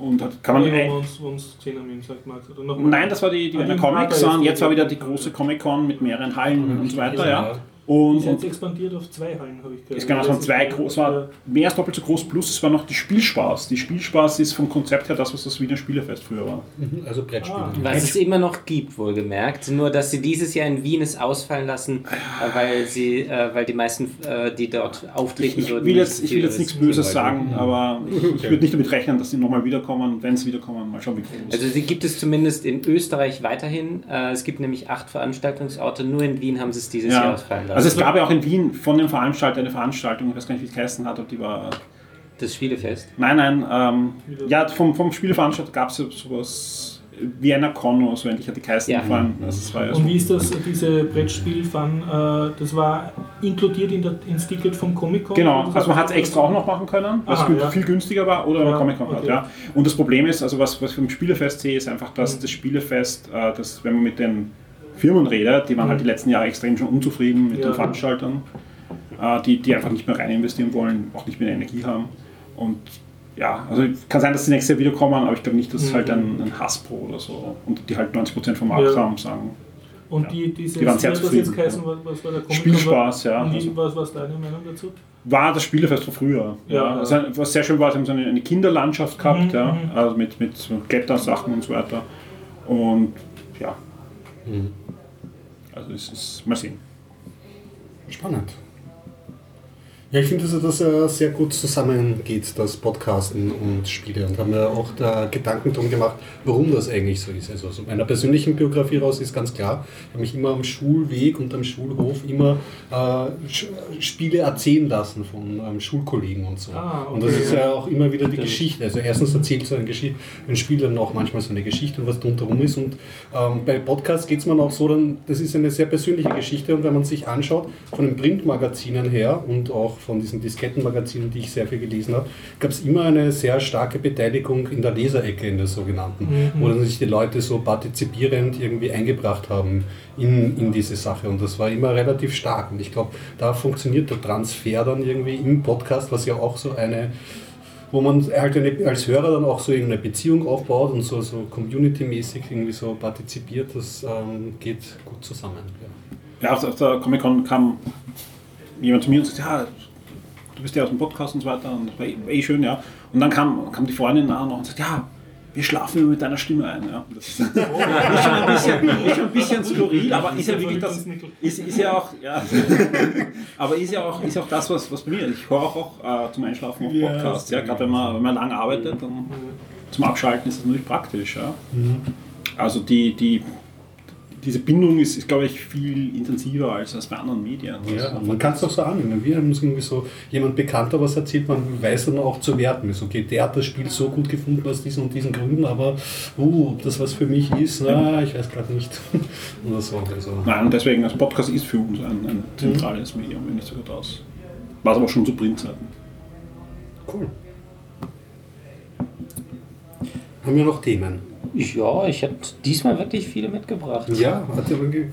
Und hat, kann man uns, uns sagt. Oder noch mal? Nein, das war die, die Ah, die Comic Marke Con. ist Jetzt war wieder die die- große Comic Con mit mehreren Hallen und so weiter. Ja. Und, Ist jetzt und expandiert auf zwei Hallen, habe ich gehört. es gab von zwei groß, es war mehr als doppelt so groß, plus es war noch die Spielspaß. Die Spielspaß ist vom Konzept her das, was das Wiener Spielefest früher war. Mhm, Also Brettspiele. Ah. Was es immer noch gibt, wohlgemerkt. Nur, dass sie dieses Jahr in Wien es ausfallen lassen, äh, weil, sie, äh, weil die meisten, äh, die dort auftreten Ich würden. will jetzt, nicht ich will jetzt nichts Böses sagen, aber ich, ich würde nicht damit rechnen, dass sie nochmal wiederkommen. Wenn sie wiederkommen, mal schauen, wie groß. Also sie gibt es zumindest in Österreich weiterhin. Äh, es gibt nämlich acht Veranstaltungsorte. Nur in Wien haben sie es dieses Jahr ja. ausfallen lassen. Also es gab ja auch in Wien von dem Veranstalter eine Veranstaltung, ich weiß gar nicht, wie es geheißen hat, ob die war. das Spielefest. Nein, nein, ähm, ja, vom, vom Spieleveranstalter gab es ja sowas, Vienna Con oder so ähnlich hat die geheißen. Ja. Vor allem, also ja. Und wie ist das, diese Brettspiel-Fun? Äh, das war inkludiert in der, ins Ticket vom Comic-Con? Genau, also man hat es das- extra auch noch machen können, was Aha, viel, ja. viel günstiger war oder Ja, ja, Comic Con hat, okay. ja. Und das Problem ist, also was, was ich vom Spielefest sehe, ist einfach, dass Mhm. das Spielefest, äh, dass, wenn man mit den Firmen redet, die waren halt die letzten Jahre extrem schon unzufrieden mit Mhm. Ja. den Veranstaltern, äh, die, die einfach nicht mehr rein investieren wollen, auch nicht mehr Energie haben. Und ja, also kann sein, dass die nächstes Jahr wiederkommen, aber ich glaube nicht, dass es Mhm. halt ein, ein Hasbro oder so und die halt 90% vom Markt Ja. haben, sagen. Und Ja. die, dieses, Die waren sehr zufrieden, jetzt geheißen, ja. was, was war der? Spielspaß, ja. Und wie, Also- was, was ist deine Meinung dazu? war das Spielefest von früher. Ja, Ja, ja. Also, was sehr schön war, sie haben so eine, eine Kinderlandschaft gehabt, Mhm, ja, mhm. also mit, mit so Klettersachen und so weiter. Und ja, Mhm. Also es ist mal sehen. Spannend. Ja, ich finde, dass das äh, sehr gut zusammengeht, das Podcasten und Spiele. Und haben mir auch da Gedanken drum gemacht, warum das eigentlich so ist. Also aus meiner persönlichen Biografie raus ist ganz klar, ich habe mich immer am Schulweg und am Schulhof immer äh, Spiele erzählen lassen von ähm, Schulkollegen und so. Ah, okay, und das ist ja. ja auch immer wieder die Geschichte. Also erstens erzählt so ein, ein Spiel dann auch manchmal so eine Geschichte und was drumherum ist. Und ähm, bei Podcasts geht es mir auch so, dann, das ist eine sehr persönliche Geschichte. Und wenn man sich anschaut, von den Printmagazinen her und auch von diesen Diskettenmagazinen, die ich sehr viel gelesen habe, gab es immer eine sehr starke Beteiligung in der Leserecke, in der sogenannten, wo dann sich die Leute so partizipierend irgendwie eingebracht haben in, in diese Sache. Und das war immer relativ stark. Und ich glaube, da funktioniert der Transfer dann irgendwie im Podcast, was ja auch so eine wo man halt eine, als Hörer dann auch so irgendeine Beziehung aufbaut und so, so community-mäßig irgendwie so partizipiert, das ähm, geht gut zusammen. Ja. Ja, auf, auf der Comic-Con kam jemand zu mir und sagte, ja, du bist ja aus dem Podcast und so weiter und das war eh, eh schön, ja. Und dann kam, kam die Freundin noch und sagte, ja, wir schlafen immer mit deiner Stimme ein. Ja. Das ist, ist, schon ein bisschen, ist schon ein bisschen skurril, aber ist ja wirklich das, ist, ist ja auch, ja, aber ist ja auch, ist auch das, was, was bei mir. Ich höre auch, auch äh, zum Einschlafen auf Podcasts, ja, gerade wenn man, wenn man lang arbeitet, dann zum Abschalten ist das natürlich praktisch, ja. Also die, die, diese Bindung ist, ist glaube ich, viel intensiver als, als bei anderen Medien. Ja, man kann es doch so annehmen. Wir haben uns irgendwie so jemand bekannter was erzählt, man weiß dann auch zu werten. Ist okay, der hat das Spiel so gut gefunden aus diesen und diesen Gründen, aber uh, ob das was für mich ist, na, ich weiß gerade nicht. Oder so. Also. Nein, und deswegen, das Podcast ist für uns ein, ein zentrales Medium, wenn nicht sogar das. War es aber schon zu Printzeiten. Cool. Haben wir noch Themen? Ja, ich habe diesmal wirklich viele mitgebracht. Ja, ge-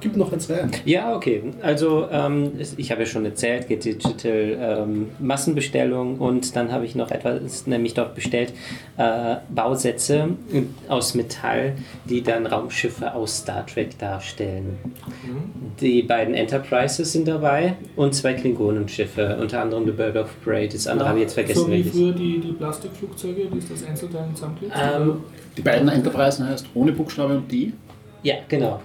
gibt noch eins rein. Ja, okay. Also ähm, ich habe ja schon erzählt, Get Digital ähm, Massenbestellung und dann habe ich noch etwas, nämlich dort bestellt, äh, Bausätze aus Metall, die dann Raumschiffe aus Star Trek darstellen. Die beiden Enterprises sind dabei und zwei Klingonenschiffe, unter anderem The Bird of Prey, das andere habe ich jetzt vergessen. So wie früher die, die Plastikflugzeuge, die ist das Einzelteilen zusammenklebt? Ähm, Die beiden Enterprisen heißt ohne Buchstabe und die. Ja, genau.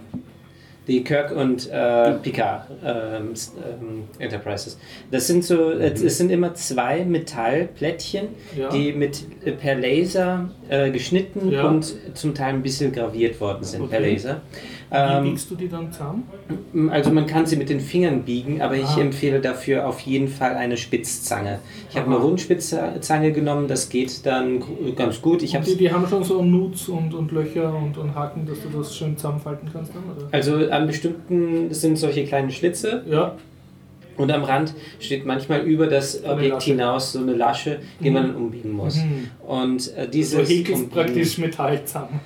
Die Kirk und äh, Picard ähm, ähm, Enterprises. Das sind so, äh, es sind immer zwei Metallplättchen, Ja. die mit äh, per Laser äh, geschnitten Ja. und zum Teil ein bisschen graviert worden sind per Okay. Laser. Wie Ähm, biegst du die dann zusammen? also man kann sie mit den Fingern biegen, aber ich Ah. empfehle dafür auf jeden Fall eine Spitzzange. Ich habe eine Rundspitzzange genommen, das geht dann ganz gut. Ich die, die haben schon so Nuts und, und Löcher und, und Haken, dass du das schön zusammenfalten kannst dann, oder? also an bestimmten sind solche kleinen Schlitze Ja, Und am Rand steht manchmal über das Objekt Lasche. hinaus so eine Lasche, die Mhm. man dann umbiegen muss. Mhm. Und äh, dieses häkelst Umbiegen- praktisch Metall zusammen.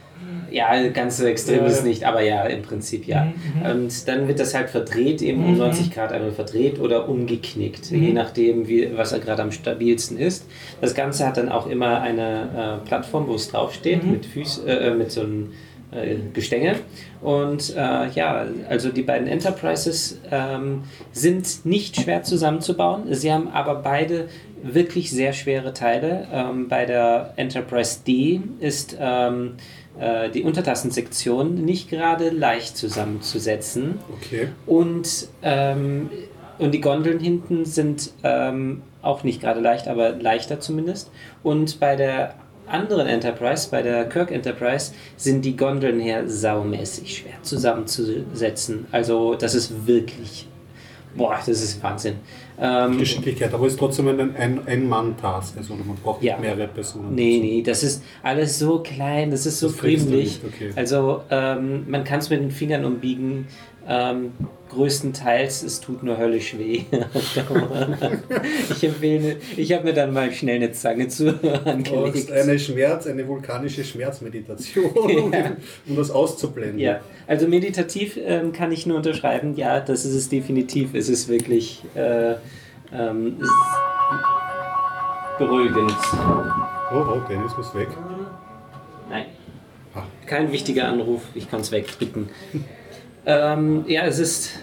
Ja, ganz so extrem ist ja. nicht, aber ja, im Prinzip ja. Mhm, Und dann wird das halt verdreht, eben um Mhm. 90 Grad einmal verdreht oder umgeknickt, Mhm. je nachdem, wie, was er gerade am stabilsten ist. Das Ganze hat dann auch immer eine äh, Plattform, wo es draufsteht, Mhm. mit, Füß, äh, mit so einem äh, Gestänge. Und äh, ja, also die beiden Enterprises ähm, sind nicht schwer zusammenzubauen. Sie haben aber beide wirklich sehr schwere Teile. Ähm, bei der Enterprise D ist ähm, äh, die Untertassensektion nicht gerade leicht zusammenzusetzen. Okay. Und, ähm, und die Gondeln hinten sind ähm, auch nicht gerade leicht, aber leichter zumindest. Und bei der anderen Enterprise, bei der Kirk Enterprise, sind die Gondeln her saumäßig schwer zusammenzusetzen. Also das ist wirklich, boah, das ist Wahnsinn. Ähm, Geschicklichkeit, aber es ist trotzdem ein ein- Ein-Mann-Task. Also man braucht Ja. mehrere Personen. Nee, nee, das ist alles so klein, das ist so Das friemlich. okay. Also ähm, man kann es mit den Fingern umbiegen. Ähm, größtenteils, es tut nur höllisch weh. ich empfehle, ich habe mir dann mal schnell eine Zange zu angelegt. brauchst eine Schmerz, eine vulkanische Schmerzmeditation, um, Ja. um das auszublenden. Ja, also meditativ ähm, kann ich nur unterschreiben, ja, das ist es definitiv. Es ist wirklich äh, ähm, es ist beruhigend. Oh, oh, Dennis muss weg. Nein. Ah. Kein wichtiger Anruf, ich kann es wegdrücken. Ähm, ja, es ist,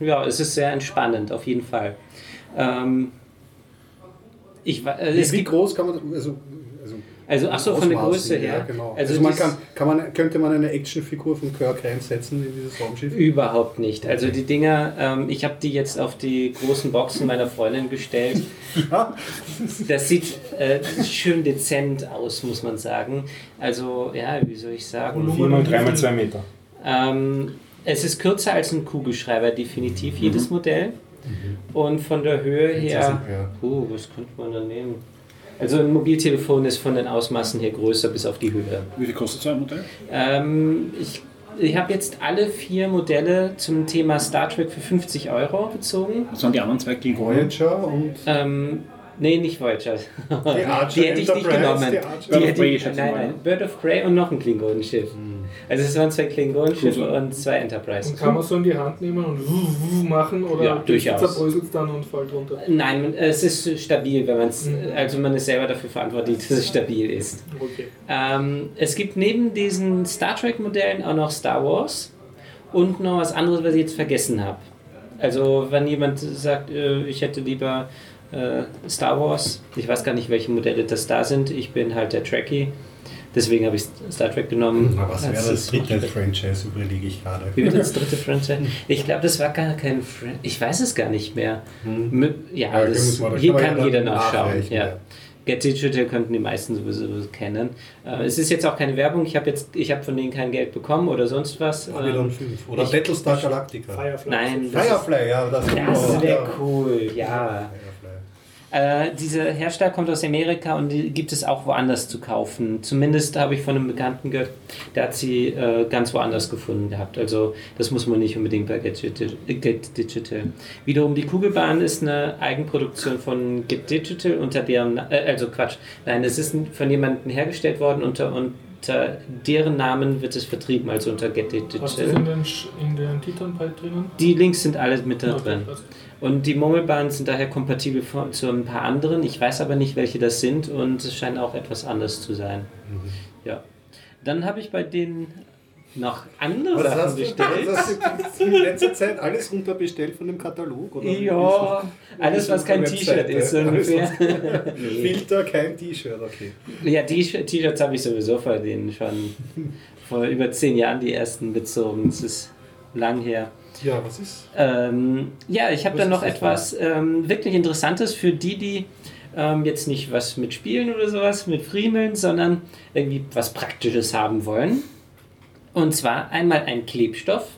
ja, es ist sehr entspannend, auf jeden Fall. Ähm, ich, äh, Wie, wie groß kann man, also, also Also, ach so, von der Größe her. Ja, genau. Also Also, man kann, kann man, könnte man eine Actionfigur von Kirk reinsetzen in dieses Raumschiff? Überhaupt nicht. Also die Dinger, ähm, ich habe die jetzt auf die großen Boxen meiner Freundin gestellt. Ja. Das sieht äh, schön dezent aus, muss man sagen. Also, ja, wie soll ich sagen? Volumen- 4 mal 3 mal 2 Meter. Ähm, es ist kürzer als ein Kugelschreiber, definitiv, jedes Modell. Und von der Höhe her, uh, was könnte man da nehmen? Also ein Mobiltelefon ist von den Ausmaßen her größer bis auf die Höhe. Wie viel kostet so ein Modell? Ähm, ich ich habe jetzt alle vier Modelle zum Thema Star Trek für 50 Euro bezogen. Was waren die anderen zwei Klingonen? Voyager und Ähm, nee, nicht Voyager. Die, Archer hätte ich nicht Enterprise, genommen. die Archer- Die Bird of hätte Prey, nein, nein, Bird of Prey und noch ein Klingonenschiff. Also es waren zwei Klingonenschiffe und zwei Enterprise. Und kann man so in die Hand nehmen und wuh, wuh machen oder Ja, durchaus. zerbröselt es dann und fällt runter? Nein, es ist stabil, wenn man es, Mhm. also man ist selber dafür verantwortlich, dass es stabil ist. Okay. Ähm, es gibt neben diesen Star Trek Modellen auch noch Star Wars und noch was anderes, was ich jetzt vergessen habe. Also wenn jemand sagt, äh, ich hätte lieber äh, Star Wars, ich weiß gar nicht, welche Modelle das da sind, ich bin halt der Trekkie, deswegen habe ich Star Trek genommen. Was wäre Das dritte Franchise, überlege ich gerade. Wie wird das dritte Franchise? Ich glaube, das war gar kein Franchise. Ich weiß es gar nicht mehr. Mit, ja, Ja, das, hier kann ja jeder nachschauen. Ja. Get Digital könnten die meisten sowieso kennen. Äh, es ist jetzt auch keine Werbung. Ich habe jetzt, ich habe von denen kein Geld bekommen oder sonst was. Babylon Ähm, 5 oder ich- Battlestar Galactica. Firefly. nein, das, ist- Firefly, ja, das, das wäre ja. cool. Ja. Äh, dieser Hersteller kommt aus Amerika und die gibt es auch woanders zu kaufen. Zumindest habe ich von einem Bekannten gehört, der hat sie äh, ganz woanders gefunden gehabt. Also das muss man nicht unbedingt bei Get Digital. Get Digital. Wiederum die Kugelbahn ist eine Eigenproduktion von Get Digital unter deren, äh, also Quatsch, nein, es ist von jemandem hergestellt worden unter unter deren Namen wird es vertrieben, also unter Get Was ist in Digital. den, in den Titeln drinnen? Die Links sind alle mit da Okay, drin. passt. Und die Murmelbahnen sind daher kompatibel zu ein paar anderen. Ich weiß aber nicht, welche das sind und es scheint auch etwas anders zu sein. Ja. Dann habe ich bei denen noch andere Was Sachen hast du bestellt. das hast du in letzter Zeit alles runterbestellt von dem Katalog? Oder Ja, alles was kein. T-Shirt ist ungefähr. nee. Filter, kein T-Shirt, okay. Ja, T-Shirts habe ich sowieso vor denen schon vor über zehn Jahren die ersten bezogen. Das ist lang her. Ja, was ist? Ähm, ja, ich habe dann noch etwas ähm, wirklich Interessantes für die, die ähm, jetzt nicht was mit Spielen oder sowas, mit Friemeln, sondern irgendwie was Praktisches haben wollen. Und zwar einmal ein Klebstoff,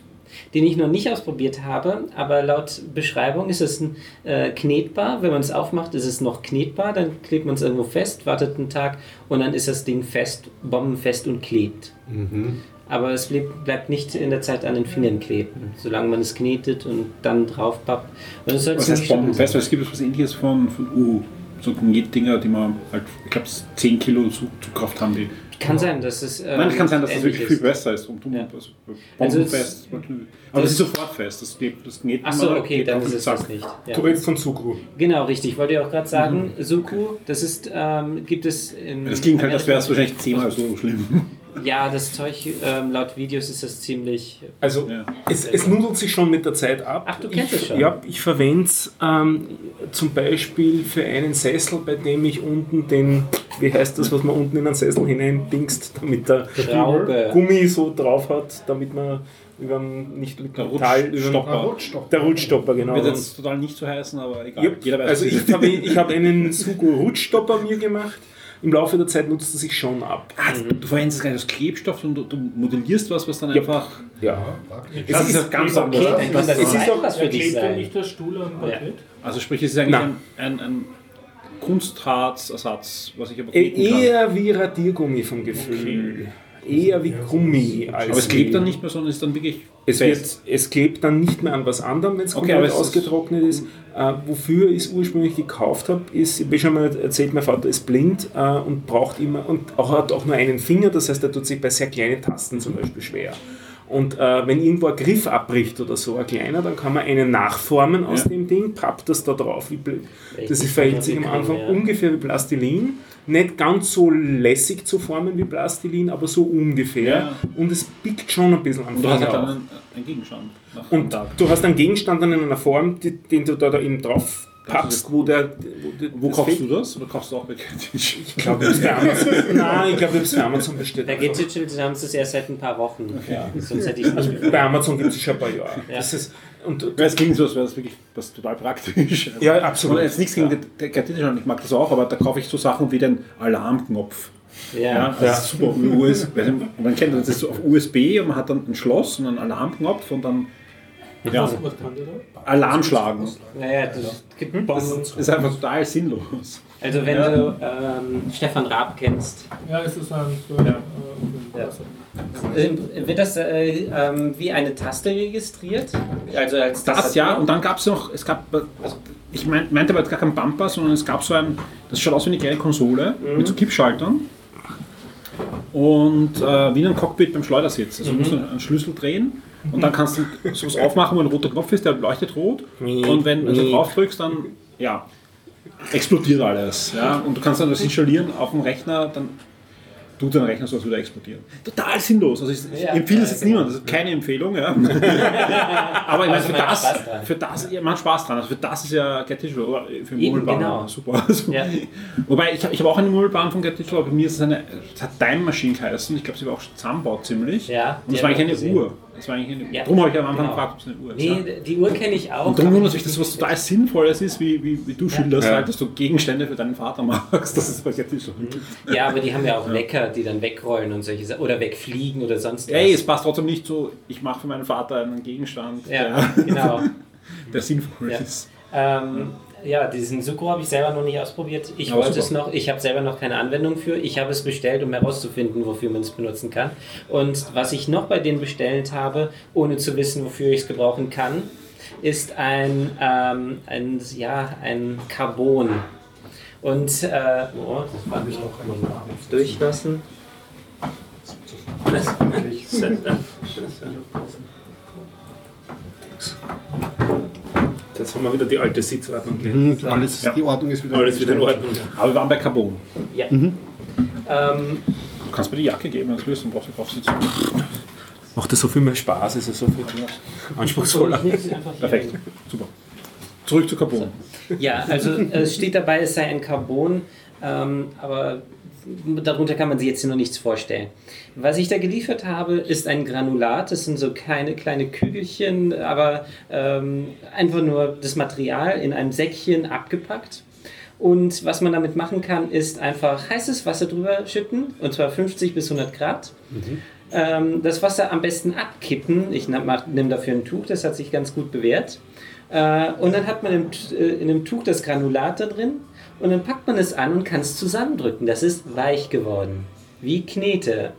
den ich noch nicht ausprobiert habe, aber laut Beschreibung ist es ein, äh, knetbar. Wenn man es aufmacht, ist es noch knetbar, dann klebt man es irgendwo fest, wartet einen Tag und dann ist das Ding fest, bombenfest und klebt. Mhm. Aber es bleib, bleibt nicht in der Zeit an den Fingern kleben, solange man es knetet und dann drauf pappt. Und es soll Was heißt Bombenfest? sein. Weil es gibt was ähnliches von, von Uhu. So Dinger, die man halt, ich glaube, 10 Kilo Zug- Zugkraft haben die. Kann sein, dass es. ähm, Nein, es kann sein, dass das ähnlich wirklich viel ist. besser ist. Und Ja. also, Also Bombenfest. aber das ist sofort fest. Das, klebt- das geht Ach so, immer, okay, dann ist es das nicht. Ja. Du redest von Sukru. Genau, richtig. Ich wollte ja auch gerade sagen, Suku, das ist, ähm, gibt es in. Das klingt halt, als wäre es wahrscheinlich zehnmal so schlimm. Ja, das Zeug, ähm, laut Videos ist das ziemlich. Also Ja. es, es nudelt sich schon mit der Zeit ab. Ach, du kennst ich, es schon? Ja, ich verwende es ähm, zum Beispiel für einen Sessel, bei dem ich unten den, wie heißt das, was man unten in einen Sessel hineindingst, damit der Schraube. Gummi so drauf hat, damit man über nicht mit Der Metall, über Rutschstopper. Rutschstopp. der Rutschstopper, genau. Wird jetzt total nicht so heißen, aber egal. Weiß, also ich habe ich hab einen Sugo Rutschstopper mir gemacht. Im Laufe der Zeit nutzt er sich schon ab. Ah, Du verwendest gar nicht das Klebstoff und du, du modellierst was, was dann Ja. einfach. Ja. Das ist ganz anders. Okay, als das das- ist ist auch was für dich sein. nicht der Stuhl am Parkett. Also sprich, es ist eigentlich ein, ein, ein Kunstharzersatz, was ich aber E- kneten kann. Eher wie Radiergummi vom Gefühl. Eher wie Gummi als Aber es klebt dann nicht mehr, sondern ist dann wirklich Es, wird, es klebt dann nicht mehr an was anderem, wenn es Okay, komplett ist- ausgetrocknet ist. Äh, wofür ich es ursprünglich gekauft habe, ist, ich habe schon mal erzählt, mein Vater ist blind äh, und braucht immer und auch, hat auch nur einen Finger, das heißt, er tut sich bei sehr kleinen Tasten zum Beispiel schwer. Und äh, wenn irgendwo ein Griff abbricht oder so, ein kleiner, dann kann man einen nachformen aus Ja. dem Ding, pappt das da drauf. Wie, das verhält sich am Anfang ja. ungefähr wie Plastilin. Nicht ganz so lässig zu formen wie Plastilin, aber so ungefähr. Ja. Und es pickt schon ein bisschen an Und du hast dann einen, einen Gegenstand. Und Tag. du hast einen Gegenstand dann in einer Form, die, den du da, da eben drauf Papst, wo der. Wo das kaufst fehlt- du das? Oder kaufst du auch bei Ketisch? Ich glaube, ich habe es bei Amazon. Nein, ich glaube, ich habe es bei Amazon bestellt. Bei Digital haben sie es erst seit ein paar Wochen. Ja, sonst hätte ich nicht gefunden. Bei Amazon gibt es schon ein paar Jahre. Ja. Das ist, und, Es klingt so, als wäre das wirklich was total praktisch. Ja, absolut. Und jetzt nichts gegen ja. Ketisch, ich mag das auch, aber da kaufe ich so Sachen wie den Alarmknopf. Ja, Ja. das ist super. US, man kennt das, das ist so auf USB und man hat dann ein Schloss und einen Alarmknopf und dann ja, Was, was kann der da? Alarm schlagen. Naja, das gibt Das ist einfach total sinnlos. Also wenn Ja. du ähm, Stefan Raab kennst, Ja, es ist ein. Ja. Äh, äh, wird das äh, ähm, wie eine Taste registriert? Also als Das Tastatur? ja, und dann gab es noch, es gab, also ich mein, meinte aber jetzt gar keinen Bumper, sondern es gab so ein, das schaut aus wie eine kleine Konsole mit so Kippschaltern und äh, wie ein Cockpit beim Schleudersitz. Also du musst einen Schlüssel drehen und dann kannst du sowas aufmachen, wo ein roter Knopf ist, der leuchtet rot und wenn du drauf drückst, dann ja, explodiert alles. Ja? Und du kannst dann das installieren auf dem Rechner, dann tut dein Rechner so, als würde er explodieren. Total sinnlos. Also ich, Ja, empfehle es ja, jetzt genau. niemand, das ist keine Empfehlung. Ja. Aber ich meine, Also für hat das, Spaß dran. für das, ja, man hat Spaß dran. Also für das ist ja Get Digital, oder für Eben, Mobile genau. super. Also, Ja. Wobei, ich habe ich hab auch eine Mobile von Get Digital, aber bei mir ist es eine, es hat Time Machine geheißen. Ich glaube, sie war auch zusammenbaut ziemlich. Ja, Und es war eigentlich eine gesehen. Uhr. Das war eigentlich eine, Ja. Darum habe ich am Anfang Genau. gefragt, ob es eine Uhr ist. ja. Nee, die Uhr kenne ich auch. Und darum wundert dass das was total Sinnvolles ist, wie, wie, wie du schilderst, Ja. halt, dass du Gegenstände für deinen Vater machst. Das ist bei Get Digital. Ja, aber die haben ja auch Wecker, die dann wegrollen und solche Sachen. Oder wegfliegen oder sonst was. Ey, es passt trotzdem nicht so, ich mache für meinen Vater einen Gegenstand, ja, der, genau. der sinnvoll Ja. ist. Ähm, ja, diesen Sucro habe ich selber noch nicht ausprobiert. Ich Aber wollte super. es noch, ich habe selber noch keine Anwendung für. Ich habe es bestellt, um herauszufinden, wofür man es benutzen kann. Und was ich noch bei denen bestellt habe, ohne zu wissen, wofür ich es gebrauchen kann, ist ein, ähm, ein, ja, ein Carbon. Und, äh, oh, das war ich noch mal durchlassen. Jetzt haben wir wieder die alte Sitzordnung. Mhm, alles, Ja. Die Ordnung ist wieder Alles wieder in Ordnung. Aber wir waren bei Carbon. Ja. Ähm, Du kannst mir die Jacke geben, wenn du willst, dann brauchst du drauf sitzen. Macht das so viel mehr Spaß? Ist es so viel anspruchsvoller? Perfekt, super. Zurück zu Carbon. Ja, also es steht dabei, es sei ein Carbon, ähm, aber darunter kann man sich jetzt noch nichts vorstellen. Was ich da geliefert habe, ist ein Granulat. Das sind so keine kleine Kügelchen, aber ähm, einfach nur das Material in einem Säckchen abgepackt. Und was man damit machen kann, ist einfach heißes Wasser drüber schütten, und zwar 50 bis 100 Grad. Ähm, das Wasser am besten abkippen. Ich nehme dafür ein Tuch, das hat sich ganz gut bewährt. Äh, und dann hat man im, äh, in dem Tuch das Granulat da drin und dann packt man es an und kann es zusammendrücken. Das ist weich geworden, wie Knete.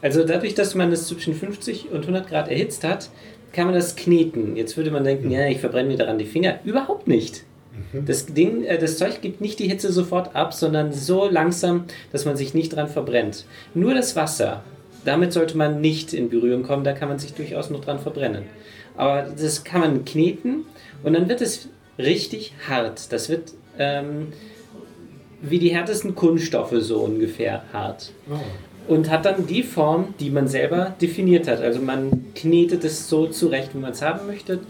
Also dadurch, dass man es zwischen 50 und 100 Grad erhitzt hat, kann man das kneten. Jetzt würde man denken, ja, ich verbrenne mir daran die Finger. Überhaupt nicht. Das Ding, äh, das Zeug gibt nicht die Hitze sofort ab, sondern so langsam, dass man sich nicht dran verbrennt. Nur das Wasser, damit sollte man nicht in Berührung kommen, da kann man sich durchaus noch dran verbrennen. Aber das kann man kneten und dann wird es richtig hart. Das wird ähm, wie die härtesten Kunststoffe so ungefähr hart. Und hat dann die Form, die man selber definiert hat. Also man knetet es so zurecht, wie man es haben möchte,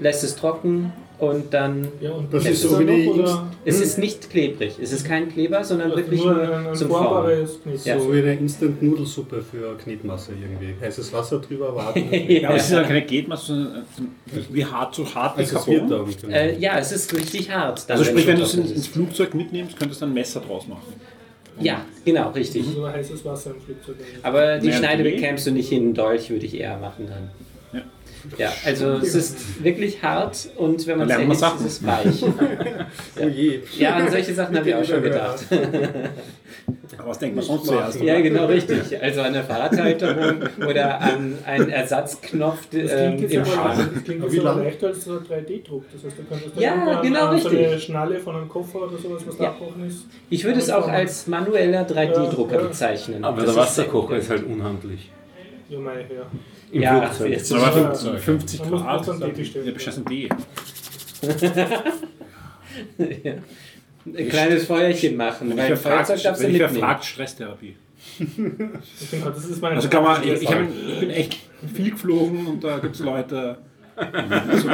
lässt es trocken und dann. Ja, und Das ist es so wie die noch? Es ist nicht klebrig. Es ist kein Kleber, sondern Also wirklich nur nur, zum Formen. formbares Knete. Ja. So wie eine Instant-Nudelsuppe für Knetmasse irgendwie. Heißes Wasser drüber warten. Ja, aber es ist ja keine Gehtmasse, sondern äh, wie hart, so hart wie Also genau. Äh, ja, es ist richtig hart. Also sprich, wenn du es ins, Flugzeug mitnimmst, könntest du ein Messer draus machen. ist. Ja, genau, richtig. Nur heißes Wasser im Flugzeug. Aber die Naja, Schneide die- bekämst du nicht in einen Dolch, würde ich eher machen dann. Ja. Ja, also es ist wirklich hart und wenn man es Da erhitzt, ist Sachen. es weich. oh je. Ja, an solche Sachen habe ich auch schon gedacht. Aber was denkt man sonst zuerst? Ja, genau richtig. Also an eine Fahrradhalterung oder an einen Ersatzknopf Das ähm, klingt im Schrank. das klingt jetzt wie aber leichter als so ein 3D-Druck. Das heißt, du könntest da Ja, irgendwann, genau äh, so eine richtig. Schnalle von einem Koffer oder sowas, was da Ja. abgebrochen ist. Ich würde es auch als manueller 3D-Drucker Ja, ja. bezeichnen. Aber Das der ist Wasserkocher sehr- ist halt unhandlich. Ja, mei, ja. Im Ja, Flugzeug. jetzt Aber Ja. 50, 50 Man muss Grad, D bestellen. ja, beschissen D. Ein kleines Feuerchen machen, Wenn ich ein Feuerzeug fragt, darfst du wenn ich wer mitnehmen. fragt, Stresstherapie. Ich bin, das ist meine Also kann man, ich, ich, hab, ich bin echt viel geflogen und da gibt es Leute, Erzähl,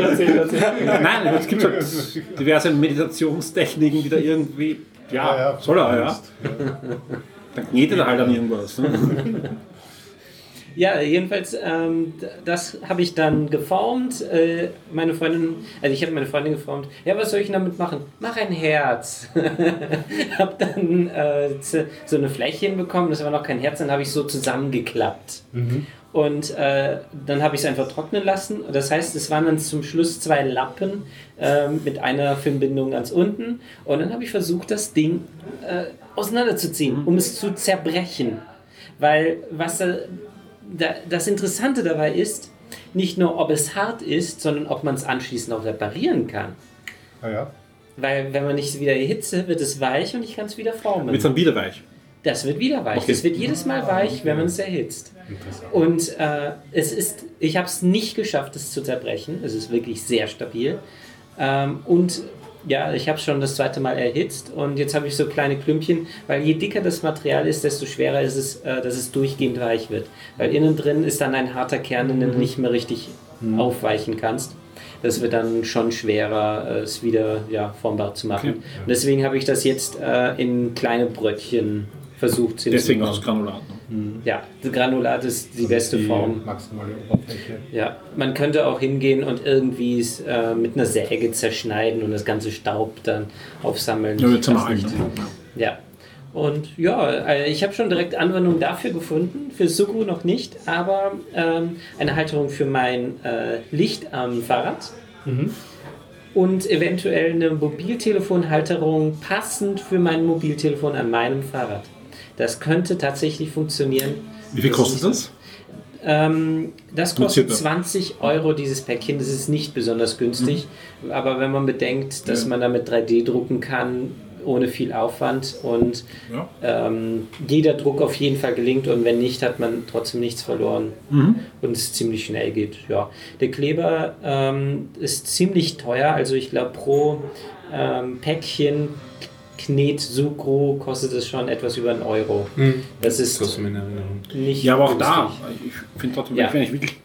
erzähl, erzähl. Nein, es gibt halt diverse Meditationstechniken, die da irgendwie. Ja, Ja, ja, soll er, ja. Dann knetet er halt an irgendwas. Ne? Ja, jedenfalls, ähm, das habe ich dann geformt. Äh, meine Freundin, also ich habe meine Freundin geformt. Ja, was soll ich damit machen? Mach ein Herz. habe dann äh, so eine Fläche hinbekommen, das war noch kein Herz, dann habe ich so zusammengeklappt. Und äh, dann habe ich es einfach trocknen lassen. Das heißt, es waren dann zum Schluss zwei Lappen ähm, mit einer Filmbindung ganz unten. Und dann habe ich versucht, das Ding äh, auseinanderzuziehen, um es zu zerbrechen. Weil was das Interessante dabei ist, nicht nur, ob es hart ist, sondern ob man es anschließend auch reparieren kann. Ah, ja. Weil wenn man nicht wieder erhitze, wird es weich und ich kann es wieder formen. Wird dann wieder weich. Das wird wieder weich. Okay. Es wird jedes Mal weich, wenn man es erhitzt. Und äh, es ist, ich habe es nicht geschafft, es zu zerbrechen. Es ist wirklich sehr stabil. Ähm, und ja, ich habe es schon das zweite Mal erhitzt und jetzt habe ich so kleine Klümpchen, weil je dicker das Material ist, desto schwerer ist es, äh, dass es durchgehend weich wird. Weil innen drin ist dann ein harter Kern, den du nicht mehr richtig aufweichen kannst. Das wird dann schon schwerer, äh, es wieder ja, formbar zu machen. Okay. Und deswegen habe ich das jetzt äh, in kleine Brötchen versucht Deswegen das Granulat. Ne? Ja, das Granulat ist die beste Die Form. maximale Oberfläche. Ja, man könnte auch hingehen und irgendwie es äh, mit einer Säge zerschneiden und das ganze Staub dann aufsammeln. Ja, nicht. Ne? Ja. Und ja, äh, ich habe schon direkt Anwendung dafür gefunden, für Suku noch nicht, aber ähm, eine Halterung für mein äh, Licht am Fahrrad und eventuell eine Mobiltelefonhalterung passend für mein Mobiltelefon an meinem Fahrrad. Das könnte tatsächlich funktionieren. Wie viel kostet das? ähm, das kostet circa. 20 Euro dieses Päckchen. Das ist nicht besonders günstig. Mhm. Aber wenn man bedenkt, dass Ja. man damit 3D drucken kann, ohne viel Aufwand und Ja. ähm, jeder Druck auf jeden Fall gelingt und wenn nicht, hat man trotzdem nichts verloren Mhm. und es ziemlich schnell geht. Ja. Der Kleber ähm, ist ziemlich teuer, also ich glaube pro ähm, Päckchen Knet Sucro kostet es schon etwas über einen Euro. Das ist Das in Erinnerung. nicht Ja, aber auch günstig. da. Ich finde trotzdem, Ja. wenn ich wirklich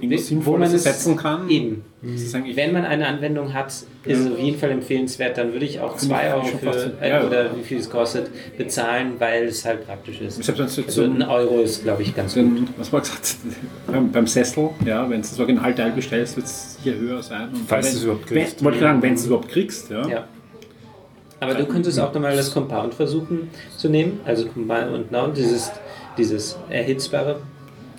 irgendwas Wo Sinnvolles man es setzen kann, Eben. eigentlich Wenn man eine Anwendung hat, ist es auf jeden Fall empfehlenswert. Dann würde ich auch Finde ich 2 Euro für, äh, ja. oder wie viel es kostet, bezahlen, weil es halt praktisch ist. Selbst wenn es jetzt Also so ein Euro ist, glaube ich, ganz gut. den, was man gesagt beim, beim Sessel, ja, wenn du das Originalteil bestellst, wird es sicher höher sein. Und Falls wenn- du es überhaupt wenn- kriegst. Wollte ich sagen, wenn du es überhaupt kriegst, ja. Ja. Aber du könntest auch nochmal das Compound versuchen zu nehmen, also Compound und Noun, dieses, dieses Erhitzbare,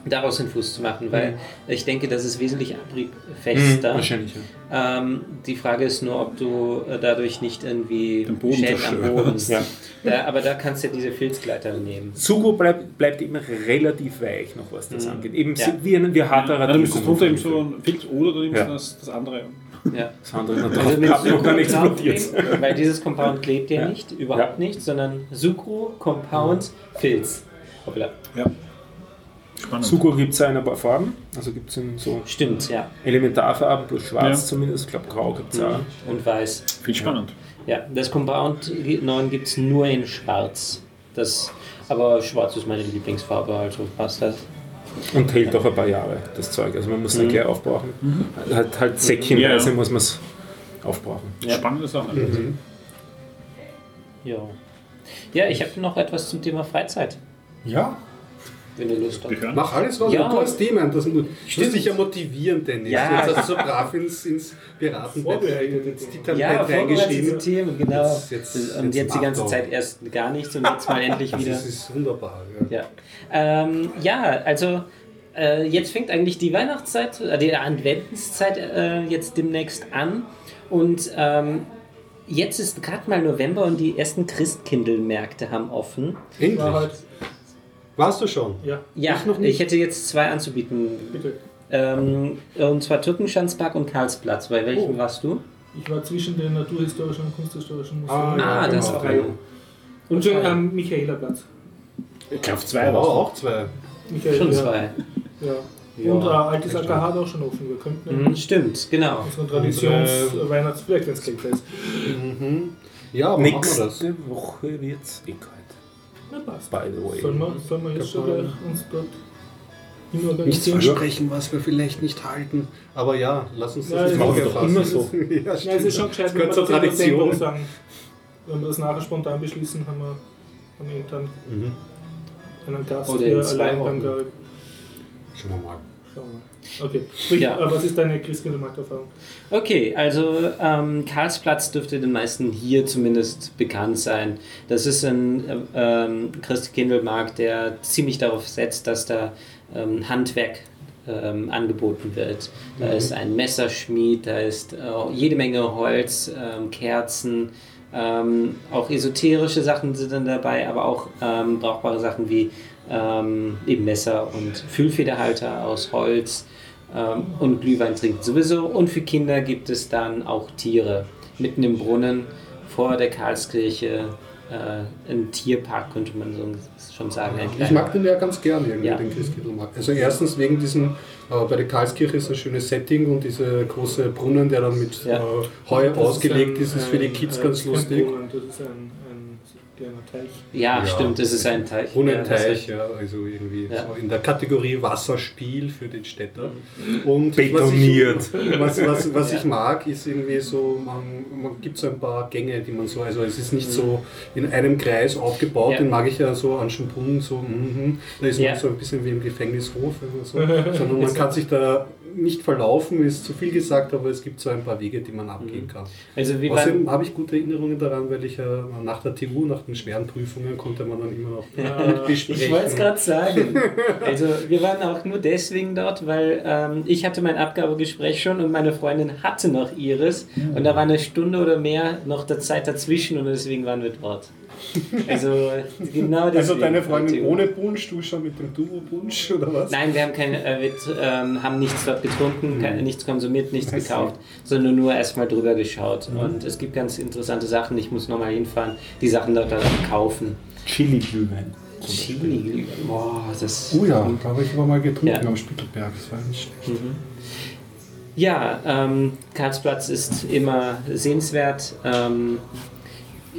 daraus den Fuß zu machen, weil ich denke, das ist wesentlich abriebfester. Wahrscheinlich, ja. Ähm, die Frage ist nur, ob du äh, dadurch nicht irgendwie Den Boden Schäden am Boden. Ja. Da, aber da kannst du ja diese Filzgleiter nehmen. Sugo bleibt, bleibt immer relativ weich, noch was das angeht. Eben Ja. wie ein wie harter Ja, dann müsstest du drunter eben so ein Filz oder du nimmst Ja. das, das andere. Ja. Das andere ist noch Also mit und dann Sucru explodiert weil dieses Compound klebt ja, Ja. nicht, überhaupt nicht, sondern Sucru, Compound, Filz. Hoppla. Ja. Spannend. Gibt es ja in ein paar Farben. Also gibt es in so Stimmt, ja. Elementarfarben plus schwarz Ja. zumindest. Ich glaube, grau gibt es auch. Und weiß. Viel spannend. Ja, das Compound 9 gibt es nur in schwarz. Das, aber schwarz ist meine Lieblingsfarbe, also passt das. Und hält auch ein paar Jahre, das Zeug. Also man muss nicht gleich aufbrauchen. Halt, halt säckchenweise Ja, ja. muss man es aufbrauchen. Ja. Spannende Sache. Ja. Ja, ich habe noch etwas zum Thema Freizeit, Ja, wenn ihr Lust habt. Mach alles, was Ja. du hast Themen. Das mu- musst dich ja motivieren, Dennis. Ja. Jetzt hast du so brav ins, ins Beraten jetzt die Tabelle Ja, reingeschrieben. Themen, genau. Jetzt- jetzt- und jetzt jetzt die ganze. Zeit erst gar nichts und jetzt mal endlich wieder. Das ist wunderbar. Ja. Ja, ähm, ja also äh, jetzt fängt eigentlich die Weihnachtszeit, äh, die Adventszeit äh, jetzt demnächst an und ähm, jetzt ist gerade mal November und die ersten Christkindlmärkte haben offen. Endlich. War Warst du schon? ja, Ja, Ich noch nicht. ich hätte jetzt zwei anzubieten. bitte. Ähm, und zwar Türkenschanzpark und Karlsplatz. Bei welchem Oh. warst du? Ich war zwischen den naturhistorischen und kunsthistorischen Museen. Ah, ja, Ah, das genau. war Und schon am Michaelerplatz. Ich glaube, zwei Ja, war's. auch zwei. Michael, Schon ja. zwei. Ja. Ja, und äh, altes. AKH hat auch schon offen. Wir könnten Mhm, stimmt, genau. unseren Traditions-Weihnachts-Vielleicht, wenn es kalt ist. Mhm. Ja, aber machen wir das. Nächste Woche wird es eh kalt. Na passt. By the way. Sollen wir, sollen wir jetzt schon gleich uns dort organisieren. versprechen, was wir vielleicht nicht halten. Aber ja, lass uns das Ja, doch fassen. immer so. ja, Ja, es ist schon gescheit, Das wenn wir gehört zur Tradition. sagen. Wenn wir das nachher spontan beschließen, haben wir, haben wir intern Mhm. einen Gast zwei allein Garib. Schauen wir mal. Okay, sprich, Ja. äh, was ist deine Christkindlmarkt-Erfahrung? Okay, also ähm, Karlsplatz dürfte den meisten hier zumindest bekannt sein. Das ist ein äh, ähm, Christkindlmarkt, der ziemlich darauf setzt, dass da ähm, Handwerk ähm, angeboten wird. Da ist ein Messerschmied, da ist äh, jede Menge Holz, ähm, Kerzen, ähm, auch esoterische Sachen sind dann dabei, aber auch ähm, brauchbare Sachen wie ähm, eben Messer und Füllfederhalter aus Holz ähm, und Glühwein trinken sowieso. Und für Kinder gibt es dann auch Tiere. Mitten im Brunnen vor der Karlskirche äh, ein Tierpark, könnte man so schon sagen. Ich mag den ja ganz gern, irgendwie, Ja. den Christkindlmarkt. Also erstens wegen diesem, äh, bei der Karlskirche ist ein schönes Setting und dieser große Brunnen, der dann mit Ja. äh, Heu Das ausgelegt ein- ist, ist für die Kids äh, ganz kein lustig. Brunnen, Das ist ein, kleiner Teich. Ja, Ja. stimmt, das ist ein Teich. Ja, Brunnenteich, ja, also irgendwie Ja. so in der Kategorie Wasserspiel für den Städter. Und Betoniert. Was, ich, was, was, was ich mag, ist irgendwie so, man, man gibt so ein paar Gänge, die man so, also es ist nicht so in einem Kreis aufgebaut, Ja. den mag ich ja so an Schönbrunn, so, mhm, da ist man Ja. so ein bisschen wie im Gefängnishof, so, sondern man kann sich da nicht verlaufen, ist zu viel gesagt, aber es gibt so ein paar Wege, die man abgehen kann. Also wir Außerdem habe ich gute Erinnerungen daran, weil ich ja nach der TU, nach den schweren Prüfungen, konnte man dann immer noch Ja, besprechen. ich wollte es gerade sagen. Also wir waren auch nur deswegen dort, weil ähm, ich hatte mein Abgabegespräch schon und meine Freundin hatte noch ihres und da war eine Stunde oder mehr noch der Zeit dazwischen und deswegen waren wir dort. Also genau deswegen. Also deine Freundin ohne Punsch, du schon mit dem Duo-Punsch oder was? Nein, wir haben, keine, äh, wir ähm, haben nichts dort getrunken, ke- nichts konsumiert, nichts so. gekauft, sondern nur erstmal drüber geschaut. Mhm. Und es gibt ganz interessante Sachen. Ich muss nochmal hinfahren, die Sachen dort kaufen. Chili-Glühwein. Chili, boah, das. Oh ja, da habe ich aber mal getrunken Ja. am Spittelberg. Das war nicht schlecht. Ja, ähm, Karlsplatz ist immer sehenswert. Ähm,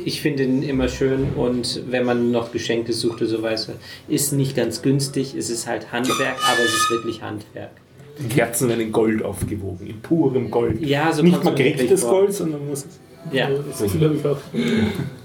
ich finde ihn immer schön und wenn man noch Geschenke sucht oder so weiter, ist nicht ganz günstig. Es ist halt Handwerk, aber es ist wirklich Handwerk. Die Kerzen werden in Gold aufgewogen, in purem Gold. Ja, so Nicht wirklich vor. Gold, sondern muss. Ja. Das glaube ich auch.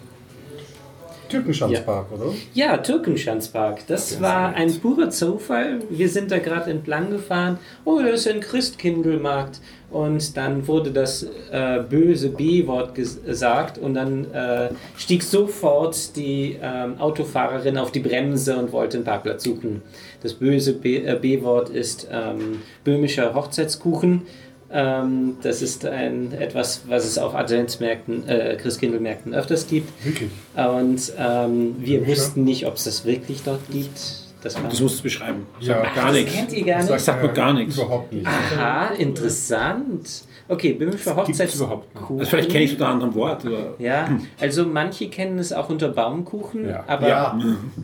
Türkenschanzpark, oder? Ja, Türkenschanzpark. Das war ein purer Zufall. Wir sind da gerade entlang gefahren. Oh, das ist ein Christkindlmarkt. Und dann wurde das äh, böse B-Wort ges- gesagt und dann äh, stieg sofort die ähm, Autofahrerin auf die Bremse und wollte einen Parkplatz suchen. Das böse äh, B-Wort ist ähm, böhmischer Hochzeitskuchen. Ähm, das ist ein, etwas, was es auf Adventsmärkten, äh, Christkindlmärkten öfters gibt. Wirklich. Und ähm, wir Ja. wussten nicht, ob es das wirklich dort gibt. Das Das musst du beschreiben. Ja, Sagt mir gar das nichts. kennt ihr gar nicht. Das sagt mir gar nichts. Überhaupt nicht. Aha, interessant. Okay, böhmischer gibt's Hochzeitskuchen. überhaupt nicht. Also vielleicht kenne ich es unter anderem Wort. Oder Ja, also manche kennen es auch unter Baumkuchen, Ja. aber Ja,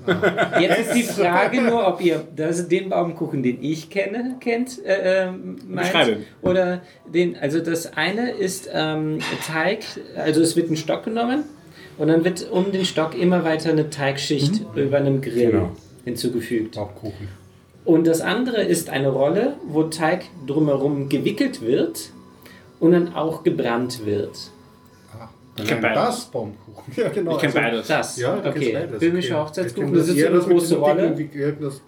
jetzt ist die Frage nur, ob ihr das, den Baumkuchen, den ich kenne, kennt, äh, äh, meint, Beschreibe. oder den, also das eine ist ähm, Teig, also es wird ein Stock genommen und dann wird um den Stock immer weiter eine Teigschicht über einem Grill Genau. hinzugefügt. Bauchkuchen. Und das andere ist eine Rolle, wo Teig drumherum gewickelt wird und dann auch gebrannt wird. Ah, Ich kenn nein, beides. das Baumkuchen. Ja, genau. ich kenne also- beides. Das, Ja, du okay. beides. Böhmischer okay. Hochzeitskuchen, das ist so eine große Rolle.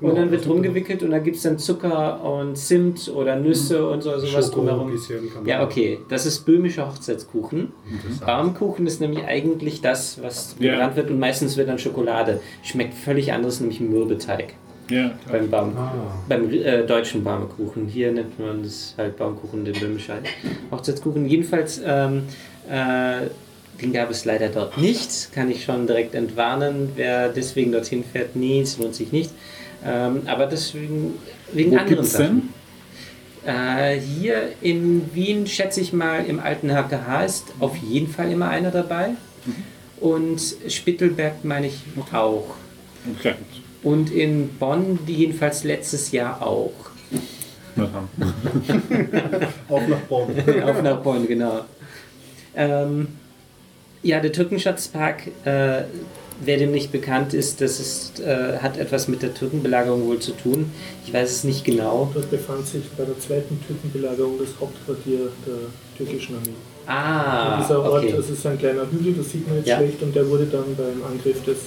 Und dann wird das drum gewickelt und dann gibt es dann Zucker und Zimt oder Nüsse und so, sowas Schoko drumherum. Ja, okay. Das ist böhmischer Hochzeitskuchen. Baumkuchen ist nämlich eigentlich das, was Ja. gebrannt wird und meistens wird dann Schokolade. Schmeckt völlig anders, nämlich Mürbeteig Ja, beim, Baum, Ah. beim äh, deutschen Baumkuchen. Hier nennt man das halt Baumkuchen, den böhmischer Hochzeitskuchen. Jedenfalls, ähm, äh, den gab es leider dort nicht. Kann ich schon direkt entwarnen. Wer deswegen dorthin fährt, nee, es lohnt sich nicht. Ähm, aber deswegen wegen Wo anderen Sachen. Äh, hier in Wien, schätze ich mal, im alten HKH ist auf jeden Fall immer einer dabei. Und Spittelberg meine ich auch. Okay. Und in Bonn jedenfalls letztes Jahr auch. Na dann. Auf nach Bonn. Auf nach Bonn, genau. Ähm, ja, der Türkenschatzpark, äh, wer dem nicht bekannt ist, das ist, äh, hat etwas mit der Türkenbelagerung wohl zu tun. Ich weiß es nicht genau. Dort befand sich bei der zweiten Türkenbelagerung das Hauptquartier der türkischen Armee. Ah, dieser Ort, okay. das ist ein kleiner Hügel, das sieht man jetzt Ja. schlecht, und der wurde dann beim Angriff des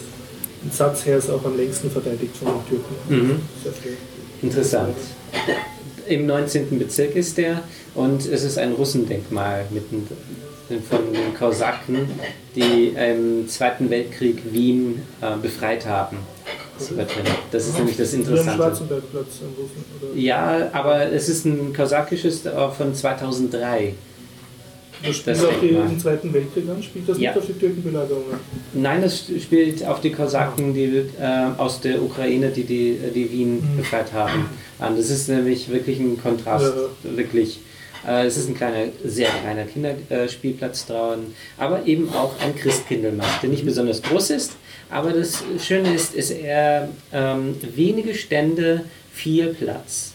Entsatzheers auch am längsten verteidigt von den Türken. Mhm. Interessant. Im 19. Bezirk ist der und es ist ein Russendenkmal mitten von den Kosaken, die im Zweiten Weltkrieg Wien äh, befreit haben. Das, ist nämlich das Interessante. Ja, aber es ist ein kosakisches äh, von 2003. Das spielt Das auch die, Denkmal. im Zweiten Weltkrieg an, spielt das Ja. nicht auf die Türkenbelagerung an? Nein, das spielt auf die Kosaken die, äh, aus der Ukraine, die, die, die Wien Mhm. befreit haben, an. Das ist nämlich wirklich ein Kontrast. Wirklich. Äh, es ist ein kleiner, sehr kleiner Kinderspielplatz dran, aber eben auch ein Christkindlmarkt, der nicht besonders groß ist. Aber das Schöne ist, ist er ähm, wenige Stände, viel Platz.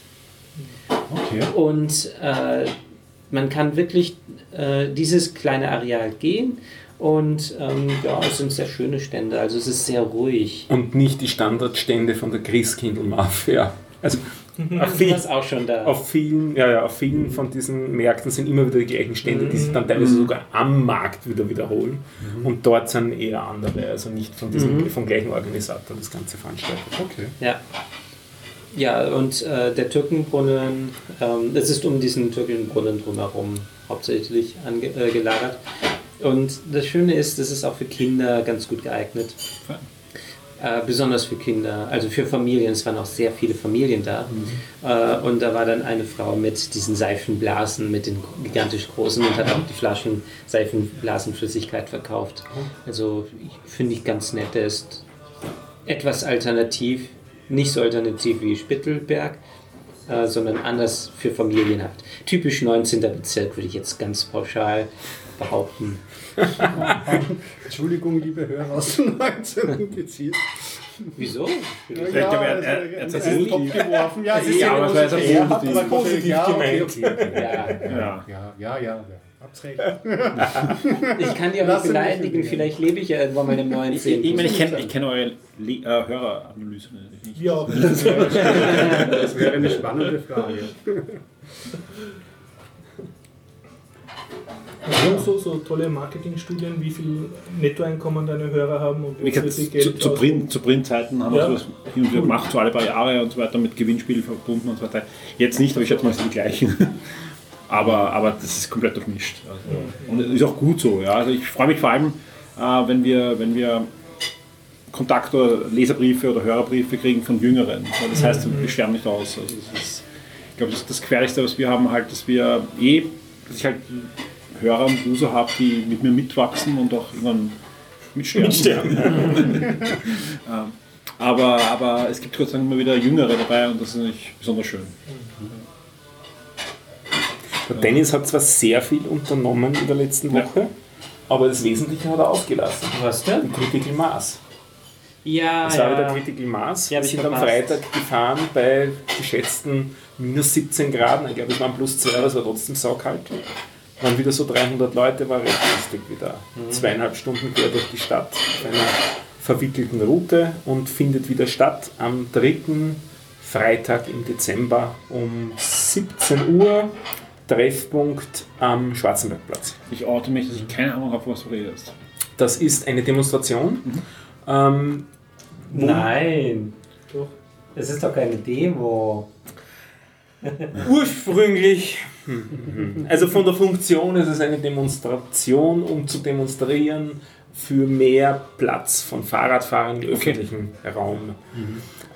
Okay. Und äh, man kann wirklich äh, dieses kleine Areal gehen und ähm, ja, es sind sehr schöne Stände, also es ist sehr ruhig. Und nicht die Standardstände von der Christkindl-Mafia. Also auf, viel, Das ist auch schon da. auf, vielen, ja, ja, auf vielen von diesen Märkten sind immer wieder die gleichen Stände, die sich dann teilweise sogar am Markt wieder wiederholen. Und dort sind eher andere, also nicht von diesem, Mhm. vom gleichen Organisator das Ganze veranstaltet. Okay. Ja. Ja, und äh, der Türkenbrunnen, ähm, es ist um diesen Türkenbrunnen drumherum hauptsächlich ange äh, gelagert. Und das Schöne ist, es ist auch für Kinder ganz gut geeignet. Äh, besonders für Kinder, also für Familien. Es waren auch sehr viele Familien da. Äh, und da war dann eine Frau mit diesen Seifenblasen, mit den gigantisch großen und hat auch die Flaschen Seifenblasenflüssigkeit verkauft. Also ich- finde ich ganz nett. Der ist etwas alternativ, nicht so alternativ wie Spittelberg, äh, sondern anders für familienhaft. Typisch 19. Bezirk würde ich jetzt ganz pauschal behaupten. Entschuldigung, liebe Hörer aus dem 19. Bezirk. Wieso? Ich glaube, er- er- er hat das einen positiv- Topf geworfen. Ja, es ist Ja, ja, aber es war jetzt positiv. auch positiv. aber positiv ja, okay, gemeint. okay. Ja. Ja. Ja, ja, ja. Recht. Ich kann dir aber Lass mich beleidigen, nicht vielleicht lebe ich ja irgendwann mal im Ich, 19. ich, meine, ich kenne ich kenn eure Le äh, Höreranalyse nicht. Wir auch. Das wäre eine spannende Frage. Wir haben so, so tolle Marketingstudien, wie viel Nettoeinkommen deine Hörer haben und Wie viel zu, Geld zu, Print, zu Printzeiten haben Ja. wir sowas hin und wieder gemacht, so alle paar Jahre und so weiter, mit Gewinnspiel verbunden und so weiter. Jetzt nicht, aber ich schätze mal, es sind die gleichen. Aber, aber das ist komplett durchmischt. Also, und es ist auch gut so. Ja. Also ich freue mich vor allem, äh, wenn, wir, wenn wir Kontakt- oder Leserbriefe oder Hörerbriefe kriegen von Jüngeren. Das heißt, wir sterben nicht aus. Also das ist, ich glaube, das ist das Gefährlichste, was wir haben, halt, dass wir eh, dass ich halt Hörer und User habe, die mit mir mitwachsen und auch irgendwann mitsterben. Ähm, aber, aber es gibt Gott sei Dank immer wieder Jüngere dabei und das ist natürlich besonders schön. Der Dennis hat zwar sehr viel unternommen in der letzten Ja. Woche, aber das Wesentliche hat er ausgelassen. Was denn? Critical Mass. Ja, Das war wieder ja. Critical Mass. Ja, Wir sind am. Freitag gefahren bei geschätzten minus 17 Grad. Ich glaube, es waren plus 2, aber es war trotzdem saukalt. Waren wieder so 300 Leute, war recht lustig wieder. Mhm. Zweieinhalb Stunden quer durch die Stadt auf einer verwickelten Route und findet wieder statt am 3. Freitag im Dezember um 17 Uhr. Treffpunkt am Schwarzenbergplatz. Ich orte mich, dass ich keine Ahnung habe, was du redest. Das ist eine Demonstration. Ähm, wo- Nein. Doch. Es ist doch keine Demo. Ursprünglich, also von der Funktion ist es eine Demonstration, um zu demonstrieren für mehr Platz von Fahrradfahrern im öffentlichen Raum.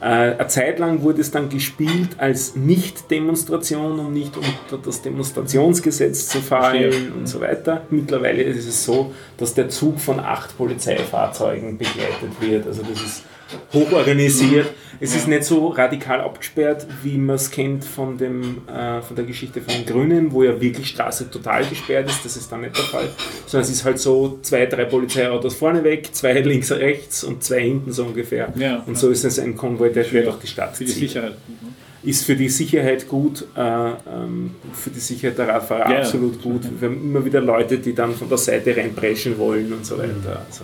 Äh, eine Zeit lang wurde es dann gespielt als Nicht-Demonstration, um nicht unter das Demonstrationsgesetz zu fallen Verstehe. und so weiter. Mittlerweile ist es so, dass der Zug von acht Polizeifahrzeugen begleitet wird. Also das ist hochorganisiert. Es ist nicht so radikal abgesperrt, wie man es kennt von, dem, äh, von der Geschichte von den Grünen, wo ja wirklich Straße total gesperrt ist. Das ist dann nicht der Fall. Sondern es ist halt so zwei, drei Polizeiautos vorne weg, zwei links, rechts und zwei hinten so ungefähr. Ja. Und so ist es ein Konvoi, der quer durch die Stadt Für die zieht. Sicherheit. Ist für die Sicherheit gut, äh, ähm, für die Sicherheit der Radfahrer Ja, absolut gut. Wir haben immer wieder Leute, die dann von der Seite reinpreschen wollen und so weiter. Also,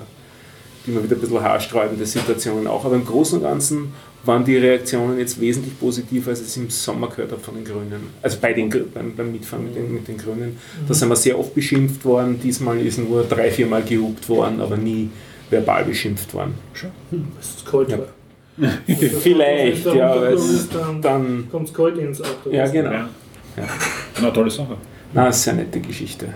immer wieder ein bisschen haarsträubende Situationen auch. Aber im Großen und Ganzen waren die Reaktionen jetzt wesentlich positiver, als ich es im Sommer gehört habe von den Grünen. Also bei den, beim, beim Mitfahren mit den, mit den Grünen. Da sind wir sehr oft beschimpft worden. Diesmal ist nur drei, viermal gehupt worden, aber nie verbal beschimpft worden. Das ist kalt. Ja. war. Vielleicht, ja, aber es, ist, dann, dann. kommt es kalt ins Auto. Ja, genau. Ja. Na, tolle Sache. Na, das ist eine nette Geschichte.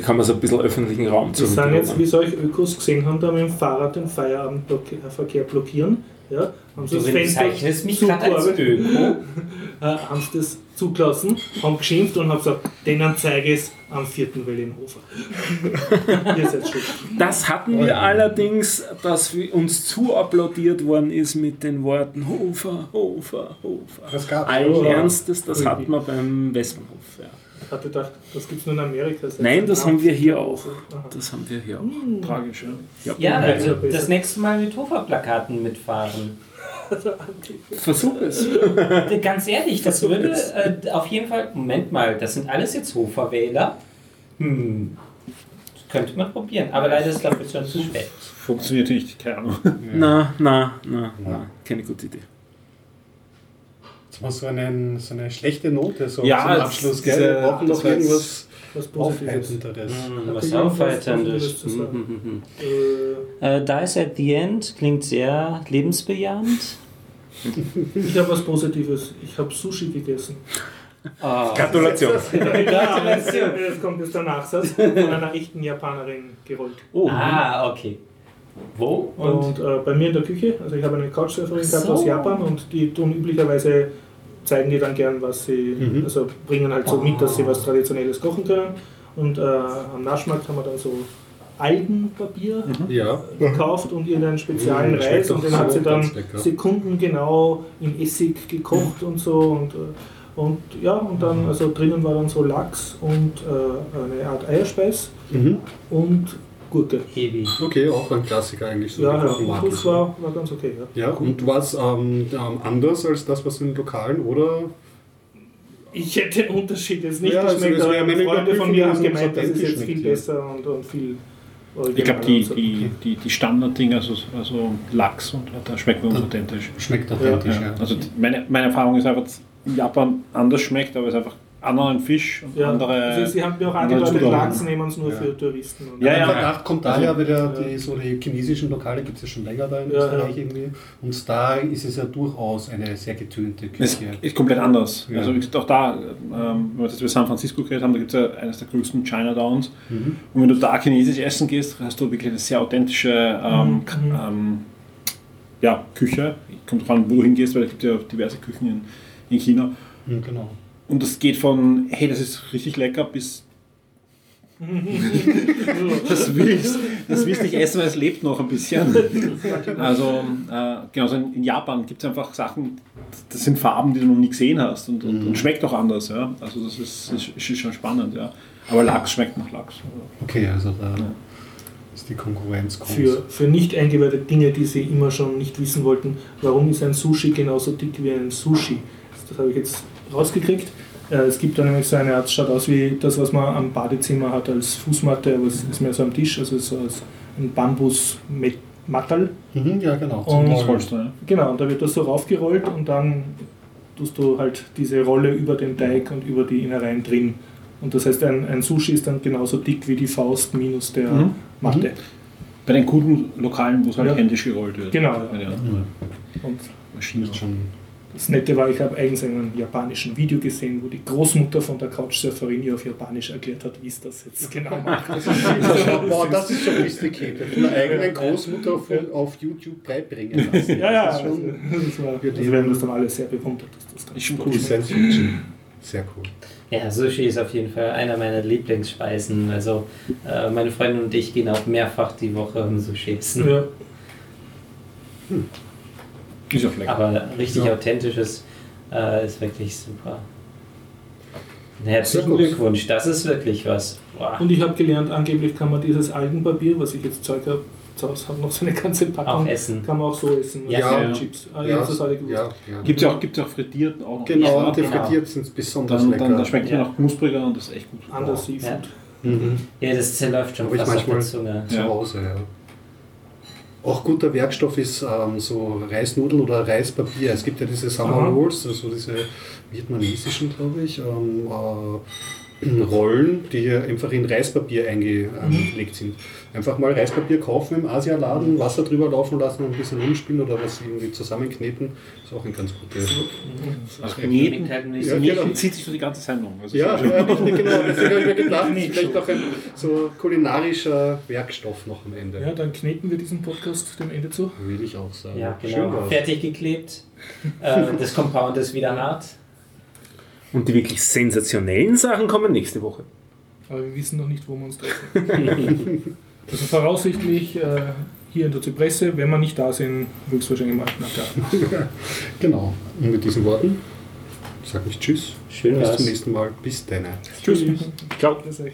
Kann man so ein bisschen öffentlichen Raum Wir sind jetzt, wie solche Ökos gesehen haben, da mit dem Fahrrad den Feierabendverkehr blockieren. Ja, haben sie das Fenster mich als Öko. äh, haben sie das zugelassen, haben geschimpft und haben gesagt, denen zeige ich es am 4. Wellenhofer. Ihr seid schuld. Das hatten wir allerdings, dass wir uns zu applaudiert worden ist mit den Worten Hofer, Hofer, Hofer. Das gab's. Allen. Ernstes, das hat man beim Westbahnhof. Ja. Ich hatte gedacht, das gibt es nur in Amerika. seit Nein, das haben wir hier auch. Aha. Das haben wir hier auch. Tragisch, ja. Ja, also Ja, das nächste Mal mit Hofer-Plakaten mitfahren. Versuch es. Ganz ehrlich, das würde äh, auf jeden Fall. Moment mal, das sind alles jetzt Hofer-Wähler. Hm. Das könnte man probieren, aber leider ist dafür schon zu spät. Funktioniert nicht, keine Ahnung. Na, na, na, na, keine gute Idee. Mal so, einen, so eine schlechte Note so Ja, zum das- Abschluss. Gell? diese- Wir brauchen das noch war irgendwas Was Positives. Hm, Was Aufheiterndes. Positives zu sagen? Mhm. Äh, Äh, Dice at the End klingt sehr lebensbejahend. ich habe was Positives. Ich habe Sushi gegessen. Oh. Gratulation. Gratulation. Das kommt jetzt der Nachsatz von einer echten Japanerin gerollt. Oh, Ah, okay. Wo? Und äh, bei mir in der Küche, also ich habe eine Couchsurferin gehabt So. aus Japan und die tun üblicherweise, zeigen die dann gern, was sie, Mhm. also bringen halt so mit, dass sie was Traditionelles kochen können. Und äh, am Naschmarkt haben wir dann so Algenpapier Ja. gekauft und ihren speziellen Mhm, schmeckt Reis und den hat so sie dann sekundengenau in Essig gekocht und so und, äh, und ja und dann also drinnen war dann so Lachs und äh, eine Art Eierspeis Mhm. und Gurke. Ewig. Okay, auch ein Klassiker eigentlich. So Ja, ja, das war, war ganz okay. Ja. Ja, und was ähm, ähm, anders als das, was in den Lokalen oder? Ich hätte den Unterschied jetzt nicht Ja, also geschmeckt, das aber Freunde von mir haben es gemeint, das ist jetzt viel besser und, und viel Ich glaube, die, die, die, die Standarddinger, also, also Lachs und da schmeckt man uns authentisch. Schmeckt authentisch, ja. Ja. Also meine, meine Erfahrung ist einfach, dass in Japan anders schmeckt, aber es ist einfach anderen Fisch und Ja, andere. also sie haben mir auch andere angedeutet. Lachs nehmen es nur Ja. für Touristen. Und Ja, ja. Verdacht kommt daher, weil der, Ja. die, so die chinesischen Lokale gibt es ja schon länger da in Ja, Österreich ja. irgendwie. Und da ist es ja durchaus eine sehr getönte Es Küche. ist komplett anders. Ja. Also auch da, ähm, wenn wir jetzt über San Francisco geredet haben, da gibt es ja eines der größten Chinatowns. Mhm. Und wenn du da chinesisch essen gehst, hast du wirklich eine sehr authentische ähm, Mhm. ähm, ja, Küche. Kommt drauf an, wo du hingehst, weil es gibt ja diverse Küchen in, in China. Mhm, genau. Und das geht von, hey, das ist richtig lecker, bis das willst, das willst nicht essen, weil es lebt noch ein bisschen. Also, äh, genauso in, in Japan gibt es einfach Sachen, das sind Farben, die du noch nie gesehen hast und, und, und schmeckt auch anders. Ja? Also, das ist, ist, ist schon spannend. Ja? Aber Lachs schmeckt nach Lachs. Okay, also da ist die Konkurrenz groß. Für, für nicht eingeweihte Dinge, die sie immer schon nicht wissen wollten, warum ist ein Sushi genauso dick wie ein Sushi? Das habe ich jetzt rausgekriegt. Äh, Es gibt da nämlich so eine Art, schaut aus wie das, was man am Badezimmer hat als Fußmatte, aber es ist mehr so am Tisch, also so als ein Bambus-Mattel. Mhm, ja, genau. Und- Zum Das wolltest du, ja? Genau, und da wird das so raufgerollt und dann tust du halt diese Rolle über den Teig und über die Innereien drin. Und das heißt, ein, ein Sushi ist dann genauso dick wie die Faust minus der Mhm. Matte. Bei den guten Lokalen, wo es halt Ja. händisch gerollt wird. Genau, ja. Ja, Und Maschine. Ist schon das Nette war, ich habe eigens ein japanischen Video gesehen, wo die Großmutter von der Couchsurferin ihr auf Japanisch erklärt hat, wie es das jetzt genau macht. Wow, das ist schon sophisticated. Von der eigenen Großmutter auf, auf YouTube beibringen lassen. ja, ja, Das also, ist schon das war, also wir haben das dann alle sehr bewundert, dass das ganz Ist cool. Science Fiction. Sehr cool. Ja, Sushi ist auf jeden Fall einer meiner Lieblingsspeisen. Also äh, meine Freundin und ich gehen auch mehrfach die Woche um Sushi essen. Ja. Ist auch lecker. Aber richtig Ja. authentisches äh, ist wirklich super. Herzlichen. Glückwunsch, das ist wirklich was. Boah. Und ich habe gelernt, angeblich kann man dieses Algenpapier, was ich jetzt Zeug habe, zu Hause habe noch so eine ganze Packung, Auch essen. kann man auch so essen. Ja, Also ja. Chips. Ah, ja, das gewusst. ja, ja. Gibt es ja auch, gibt's ja auch frittiert auch. Genau, Ja, und die genau. frittiert sind besonders Dann, lecker. dann, dann schmeckt es Ja. noch knuspriger und das ist echt gut. Anders Ja. Seafood. Mhm. Ja, das zerläuft schon ich fast auf der Zunge. zu Ja. Hause, ja. Auch guter Werkstoff ist ähm, so Reisnudeln oder Reispapier. Es gibt ja diese Summer. Rolls, also diese vietnamesischen, glaube ich, ähm, äh, Rollen, die einfach in Reispapier eingelegt sind. Einfach mal Reispapier kaufen im Asialaden, Wasser drüber laufen lassen und ein bisschen umspielen oder was irgendwie zusammenkneten. Ist auch ein ganz gutes. Ach, Kneten, Ja, genau. zieht sich für die ganze Sendung. Also Ja, ja, genau. Deswegen habe ich mir gedacht, vielleicht auch ein so kulinarischer Werkstoff noch am Ende. Ja, dann kneten wir diesen Podcast dem Ende zu. Will ich auch sagen. Ja, Schön genau. war's. Fertig geklebt. Äh, das Compound ist wieder hart. Und die wirklich sensationellen Sachen kommen nächste Woche. Aber wir wissen noch nicht, wo wir uns treffen. also voraussichtlich äh, hier in der Zypresse, wenn wir nicht da sind, höchstwahrscheinlich mal nach Garten. Genau. Und mit diesen Worten sage ich Tschüss. Schön Bis zum nächsten Mal. Bis dann. Tschüss. Ciao. Euch.